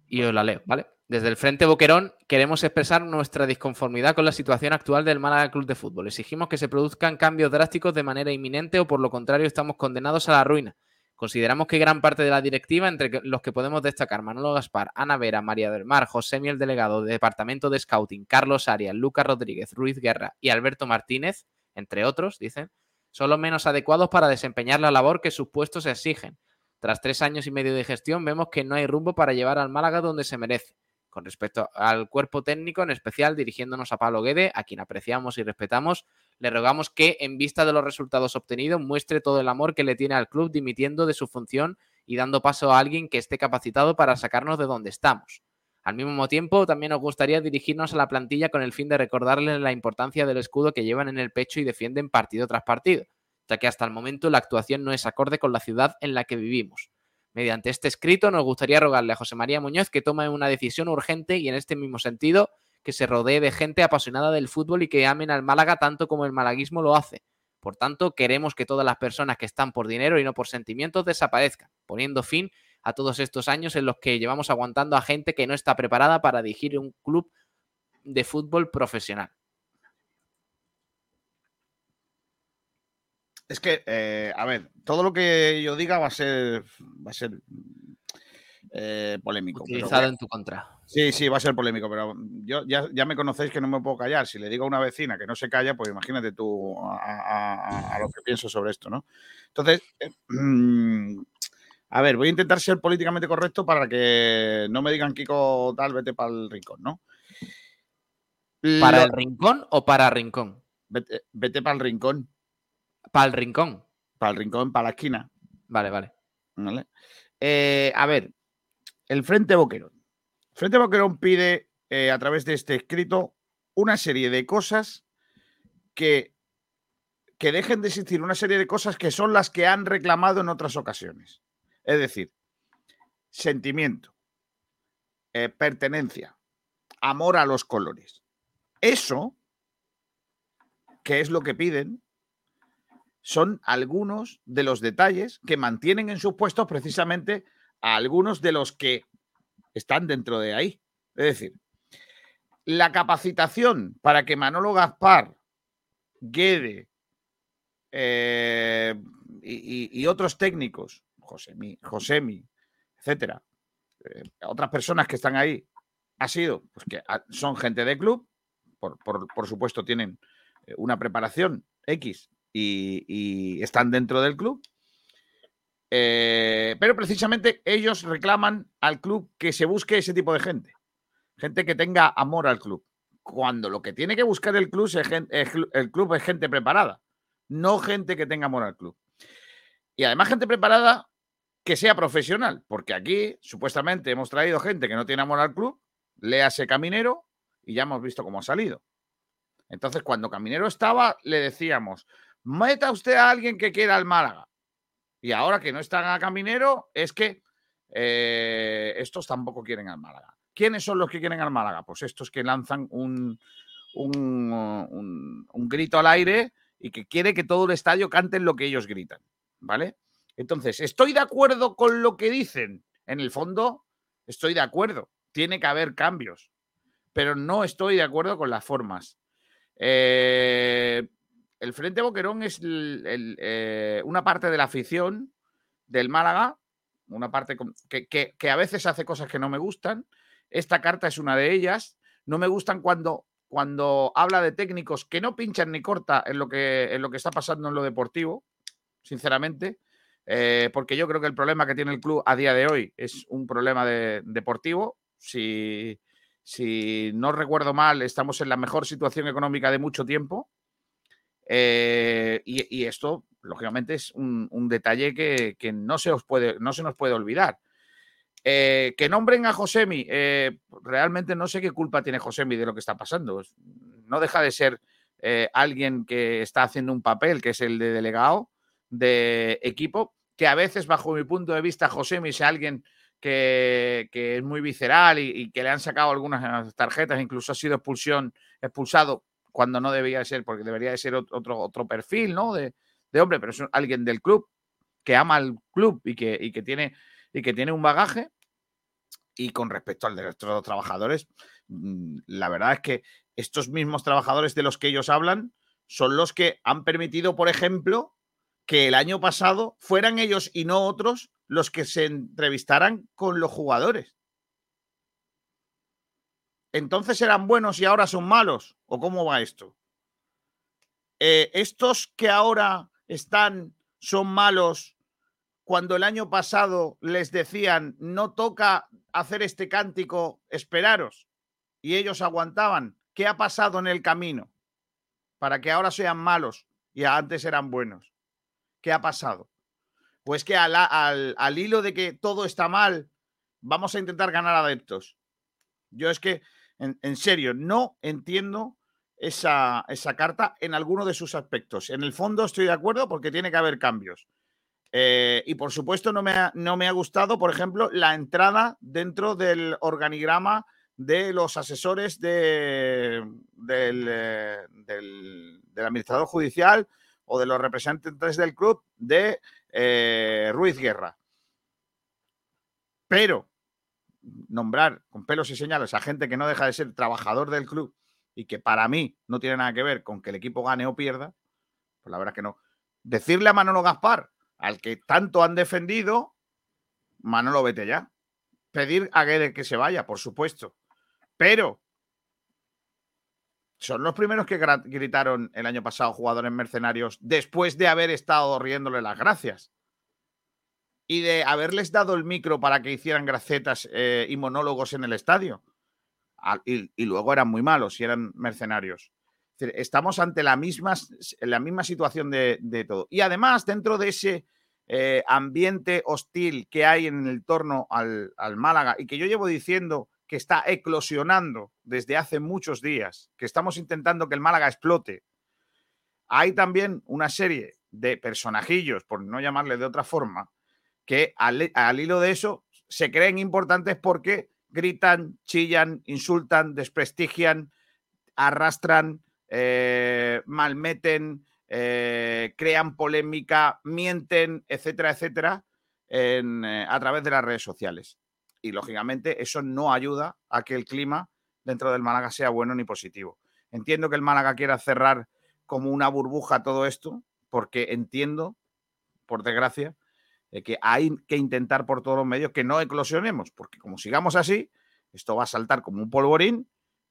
y os la leo, ¿vale? Desde el Frente Boquerón queremos expresar nuestra disconformidad con la situación actual del Málaga Club de Fútbol. Exigimos que se produzcan cambios drásticos de manera inminente o por lo contrario estamos condenados a la ruina. Consideramos que gran parte de la directiva, entre los que podemos destacar Manolo Gaspar, Ana Vera, María del Mar, José Miel Delegado de Departamento de Scouting, Carlos Arias, Lucas Rodríguez, Ruiz Guerra y Alberto Martínez, entre otros, dicen, son los menos adecuados para desempeñar la labor que sus puestos exigen. Tras tres años y medio de gestión, vemos que no hay rumbo para llevar al Málaga donde se merece. Con respecto al cuerpo técnico, en especial dirigiéndonos a Pablo Guede, a quien apreciamos y respetamos, le rogamos que, en vista de los resultados obtenidos, muestre todo el amor que le tiene al club dimitiendo de su función y dando paso a alguien que esté capacitado para sacarnos de donde estamos. Al mismo tiempo, también nos gustaría dirigirnos a la plantilla con el fin de recordarles la importancia del escudo que llevan en el pecho y defienden partido tras partido, ya que hasta el momento la actuación no es acorde con la ciudad en la que vivimos. Mediante este escrito nos gustaría rogarle a José María Muñoz que tome una decisión urgente y en este mismo sentido que se rodee de gente apasionada del fútbol y que amen al Málaga tanto como el malaguismo lo hace. Por tanto, queremos que todas las personas que están por dinero y no por sentimientos desaparezcan, poniendo fin a todos estos años en los que llevamos aguantando a gente que no está preparada para dirigir un club de fútbol profesional. Es que, eh, a ver, todo lo que yo diga va a ser, va a ser eh, polémico. Utilizado en tu contra. Sí, sí, va a ser polémico, pero yo ya, me conocéis que no me puedo callar. Si le digo a una vecina que no se calla, pues imagínate tú a, lo que pienso sobre esto, ¿no? Entonces, eh, *clears throat* a ver, voy a intentar ser políticamente correcto para que no me digan Kiko tal, vete para el rincón, ¿no? ¿Para el rincón o para rincón? Vete, vete para el rincón. Para el rincón. Para el rincón, para la esquina. Vale, vale. Eh, a ver, el Frente Boquerón. Frente Boquerón pide eh, a través de este escrito una serie de cosas que, que dejen de existir, una serie de cosas que son las que han reclamado en otras ocasiones. Es decir, sentimiento, eh, pertenencia, amor a los colores. Eso, que es lo que piden, son algunos de los detalles que mantienen en sus puestos precisamente a algunos de los que están dentro de ahí. Es decir, la capacitación para que Manolo Gaspar, Guede eh, y, otros técnicos, Josemi, Josemi etcétera, eh, otras personas que están ahí, ha sido pues que son gente de club, por supuesto tienen eh, una preparación X y, están dentro del club. Eh, pero precisamente ellos reclaman al club que se busque ese tipo de gente. Gente que tenga amor al club. Cuando lo que tiene que buscar el club es, el club es gente preparada, no gente que tenga amor al club. Y además gente preparada que sea profesional, porque aquí supuestamente hemos traído gente que no tiene amor al club, léase Caminero y ya hemos visto cómo ha salido. Entonces, cuando Caminero estaba, le decíamos, meta usted a alguien que quiera al Málaga. Y ahora que no está a Caminero, es que eh, estos tampoco quieren al Málaga. ¿Quiénes son los que quieren al Málaga? Pues estos que lanzan un, un, grito al aire y que quiere que todo el estadio cante lo que ellos gritan. ¿Vale? Entonces, ¿estoy de acuerdo con lo que dicen? En el fondo, estoy de acuerdo. Tiene que haber cambios. Pero no estoy de acuerdo con las formas. Eh, el Frente Boquerón es eh, una parte de la afición del Málaga, una parte que, a veces hace cosas que no me gustan. Esta carta es una de ellas. No me gustan cuando, cuando habla de técnicos que no pinchan ni corta en lo que, en lo que está pasando en lo deportivo, sinceramente, eh, porque yo creo que el problema que tiene el club a día de hoy es un problema deportivo. Si, no recuerdo mal, estamos en la mejor situación económica de mucho tiempo Eh, y, esto, lógicamente, es un, detalle que, no, se os puede, no se nos puede olvidar. Eh, que nombren a Josemi, eh, realmente no sé qué culpa tiene Josemi de lo que está pasando. No deja de ser alguien que está haciendo un papel, que es el de delegado de equipo, que a veces, bajo mi punto de vista, Josemi es alguien que, es muy visceral y, que le han sacado algunas tarjetas, incluso ha sido expulsión, expulsado cuando no debía ser, porque debería de ser otro, otro perfil, ¿no? De, hombre, pero es alguien del club que ama al club y que, que, tiene, y que tiene un bagaje. Y con respecto al de los trabajadores, mm, la verdad es que estos mismos trabajadores de los que ellos hablan son los que han permitido, por ejemplo, que el año pasado fueran ellos y no otros los que se entrevistaran con los jugadores entonces eran buenos y ahora son malos. ¿O cómo va esto? Eh, estos que ahora están son malos cuando el año pasado les decían no toca hacer este cántico, esperaros. Y ellos aguantaban. ¿Qué ha pasado en el camino? Para que ahora sean malos y antes eran buenos. ¿Qué ha pasado? Pues que al, al hilo de que todo está mal, vamos a intentar ganar adeptos. Yo es que en, serio, no entiendo esa, carta en alguno de sus aspectos. En el fondo estoy de acuerdo porque tiene que haber cambios. Eh, y por supuesto no me, ha, no me ha gustado, por ejemplo, la entrada dentro del organigrama de los asesores de, del, eh, del, administrador judicial o de los representantes del club de eh, Ruiz Guerra. Pero nombrar con pelos y señales a gente que no deja de ser trabajador del club y que para mí no tiene nada que ver con que el equipo gane o pierda, pues la verdad que no. Decirle a Manolo Gaspar, al que tanto han defendido, Manolo, vete ya. Pedir a Guedes que se vaya, por supuesto. Pero son los primeros que gritaron el año pasado jugadores mercenarios después de haber estado riéndole las gracias y de haberles dado el micro para que hicieran gracetas eh, y monólogos en el estadio. Y, luego eran muy malos y eran mercenarios. Estamos ante la misma, la misma situación de, todo. Y además, dentro de ese eh, ambiente hostil que hay en el torno al, al Málaga y que yo llevo diciendo que está eclosionando desde hace muchos días, que estamos intentando que el Málaga explote, hay también una serie de personajillos, por no llamarle de otra forma, que al, hilo de eso se creen importantes porque gritan, chillan, insultan, desprestigian, arrastran, eh, malmeten, eh, crean polémica, mienten, etcétera, etcétera, eh, a través de las redes sociales. Y lógicamente eso no ayuda a que el clima dentro del Málaga sea bueno ni positivo. Entiendo que el Málaga quiera cerrar como una burbuja todo esto, porque entiendo, por desgracia, que hay que intentar por todos los medios que no eclosionemos, porque como sigamos así, esto va a saltar como un polvorín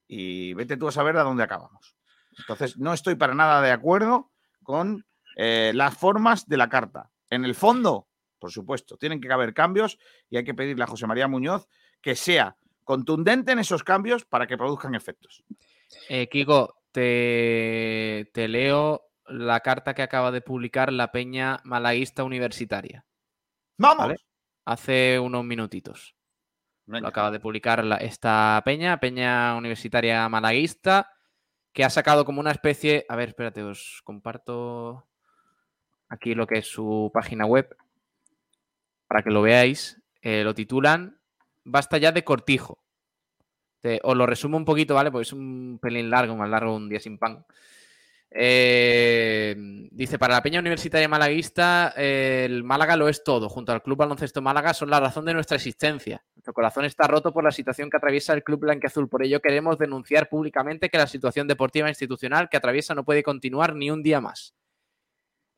y vete tú a saber a dónde acabamos. Entonces, no estoy para nada de acuerdo con eh, las formas de la carta. En el fondo, por supuesto, tienen que haber cambios y hay que pedirle a José María Muñoz que sea contundente en esos cambios para que produzcan efectos. Eh, Kiko, te, te leo la carta que acaba de publicar la Peña Malaguista Universitaria. ¡Vamos! Hace unos minutitos. Lo acaba de publicar esta peña, Peña Universitaria Malaguista, que ha sacado como una especie. A ver, espérate, os comparto aquí lo que es su página web para que lo veáis. Eh, lo titulan Basta ya de cortijo. os lo resumo un poquito, ¿vale? Porque es un pelín largo, más largo un día sin pan. Eh, dice, para la Peña Universitaria Malaguista, el Málaga lo es todo. Junto al Club Baloncesto Málaga son la razón de nuestra existencia. Nuestro corazón está roto por la situación que atraviesa el Club Blanqueazul. Por ello queremos denunciar públicamente que la situación deportiva e institucional que atraviesa no puede continuar ni un día más.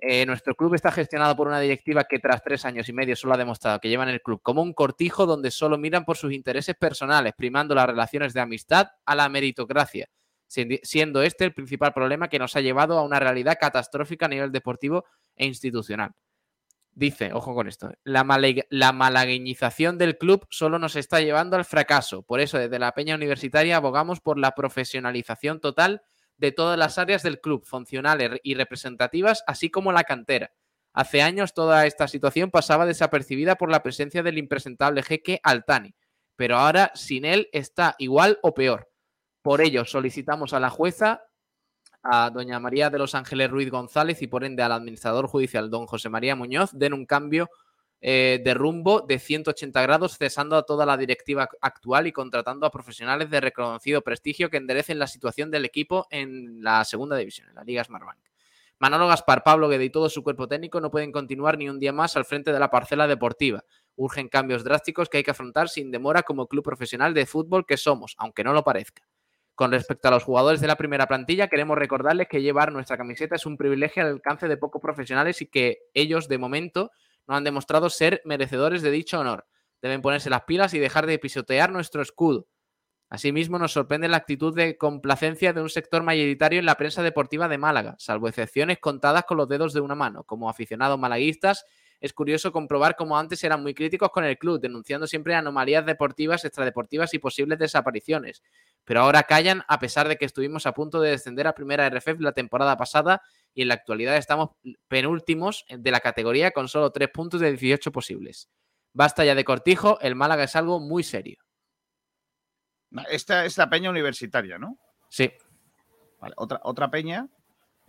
Eh, nuestro club está gestionado por una directiva que tras tres años y medio solo ha demostrado que llevan el club como un cortijo donde solo miran por sus intereses personales, primando las relaciones de amistad a la meritocracia siendo este el principal problema que nos ha llevado a una realidad catastrófica a nivel deportivo e institucional. Dice, ojo con esto, la, la malagueñización del club solo nos está llevando al fracaso. Por eso, desde la Peña Universitaria abogamos por la profesionalización total de todas las áreas del club, funcionales y representativas, así como la cantera. Hace años toda esta situación pasaba desapercibida por la presencia del impresentable jeque Altani, pero ahora sin él está igual o peor. Por ello, solicitamos a la jueza, a doña María de los Ángeles Ruiz González y por ende al administrador judicial, don José María Muñoz, den un cambio eh, de rumbo de 180 grados, cesando a toda la directiva actual y contratando a profesionales de reconocido prestigio que enderecen la situación del equipo en la segunda división, en la Liga Smartbank. Manolo Gaspar, Pablo Guede y todo su cuerpo técnico no pueden continuar ni un día más al frente de la parcela deportiva. Urgen cambios drásticos que hay que afrontar sin demora como club profesional de fútbol que somos, aunque no lo parezca. Con respecto a los jugadores de la primera plantilla, queremos recordarles que llevar nuestra camiseta es un privilegio al alcance de pocos profesionales y que ellos, de momento, no han demostrado ser merecedores de dicho honor. Deben ponerse las pilas y dejar de pisotear nuestro escudo. Asimismo, nos sorprende la actitud de complacencia de un sector mayoritario en la prensa deportiva de Málaga, salvo excepciones contadas con los dedos de una mano. Como aficionados malaguistas, es curioso comprobar cómo antes eran muy críticos con el club, denunciando siempre anomalías deportivas, extradeportivas y posibles desapariciones. Pero ahora callan a pesar de que estuvimos a punto de descender a primera RFF la temporada pasada y en la actualidad estamos penúltimos de la categoría con solo tres puntos de 18 posibles. Basta ya de cortijo, el Málaga es algo muy serio. Esta es la peña universitaria, ¿no? Sí. otra, otra peña,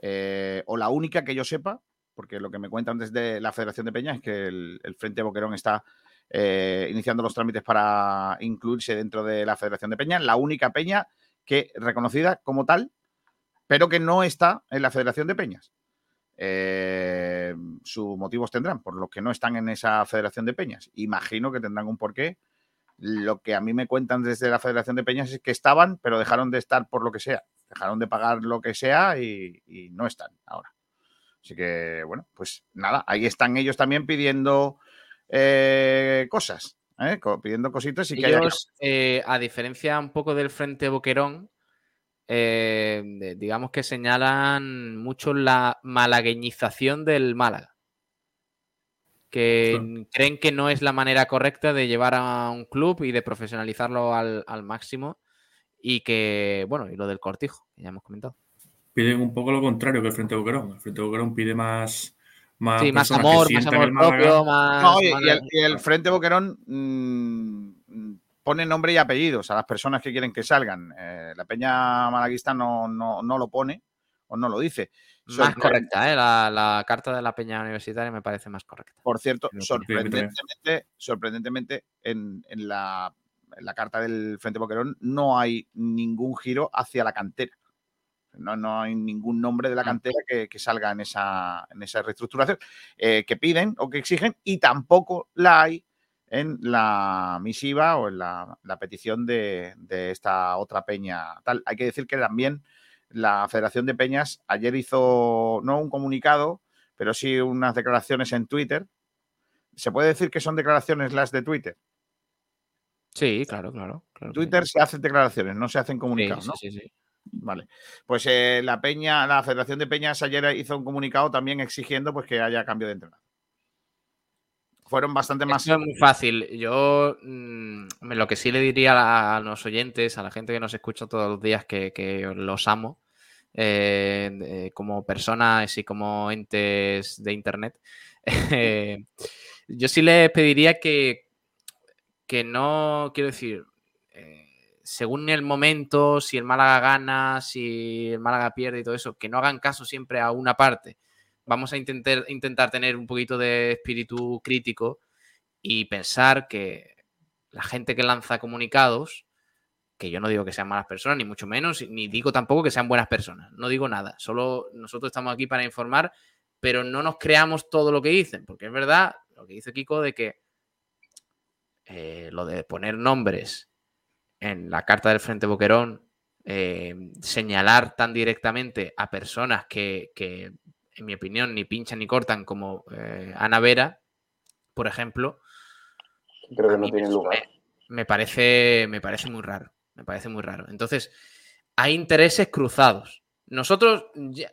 eh, o la única que yo sepa, porque lo que me cuentan desde la Federación de Peñas es que el, Frente Boquerón está eh, iniciando los trámites para incluirse dentro de la Federación de Peñas, la única peña que reconocida como tal pero que no está en la Federación de Peñas. Eh, sus motivos tendrán por los que no están en esa Federación de Peñas. Imagino que tendrán un porqué. Lo que a mí me cuentan desde la Federación de Peñas es que estaban, pero dejaron de estar por lo que sea. Dejaron de pagar lo que sea y, no están ahora. Así que, bueno, pues nada, ahí están ellos también pidiendo eh, cosas, ¿eh? pidiendo cositas y que ellos, a diferencia un poco del Frente Boquerón, eh, digamos que señalan mucho la malagueñización del Málaga. Que creen que no es la manera correcta de llevar a un club y de profesionalizarlo al, máximo. Y que, bueno, y lo del cortijo, que ya hemos comentado. Piden un poco lo contrario que el Frente Boquerón. El Frente Boquerón pide más, más, más amor, más amor propio, más. y, el, Frente Boquerón mm, pone nombre y apellidos a las personas que quieren que salgan. Eh, la Peña Malaguista no, no, lo pone o no lo dice. Más correcta, ¿eh? la, carta de la Peña Universitaria me parece más correcta. Por cierto, sorprendentemente, sorprendentemente en, la, carta del Frente Boquerón no hay ningún giro hacia la cantera. No, no hay ningún nombre de la cantera que, salga en esa, en esa reestructuración eh, que piden o que exigen y tampoco la hay en la misiva o en la, petición de, esta otra peña. Tal. Hay que decir que también la Federación de Peñas ayer hizo no un comunicado, pero sí unas declaraciones en Twitter. ¿Se puede decir que son declaraciones las de Twitter? Sí, claro, claro. Twitter se hacen declaraciones, no se hacen comunicados, ¿no? Sí, sí, Vale. Pues eh, la Peña, la Federación de Peñas ayer hizo un comunicado también exigiendo pues, que haya cambio de entrenador fueron bastante más. es muy fácil. Yo mm, lo que sí le diría a, los oyentes, a la gente que nos escucha todos los días, que, los amo, eh, como personas y como entes de Internet, *laughs* eh, yo sí les pediría que, que no, quiero decir, eh, según el momento, si el Málaga gana, si el Málaga pierde y todo eso, que no hagan caso siempre a una parte. Vamos a intentar, intentar tener un poquito de espíritu crítico y pensar que la gente que lanza comunicados, que yo no digo que sean malas personas, ni mucho menos, ni digo tampoco que sean buenas personas, no digo nada, solo nosotros estamos aquí para informar, pero no nos creamos todo lo que dicen, porque es verdad lo que dice Kiko de que eh, lo de poner nombres en la carta del Frente Boquerón, eh, señalar tan directamente a personas que, que en mi opinión, ni pinchan ni cortan como eh, Ana Vera, por ejemplo. Creo que no tiene lugar. Me, parece, me parece muy raro. Me parece muy raro. Entonces, hay intereses cruzados. Nosotros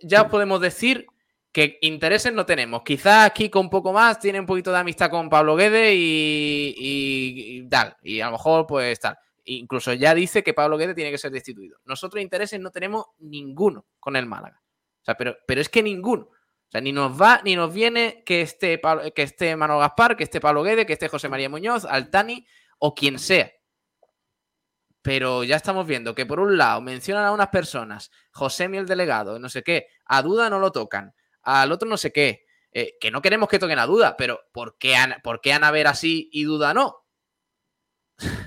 ya, podemos decir que intereses no tenemos. Quizás aquí con un poco más tiene un poquito de amistad con Pablo Guede y, y, tal. Y a lo mejor, pues tal. Incluso ya dice que Pablo Guede tiene que ser destituido. Nosotros intereses no tenemos ninguno con el Málaga. O sea, pero, pero es que ninguno. O sea, ni nos va, ni nos viene que esté, que esté Manuel Gaspar, que esté Pablo Guede, que esté José María Muñoz, Altani o quien sea. Pero ya estamos viendo que por un lado mencionan a unas personas, José el delegado, no sé qué, a Duda no lo tocan, al otro no sé qué, eh, que no queremos que toquen a Duda, pero ¿por qué, ¿por qué Ana ver así y Duda no?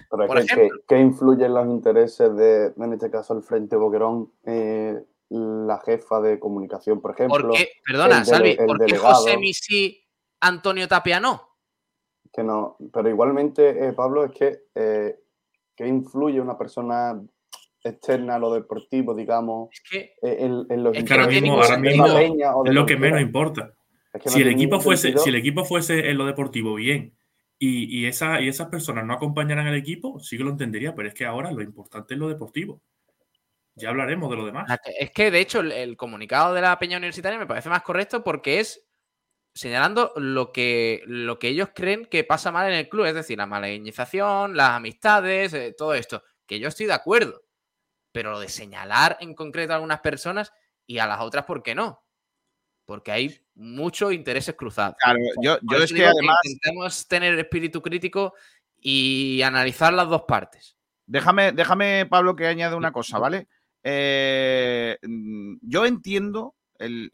Pero ¿qué, influye en los intereses de, en este caso, el Frente Boquerón, eh, la jefa de comunicación, por ejemplo? ¿Por qué? Perdona, Salvi, ¿por qué José Misi, Antonio Tapia no? Que no, pero igualmente, eh, Pablo, es que eh, ¿qué influye una persona externa a lo deportivo, digamos, es que, en, los es que ahora mismo, es lo que menos importa. si, el equipo fuese, si el equipo fuese en lo deportivo bien y, esa, y esas personas no acompañaran al equipo, sí que lo entendería, pero es que ahora lo importante es lo deportivo. Ya hablaremos de lo demás. Es que, de hecho, el, comunicado de la Peña Universitaria me parece más correcto porque es señalando lo que, lo que ellos creen que pasa mal en el club, es decir, la malinización, las amistades, eh, todo esto. Que yo estoy de acuerdo. Pero lo de señalar en concreto a algunas personas y a las otras, ¿por qué no? porque hay muchos intereses cruzados. Claro, yo, yo es que además. intentamos tener espíritu crítico y analizar las dos partes. Déjame, déjame Pablo, que añade una cosa, ¿vale? Eh, yo entiendo el,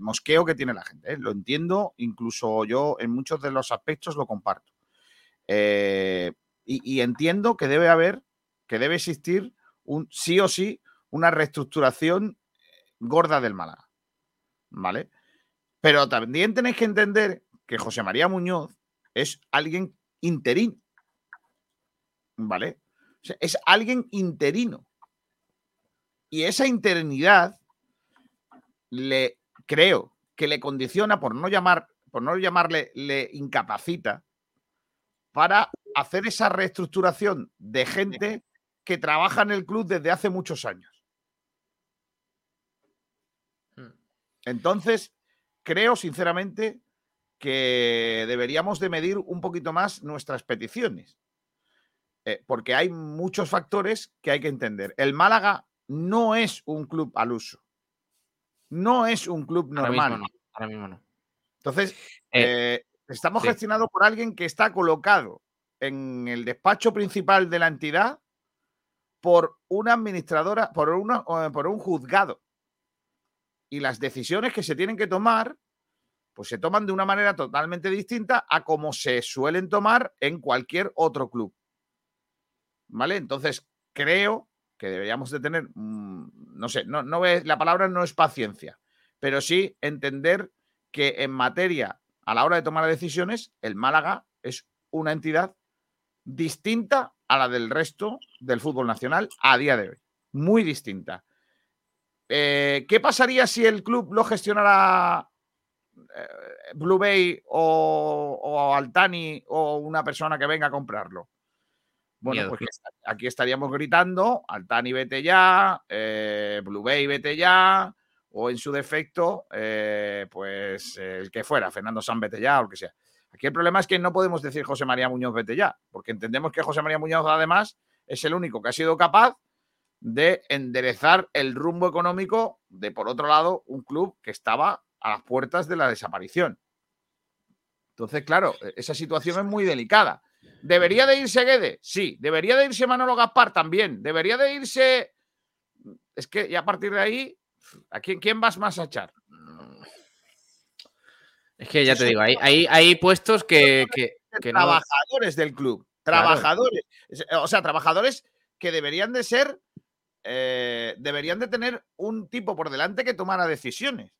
mosqueo que tiene la gente, ¿eh? lo entiendo, incluso yo en muchos de los aspectos lo comparto. Eh, y, y, entiendo que debe haber, que debe existir un sí o sí una reestructuración gorda del Málaga. ¿Vale? Pero también tenéis que entender que José María Muñoz es alguien interino, ¿vale? es alguien interino. Y esa interinidad le creo que le condiciona, por no llamar, por no llamarle, le incapacita para hacer esa reestructuración de gente que trabaja en el club desde hace muchos años. Entonces, creo sinceramente que deberíamos de medir un poquito más nuestras peticiones, eh, porque hay muchos factores que hay que entender. El Málaga no es un club al uso, no es un club normal. Ahora mismo no. Entonces, eh, eh, estamos gestionados por alguien que está colocado en el despacho principal de la entidad por una administradora, por, una, por un juzgado y las decisiones que se tienen que tomar, pues se toman de una manera totalmente distinta a como se suelen tomar en cualquier otro club. ¿Vale? Entonces, creo que deberíamos de tener, mm, no sé, no, no la palabra no es paciencia, pero sí entender que en materia, a la hora de tomar decisiones, el Málaga es una entidad distinta a la del resto del fútbol nacional a día de hoy. Muy distinta. Eh, ¿Qué pasaría si el club lo gestionara eh, Blue Bay o, Altani o una persona que venga a comprarlo? Bueno, pues aquí estaríamos gritando, Altani vete ya, eh, Blue Bay vete ya, o en su defecto, pues el que fuera, Fernando San vete ya, o lo que sea. Aquí el problema es que no podemos decir José María Muñoz vete ya, porque entendemos que José María Muñoz además es el único que ha sido capaz de enderezar el rumbo económico de, por otro lado, un club que estaba a las puertas de la desaparición. Entonces, claro, e, esa situación es muy delicada. ¿Debería de irse Guede? Sí. ¿Debería de irse Manolo Gaspar? También. ¿Debería de irse...? Es que ya a partir de ahí, ¿a quién, quién vas más a echar? Es que ya te digo, hay, hay, puestos que... trabajadores del club. Trabajadores. O sea, trabajadores que deberían de ser eh, deberían de tener un tipo por delante que tomara decisiones.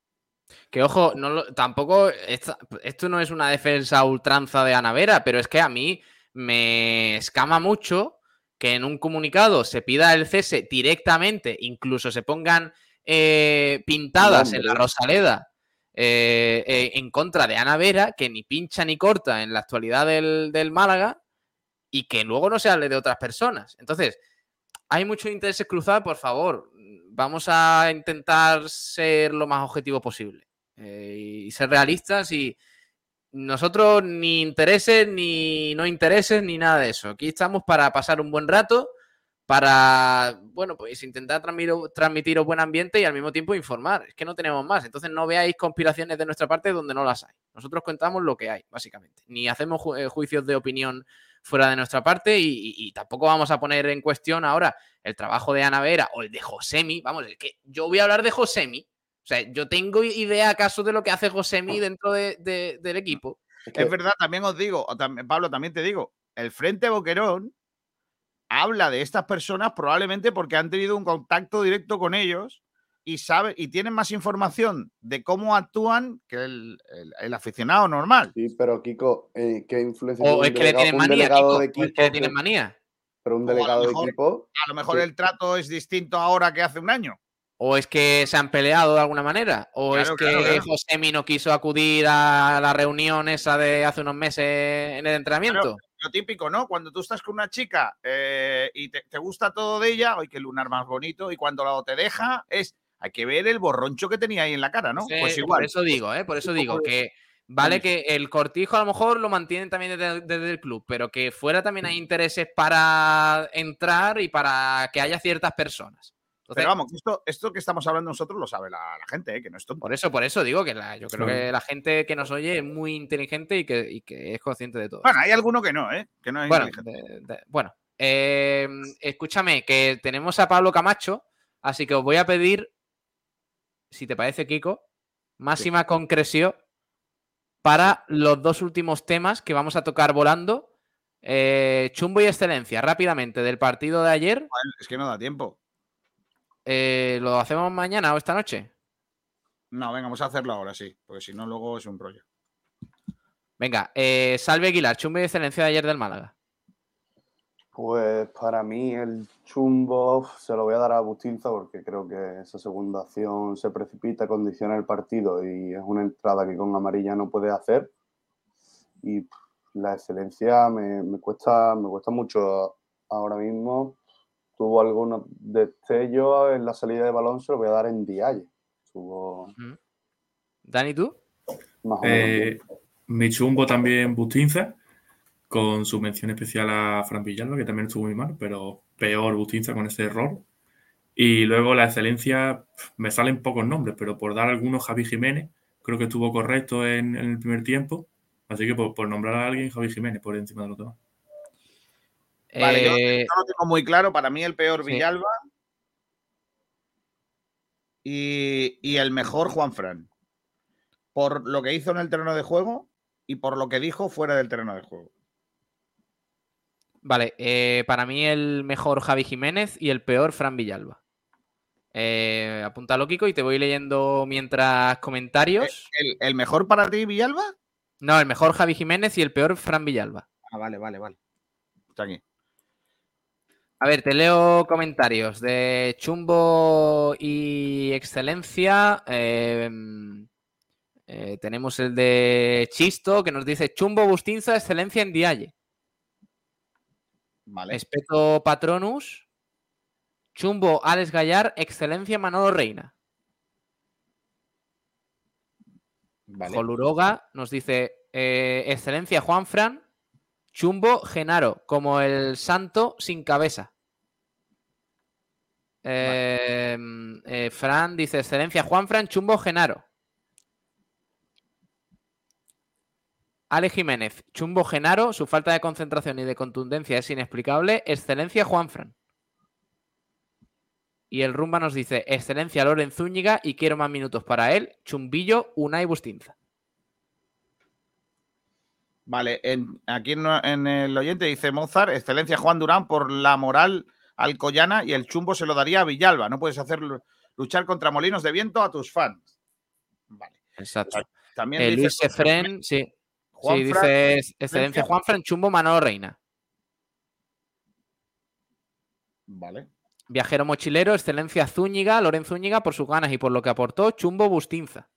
Que ojo, no tampoco esto no es una defensa ultranza de Anavera, pero es que a mí me escama mucho que en un comunicado se pida el cese directamente, incluso se pongan eh, pintadas en la Rosaleda eh, en contra de Ana Vera, que ni pincha ni corta en la actualidad del, del Málaga, y que luego no se hable de otras personas. Entonces, hay muchos intereses cruzados, por favor, vamos a intentar ser lo más objetivo posible eh, y ser realistas y, nosotros ni intereses, ni no intereses, ni nada de eso. Aquí estamos para pasar un buen rato, para, bueno, pues intentar transmitiros buen ambiente y al mismo tiempo informar. Es que no tenemos más. Entonces no veáis conspiraciones de nuestra parte donde no las hay. Nosotros contamos lo que hay, básicamente. Ni hacemos eh, juicios de opinión fuera de nuestra parte y, tampoco vamos a poner en cuestión ahora el trabajo de Ana Vera o el de Josemi. Vamos, es que yo voy a hablar de Josemi o sea, yo tengo idea acaso de lo que hace Josemi dentro del equipo. Es, verdad, también os digo, Pablo, también te digo, el Frente Boquerón habla de estas personas probablemente porque han tenido un contacto directo con ellos y sabe, y tienen más información de cómo actúan que el, aficionado normal. Sí, pero Kiko, eh, ¿qué influencia o es que le tienen manía, de equipo, es que le tienen manía. Pero un delegado de equipo. A lo mejor el trato es distinto ahora que hace un año. ¿O es que se han peleado de alguna manera? ¿O es que Josemi no quiso acudir a la reunión esa de hace unos meses en el entrenamiento? lo típico, ¿no? Cuando tú estás con una chica eh, y te, gusta todo de ella, ¡ay, qué lunar más bonito! Y cuando la te deja, es. Hay que ver el borroncho que tenía ahí en la cara, ¿no? pues igual. Por eso digo, ¿eh? Por eso digo que. Vale que el cortijo a lo mejor lo mantienen también desde, el club, pero que fuera también hay intereses para entrar y para que haya ciertas personas. Pero vamos, esto, esto que estamos hablando nosotros lo sabe la, gente, ¿eh? que no es tonto. Por eso, por eso digo que yo creo que la gente que nos oye es muy inteligente y que, es consciente de todo. Bueno, hay alguno que no, ¿eh? Que no es bueno, bueno em, escúchame, que tenemos a Pablo Camacho, así que os voy a pedir, si te parece, Kiko, máxima concreción para los dos últimos temas que vamos a tocar volando. Eh, chumbo y excelencia, rápidamente, del partido de ayer. Es que no da tiempo. Eh, ¿Lo hacemos mañana o esta noche? No, venga, vamos a hacerlo ahora, sí, porque si no, luego es un rollo. Venga, eh, Salve Aguilar, chumbo y excelencia de ayer del Málaga. Pues para mí el chumbo se lo voy a dar a Bustinza porque creo que esa segunda acción se precipita, condiciona el partido y es una entrada que con amarilla no puede hacer. Y la excelencia me, cuesta, me cuesta mucho ahora mismo tuvo algunos destellos en la salida de balón, se lo voy a dar en Dialle. Tuvo... Dani, ¿tú? Eh, mi chumbo también Bustinza, con su mención especial a Fran Villalba, que también estuvo muy mal, pero peor Bustinza con ese error. Y luego la excelencia, me salen pocos nombres, pero por dar algunos, Javi Jiménez, creo que estuvo correcto en, el primer tiempo. Así que por, nombrar a alguien, Javi Jiménez por encima de los demás. Vale, yo, eh, no lo tengo muy claro. Para mí el peor Villalba y, el mejor Juan Fran. Por lo que hizo en el terreno de juego y por lo que dijo fuera del terreno de juego. Vale, eh, para mí el mejor Javi Jiménez y el peor Fran Villalba. Eh, apúntalo, Kiko, y te voy leyendo mientras comentarios. ¿El, ¿El, mejor para ti, Villalba? No, el mejor Javi Jiménez y el peor Fran Villalba. Ah, vale, vale, vale. Está aquí. A ver, te leo comentarios de Chumbo y Excelencia. Em, eh, tenemos el de Chisto que nos dice Chumbo Bustinza, Excelencia en Dialle. Vale. Espeto Patronus. Chumbo Alex Gallar, Excelencia Manolo Reina. Vale. Joluroga nos dice eh, Excelencia Juan Fran. Chumbo Genaro, como el santo sin cabeza. Em, eh, Fran dice, excelencia, Juan Fran Chumbo Genaro. Ale Jiménez, Chumbo Genaro, su falta de concentración y de contundencia es inexplicable. Excelencia, Juan Fran. Y el Rumba nos dice, excelencia, Loren Zúñiga y quiero más minutos para él. Chumbillo, Unai Bustinza. Vale, aquí en, el oyente dice Mozart, excelencia Juan Durán por la moral Alcoyana y el chumbo se lo daría a Villalba. No puedes hacer luchar contra molinos de viento a tus fans. Vale. Exacto. También dice Luis Efren, sí. Sí, dice excelencia Juan Fran, chumbo Manolo Reina. Vale. Viajero mochilero, excelencia Zúñiga, Loren Zúñiga por sus ganas y por lo que aportó, chumbo Bustinza.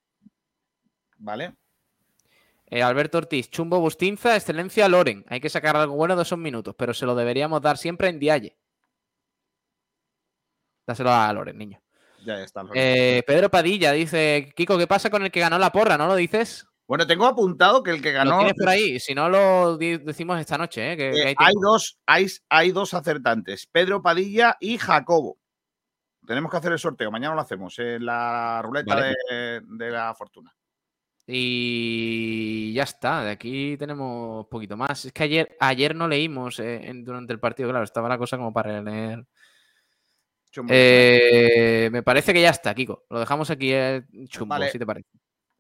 Vale. Eh, Alberto Ortiz, Chumbo Bustinza, excelencia Loren. Hay que sacar algo bueno de esos minutos, pero se lo deberíamos dar siempre en Dialle. Dáselo a Loren, niño. Ya está. Eh, Pedro Padilla dice: Kiko, ¿qué pasa con el que ganó la porra? ¿No lo dices? Bueno, tengo apuntado que el que ganó. Lo tienes por ahí, si no lo decimos esta noche. ¿eh? eh hay, dos, hay, hay, dos acertantes: Pedro Padilla y Jacobo. Tenemos que hacer el sorteo. Mañana lo hacemos en la ruleta de, la fortuna. Y ya está. De aquí tenemos poquito más. Es que ayer, ayer no leímos eh, durante el partido, claro, estaba la cosa como para leer. Eh, me parece que ya está, Kiko. Lo dejamos aquí chumbo, si te parece.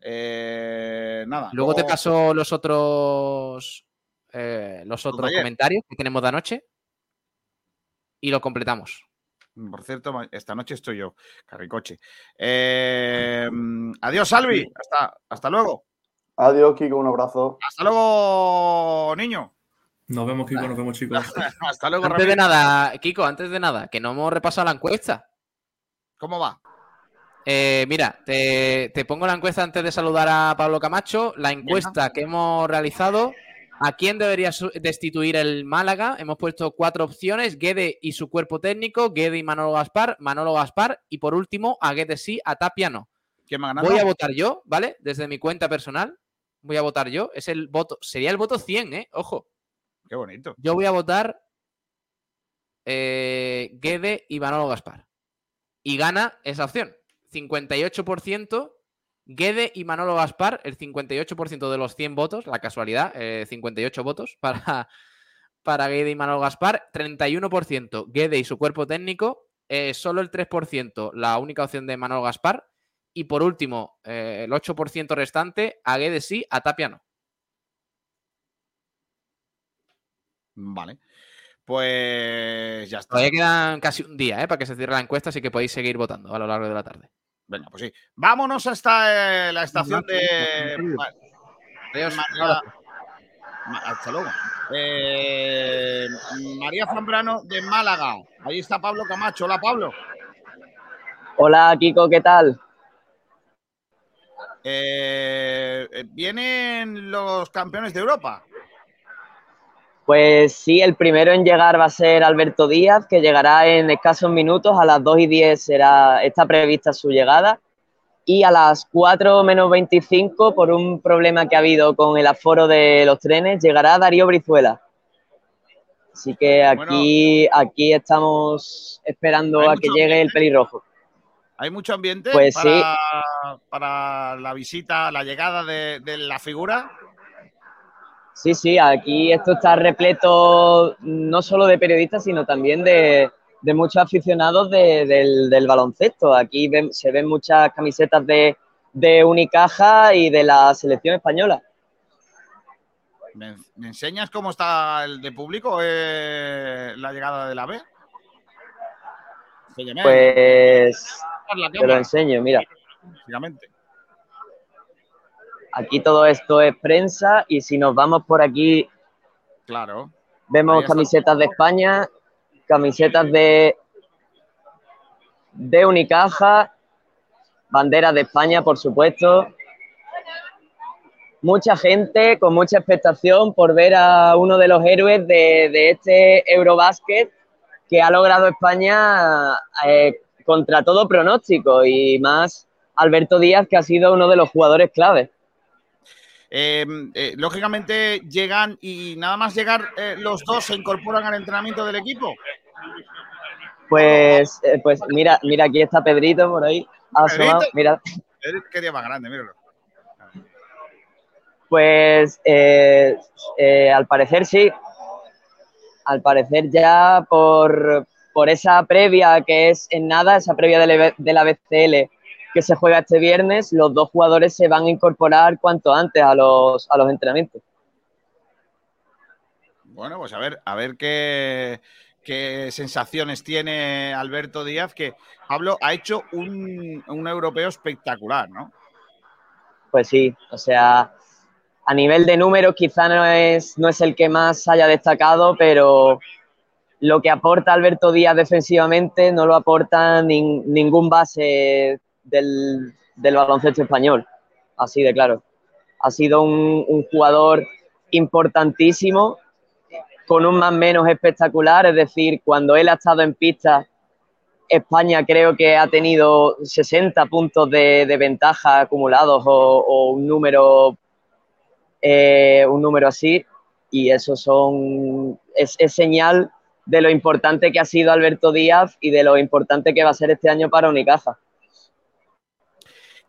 Eh, nada. Luego te paso los otros eh, los otros comentarios que tenemos de anoche y lo completamos. Por cierto, esta noche estoy yo, Carricoche. Eh, adiós, Salvi. Hasta, hasta luego. Adiós, Kiko. Un abrazo. Hasta luego, niño. Nos vemos, Kiko. Nos vemos, chicos. *laughs* hasta luego, Antes de nada, Kiko, antes de nada, que no hemos repasado la encuesta. ¿Cómo va? Eh, mira, te, pongo la encuesta antes de saludar a Pablo Camacho. La encuesta que hemos realizado. ¿A quién debería destituir el Málaga? Hemos puesto cuatro opciones: Guede y su cuerpo técnico, Guede y Manolo Gaspar, Manolo Gaspar, y por último, a Guede sí, a Tapia no. ¿Quién me ha Voy a votar yo, ¿vale? Desde mi cuenta personal. Voy a votar yo. Es el voto. Sería el voto 100, ¿eh? Ojo. Qué bonito. Yo voy a votar eh, Guede y Manolo Gaspar. Y gana esa opción. 58%, Guede y Manolo Gaspar, el 58% de los 100 votos, la casualidad, 58 eh, votos para, para Guede y Manolo Gaspar, 31% Guede y su cuerpo técnico, eh, solo el 3% la única opción de Manolo Gaspar, y por último, eh, el 8% restante, a Guede sí, a Tapia no. Vale. Pues ya está. Todavía quedan casi un día para que se cierre la encuesta, así que podéis seguir votando a lo largo de la tarde. Venga, pues sí. Vámonos hasta eh, la estación de. Adiós. María... Hasta luego. Eh, María Zambrano de Málaga. Ahí está Pablo Camacho. Hola, Pablo. Hola, Kiko, ¿qué tal? Eh, vienen los campeones de Europa. Pues sí, el primero en llegar va a ser Alberto Díaz, que llegará en escasos minutos, a las 2 y 10 será, está prevista su llegada. Y a las 4 menos 25, por un problema que ha habido con el aforo de los trenes, llegará Darío Brizuela. Así que aquí, aquí estamos esperando a que llegue el pelirrojo. ¿Hay mucho ambiente pues para, sí. para la visita, la llegada de, de la figura? Sí, sí, aquí esto está repleto no solo de periodistas, sino también de, muchos aficionados del, baloncesto. Aquí se ven muchas camisetas de, Unicaja y de la selección española. ¿Me, enseñas cómo está el de público eh, la llegada de la B? Pues te lo enseño, mira. Aquí todo esto es prensa y si nos vamos por aquí, claro, vemos camisetas de España, camisetas de, de Unicaja, banderas de España, por supuesto. Mucha gente con mucha expectación por ver a uno de los héroes de, este Eurobásquet que ha logrado España eh, contra todo pronóstico y más Alberto Díaz, que ha sido uno de los jugadores claves. Em, eh, lógicamente llegan y nada más llegar eh, los dos se incorporan al entrenamiento del equipo. Pues, eh, pues mira, mira, aquí está Pedrito por ahí. mira. Qué día más grande, míralo. Pues al parecer sí. Al parecer ya por, por esa previa que es en nada, esa previa de la BCL que se juega este viernes, los dos jugadores se van a incorporar cuanto antes a los, a los entrenamientos. Bueno, pues a ver, a ver qué, qué sensaciones tiene Alberto Díaz, que Pablo ha hecho un, un europeo espectacular, ¿no? Pues sí, o sea, a nivel de números quizá no es, no es el que más haya destacado, pero lo que aporta Alberto Díaz defensivamente no lo aporta ningún base del, baloncesto español, así de claro. Ha sido un, jugador importantísimo, con un más menos espectacular, es decir, cuando él ha estado en pista, España creo que ha tenido 60 puntos de, ventaja acumulados o, un número eh, un número así y eso son, es, señal de lo importante que ha sido Alberto Díaz y de lo importante que va a ser este año para Unicaja.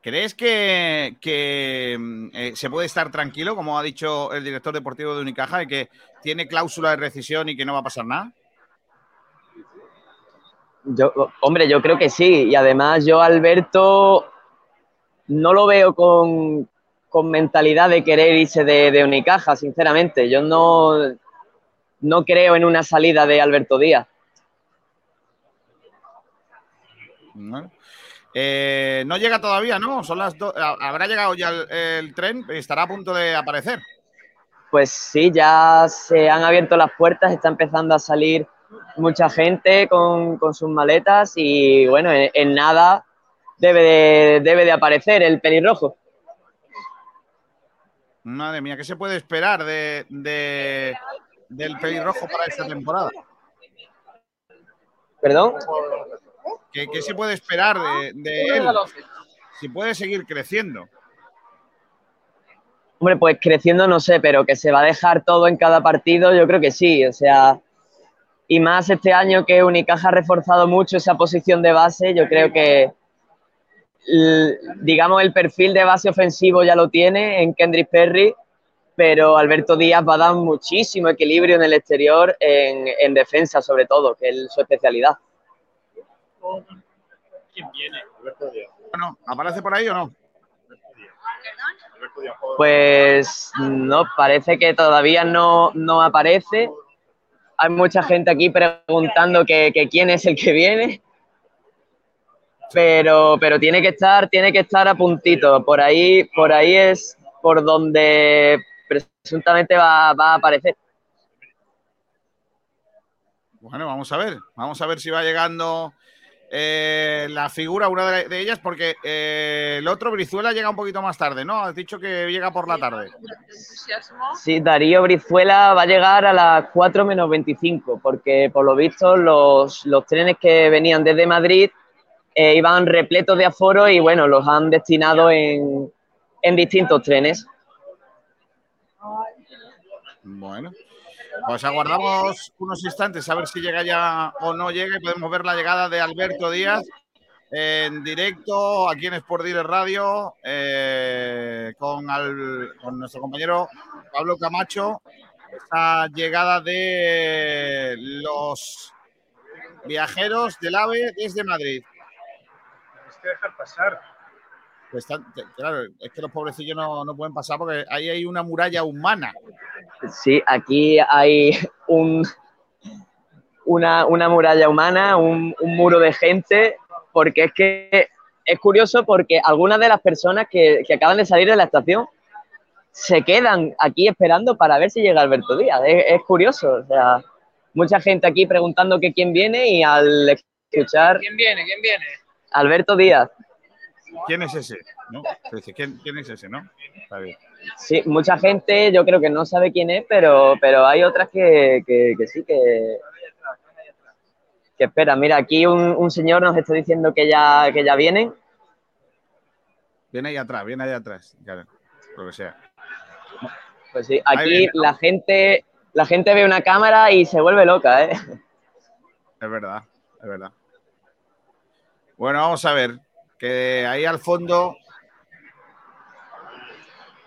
¿Crees que, eh, se puede estar tranquilo, como ha dicho el director deportivo de Unicaja, de que tiene cláusula de rescisión y que no va a pasar nada? Yo, hombre, yo creo que sí. Y además yo, Alberto, no lo veo con, mentalidad de querer irse de, Unicaja, sinceramente. Yo no, no creo en una salida de Alberto Díaz. Eh, no llega todavía, ¿no? Son las Habrá llegado ya el, tren y estará a punto de aparecer. Pues sí, ya se han abierto las puertas, está empezando a salir mucha gente con, sus maletas y bueno, en, nada debe de, debe de aparecer el pelirrojo. Madre mía, ¿qué se puede esperar de, del pelirrojo para esta temporada? ¿Perdón? ¿Qué, se puede esperar de, él? Si puede seguir creciendo. Hombre, pues creciendo no sé, pero que se va a dejar todo en cada partido, yo creo que sí. O sea, y más este año que Unicaja ha reforzado mucho esa posición de base, yo creo que digamos el perfil de base ofensivo ya lo tiene en Kendrick Perry, pero Alberto Díaz va a dar muchísimo equilibrio en el exterior, en, defensa sobre todo, que es su especialidad. ¿Quién viene? Alberto Díaz. Bueno, ¿aparece por ahí o no? Pues no, parece que todavía no, no aparece hay mucha gente aquí preguntando que, quién es el que viene. Pero, pero tiene que estar, tiene que estar a puntito. Por ahí, por ahí es por donde presuntamente va, va a aparecer. Bueno, vamos a ver. Vamos a ver si va llegando eh, la figura, una de, ellas, porque eh, el otro, Brizuela, llega un poquito más tarde, ¿no? Has dicho que llega por la tarde. Sí, Darío Brizuela va a llegar a las 4 menos 25, porque por lo visto los, trenes que venían desde Madrid eh, iban repletos de aforo y bueno, los han destinado en, en distintos trenes. Bueno, pues aguardamos unos instantes a ver si llega ya o no llega y podemos ver la llegada de Alberto Díaz en directo aquí en Sport Radio eh, con, con nuestro compañero Pablo Camacho. Esta llegada de los viajeros del AVE desde Madrid. Tienes que dejar pasar. Pues claro, es que los pobrecillos no, no pueden pasar porque ahí hay una muralla humana. Sí, aquí hay un, una, muralla humana, un, muro de gente, porque es que es curioso porque algunas de las personas que, acaban de salir de la estación se quedan aquí esperando para ver si llega Alberto Díaz. Es, curioso, o sea, mucha gente aquí preguntando que quién viene y al escuchar... ¿Quién viene? ¿Quién viene? Alberto Díaz. ¿Quién es ese? ¿quién, es ese, no? Sí, mucha gente yo creo que no sabe quién es, pero, pero hay otras que, sí, que, que espera. Mira, aquí un, señor nos está diciendo que ya, que ya vienen. Viene ahí atrás, viene ahí atrás, lo que sea. Pues sí, aquí la gente, la gente ve una cámara y se vuelve loca, ¿eh? Es verdad, es verdad. Bueno, vamos a ver que ahí al fondo.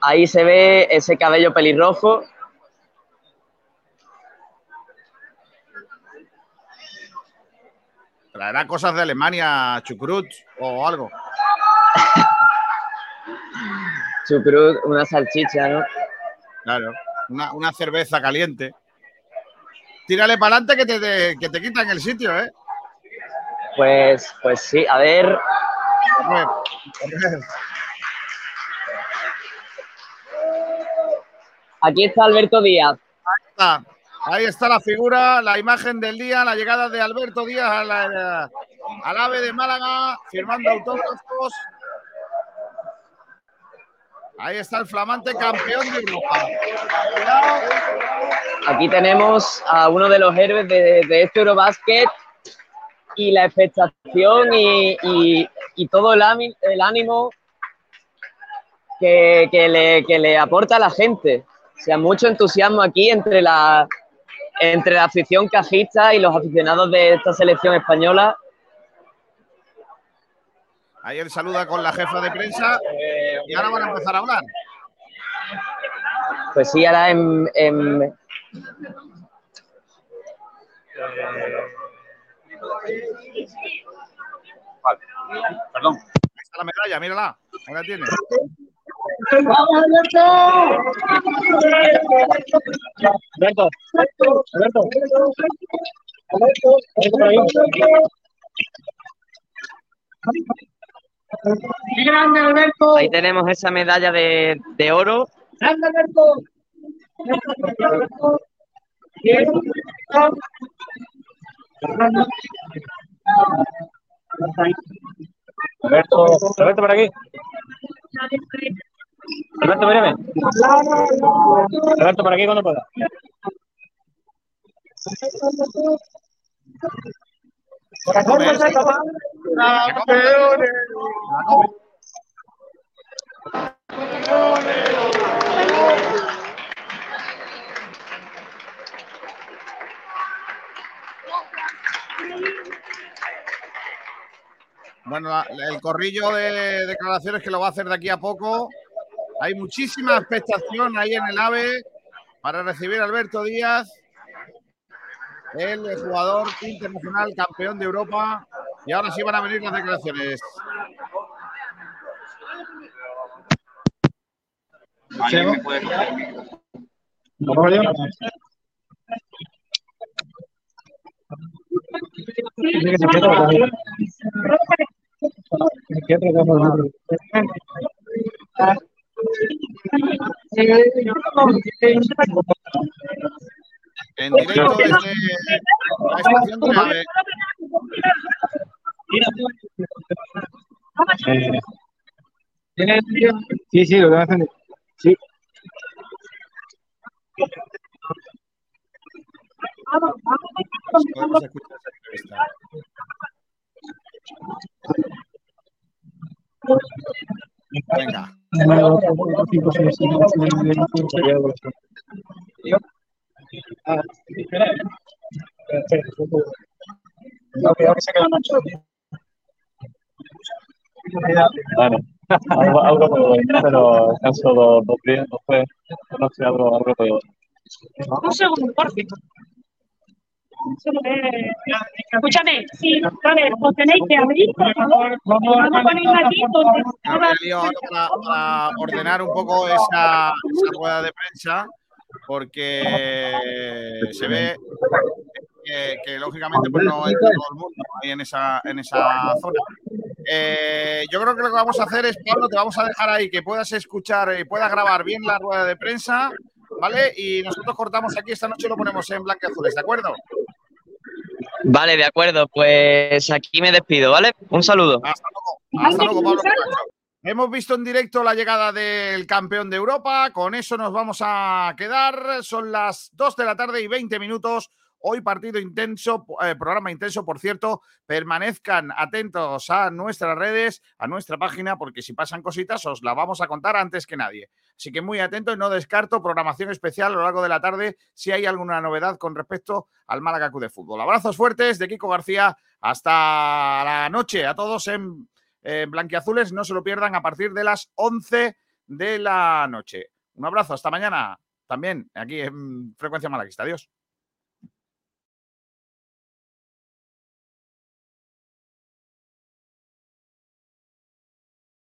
Ahí se ve ese cabello pelirrojo. Traerá cosas de Alemania, chucrut o algo. *laughs* chucrut, una salchicha, ¿no? Claro, una, cerveza caliente. Tírale para adelante que te, que te quitan el sitio, ¿eh? Pues, pues sí, a ver, Aquí está Alberto Díaz. Ahí está. Ahí está la figura, la imagen del día, la llegada de Alberto Díaz al AVE de Málaga, firmando autógrafos. Ahí está el flamante campeón de Europa. Aquí tenemos a uno de los héroes de, este Eurobasket y la expectación y, y todo el, ánimo que, le, que le aporta a la gente. O sea, mucho entusiasmo aquí entre la, entre la afición cajista y los aficionados de esta selección española. Ayer saluda con la jefa de prensa y ahora van a empezar a hablar. Pues sí, ahora en, en... Perdón. Ahí está la medalla, mírala. Ahí la tiene. Alberto. Alberto. Alberto. Ahí tenemos esa medalla de, de oro. ¡Grande, Alberto! Alberto, Alberto por aquí. Alberto, mírame. Por aquí cuando pueda. Bueno, el corrillo de declaraciones que lo va a hacer de aquí a poco. Hay muchísima expectación ahí en el AVE para recibir a Alberto Díaz, el jugador internacional campeón de Europa. Y ahora sí van a venir las declaraciones. En directo desde la estación AVE. Sí, sí, lo hacen. Sí. Podemos escuchar esa entrevista. Venga. Bueno, algo, algo muy bueno, pero caso dos, dos días, no sé, algo, algo peor. Un segundo, por favor. Escúchame, sí, vale, os tenéis que abrir, por favor. Vamos a aquí donde para, para ordenar un poco esa, esa rueda de prensa, porque se ve que, que, lógicamente pues no entra todo el mundo ahí en esa, en esa zona. Eh, yo creo que lo que vamos a hacer es, Pablo, te vamos a dejar ahí que puedas escuchar y puedas grabar bien la rueda de prensa, ¿vale? Y nosotros cortamos aquí esta noche y lo ponemos en blanco y azules, ¿de acuerdo? Vale, de acuerdo. Pues aquí me despido, ¿vale? Un saludo. Hasta luego. Hasta luego, Pablo. Hemos visto en directo la llegada del campeón de Europa. Con eso nos vamos a quedar. Son las 2 de la tarde y 20 minutos. Hoy partido intenso, eh, programa intenso, por cierto. Permanezcan atentos a nuestras redes, a nuestra página, porque si pasan cositas os la vamos a contar antes que nadie. Así que muy atento y no descarto programación especial a lo largo de la tarde si hay alguna novedad con respecto al Málaga de Fútbol. Abrazos fuertes de Kiko García. Hasta la noche a todos en, en Blanquiazules. No se lo pierdan a partir de las 11 de la noche. Un abrazo, hasta mañana también aquí en Frecuencia Malaguista. Adiós.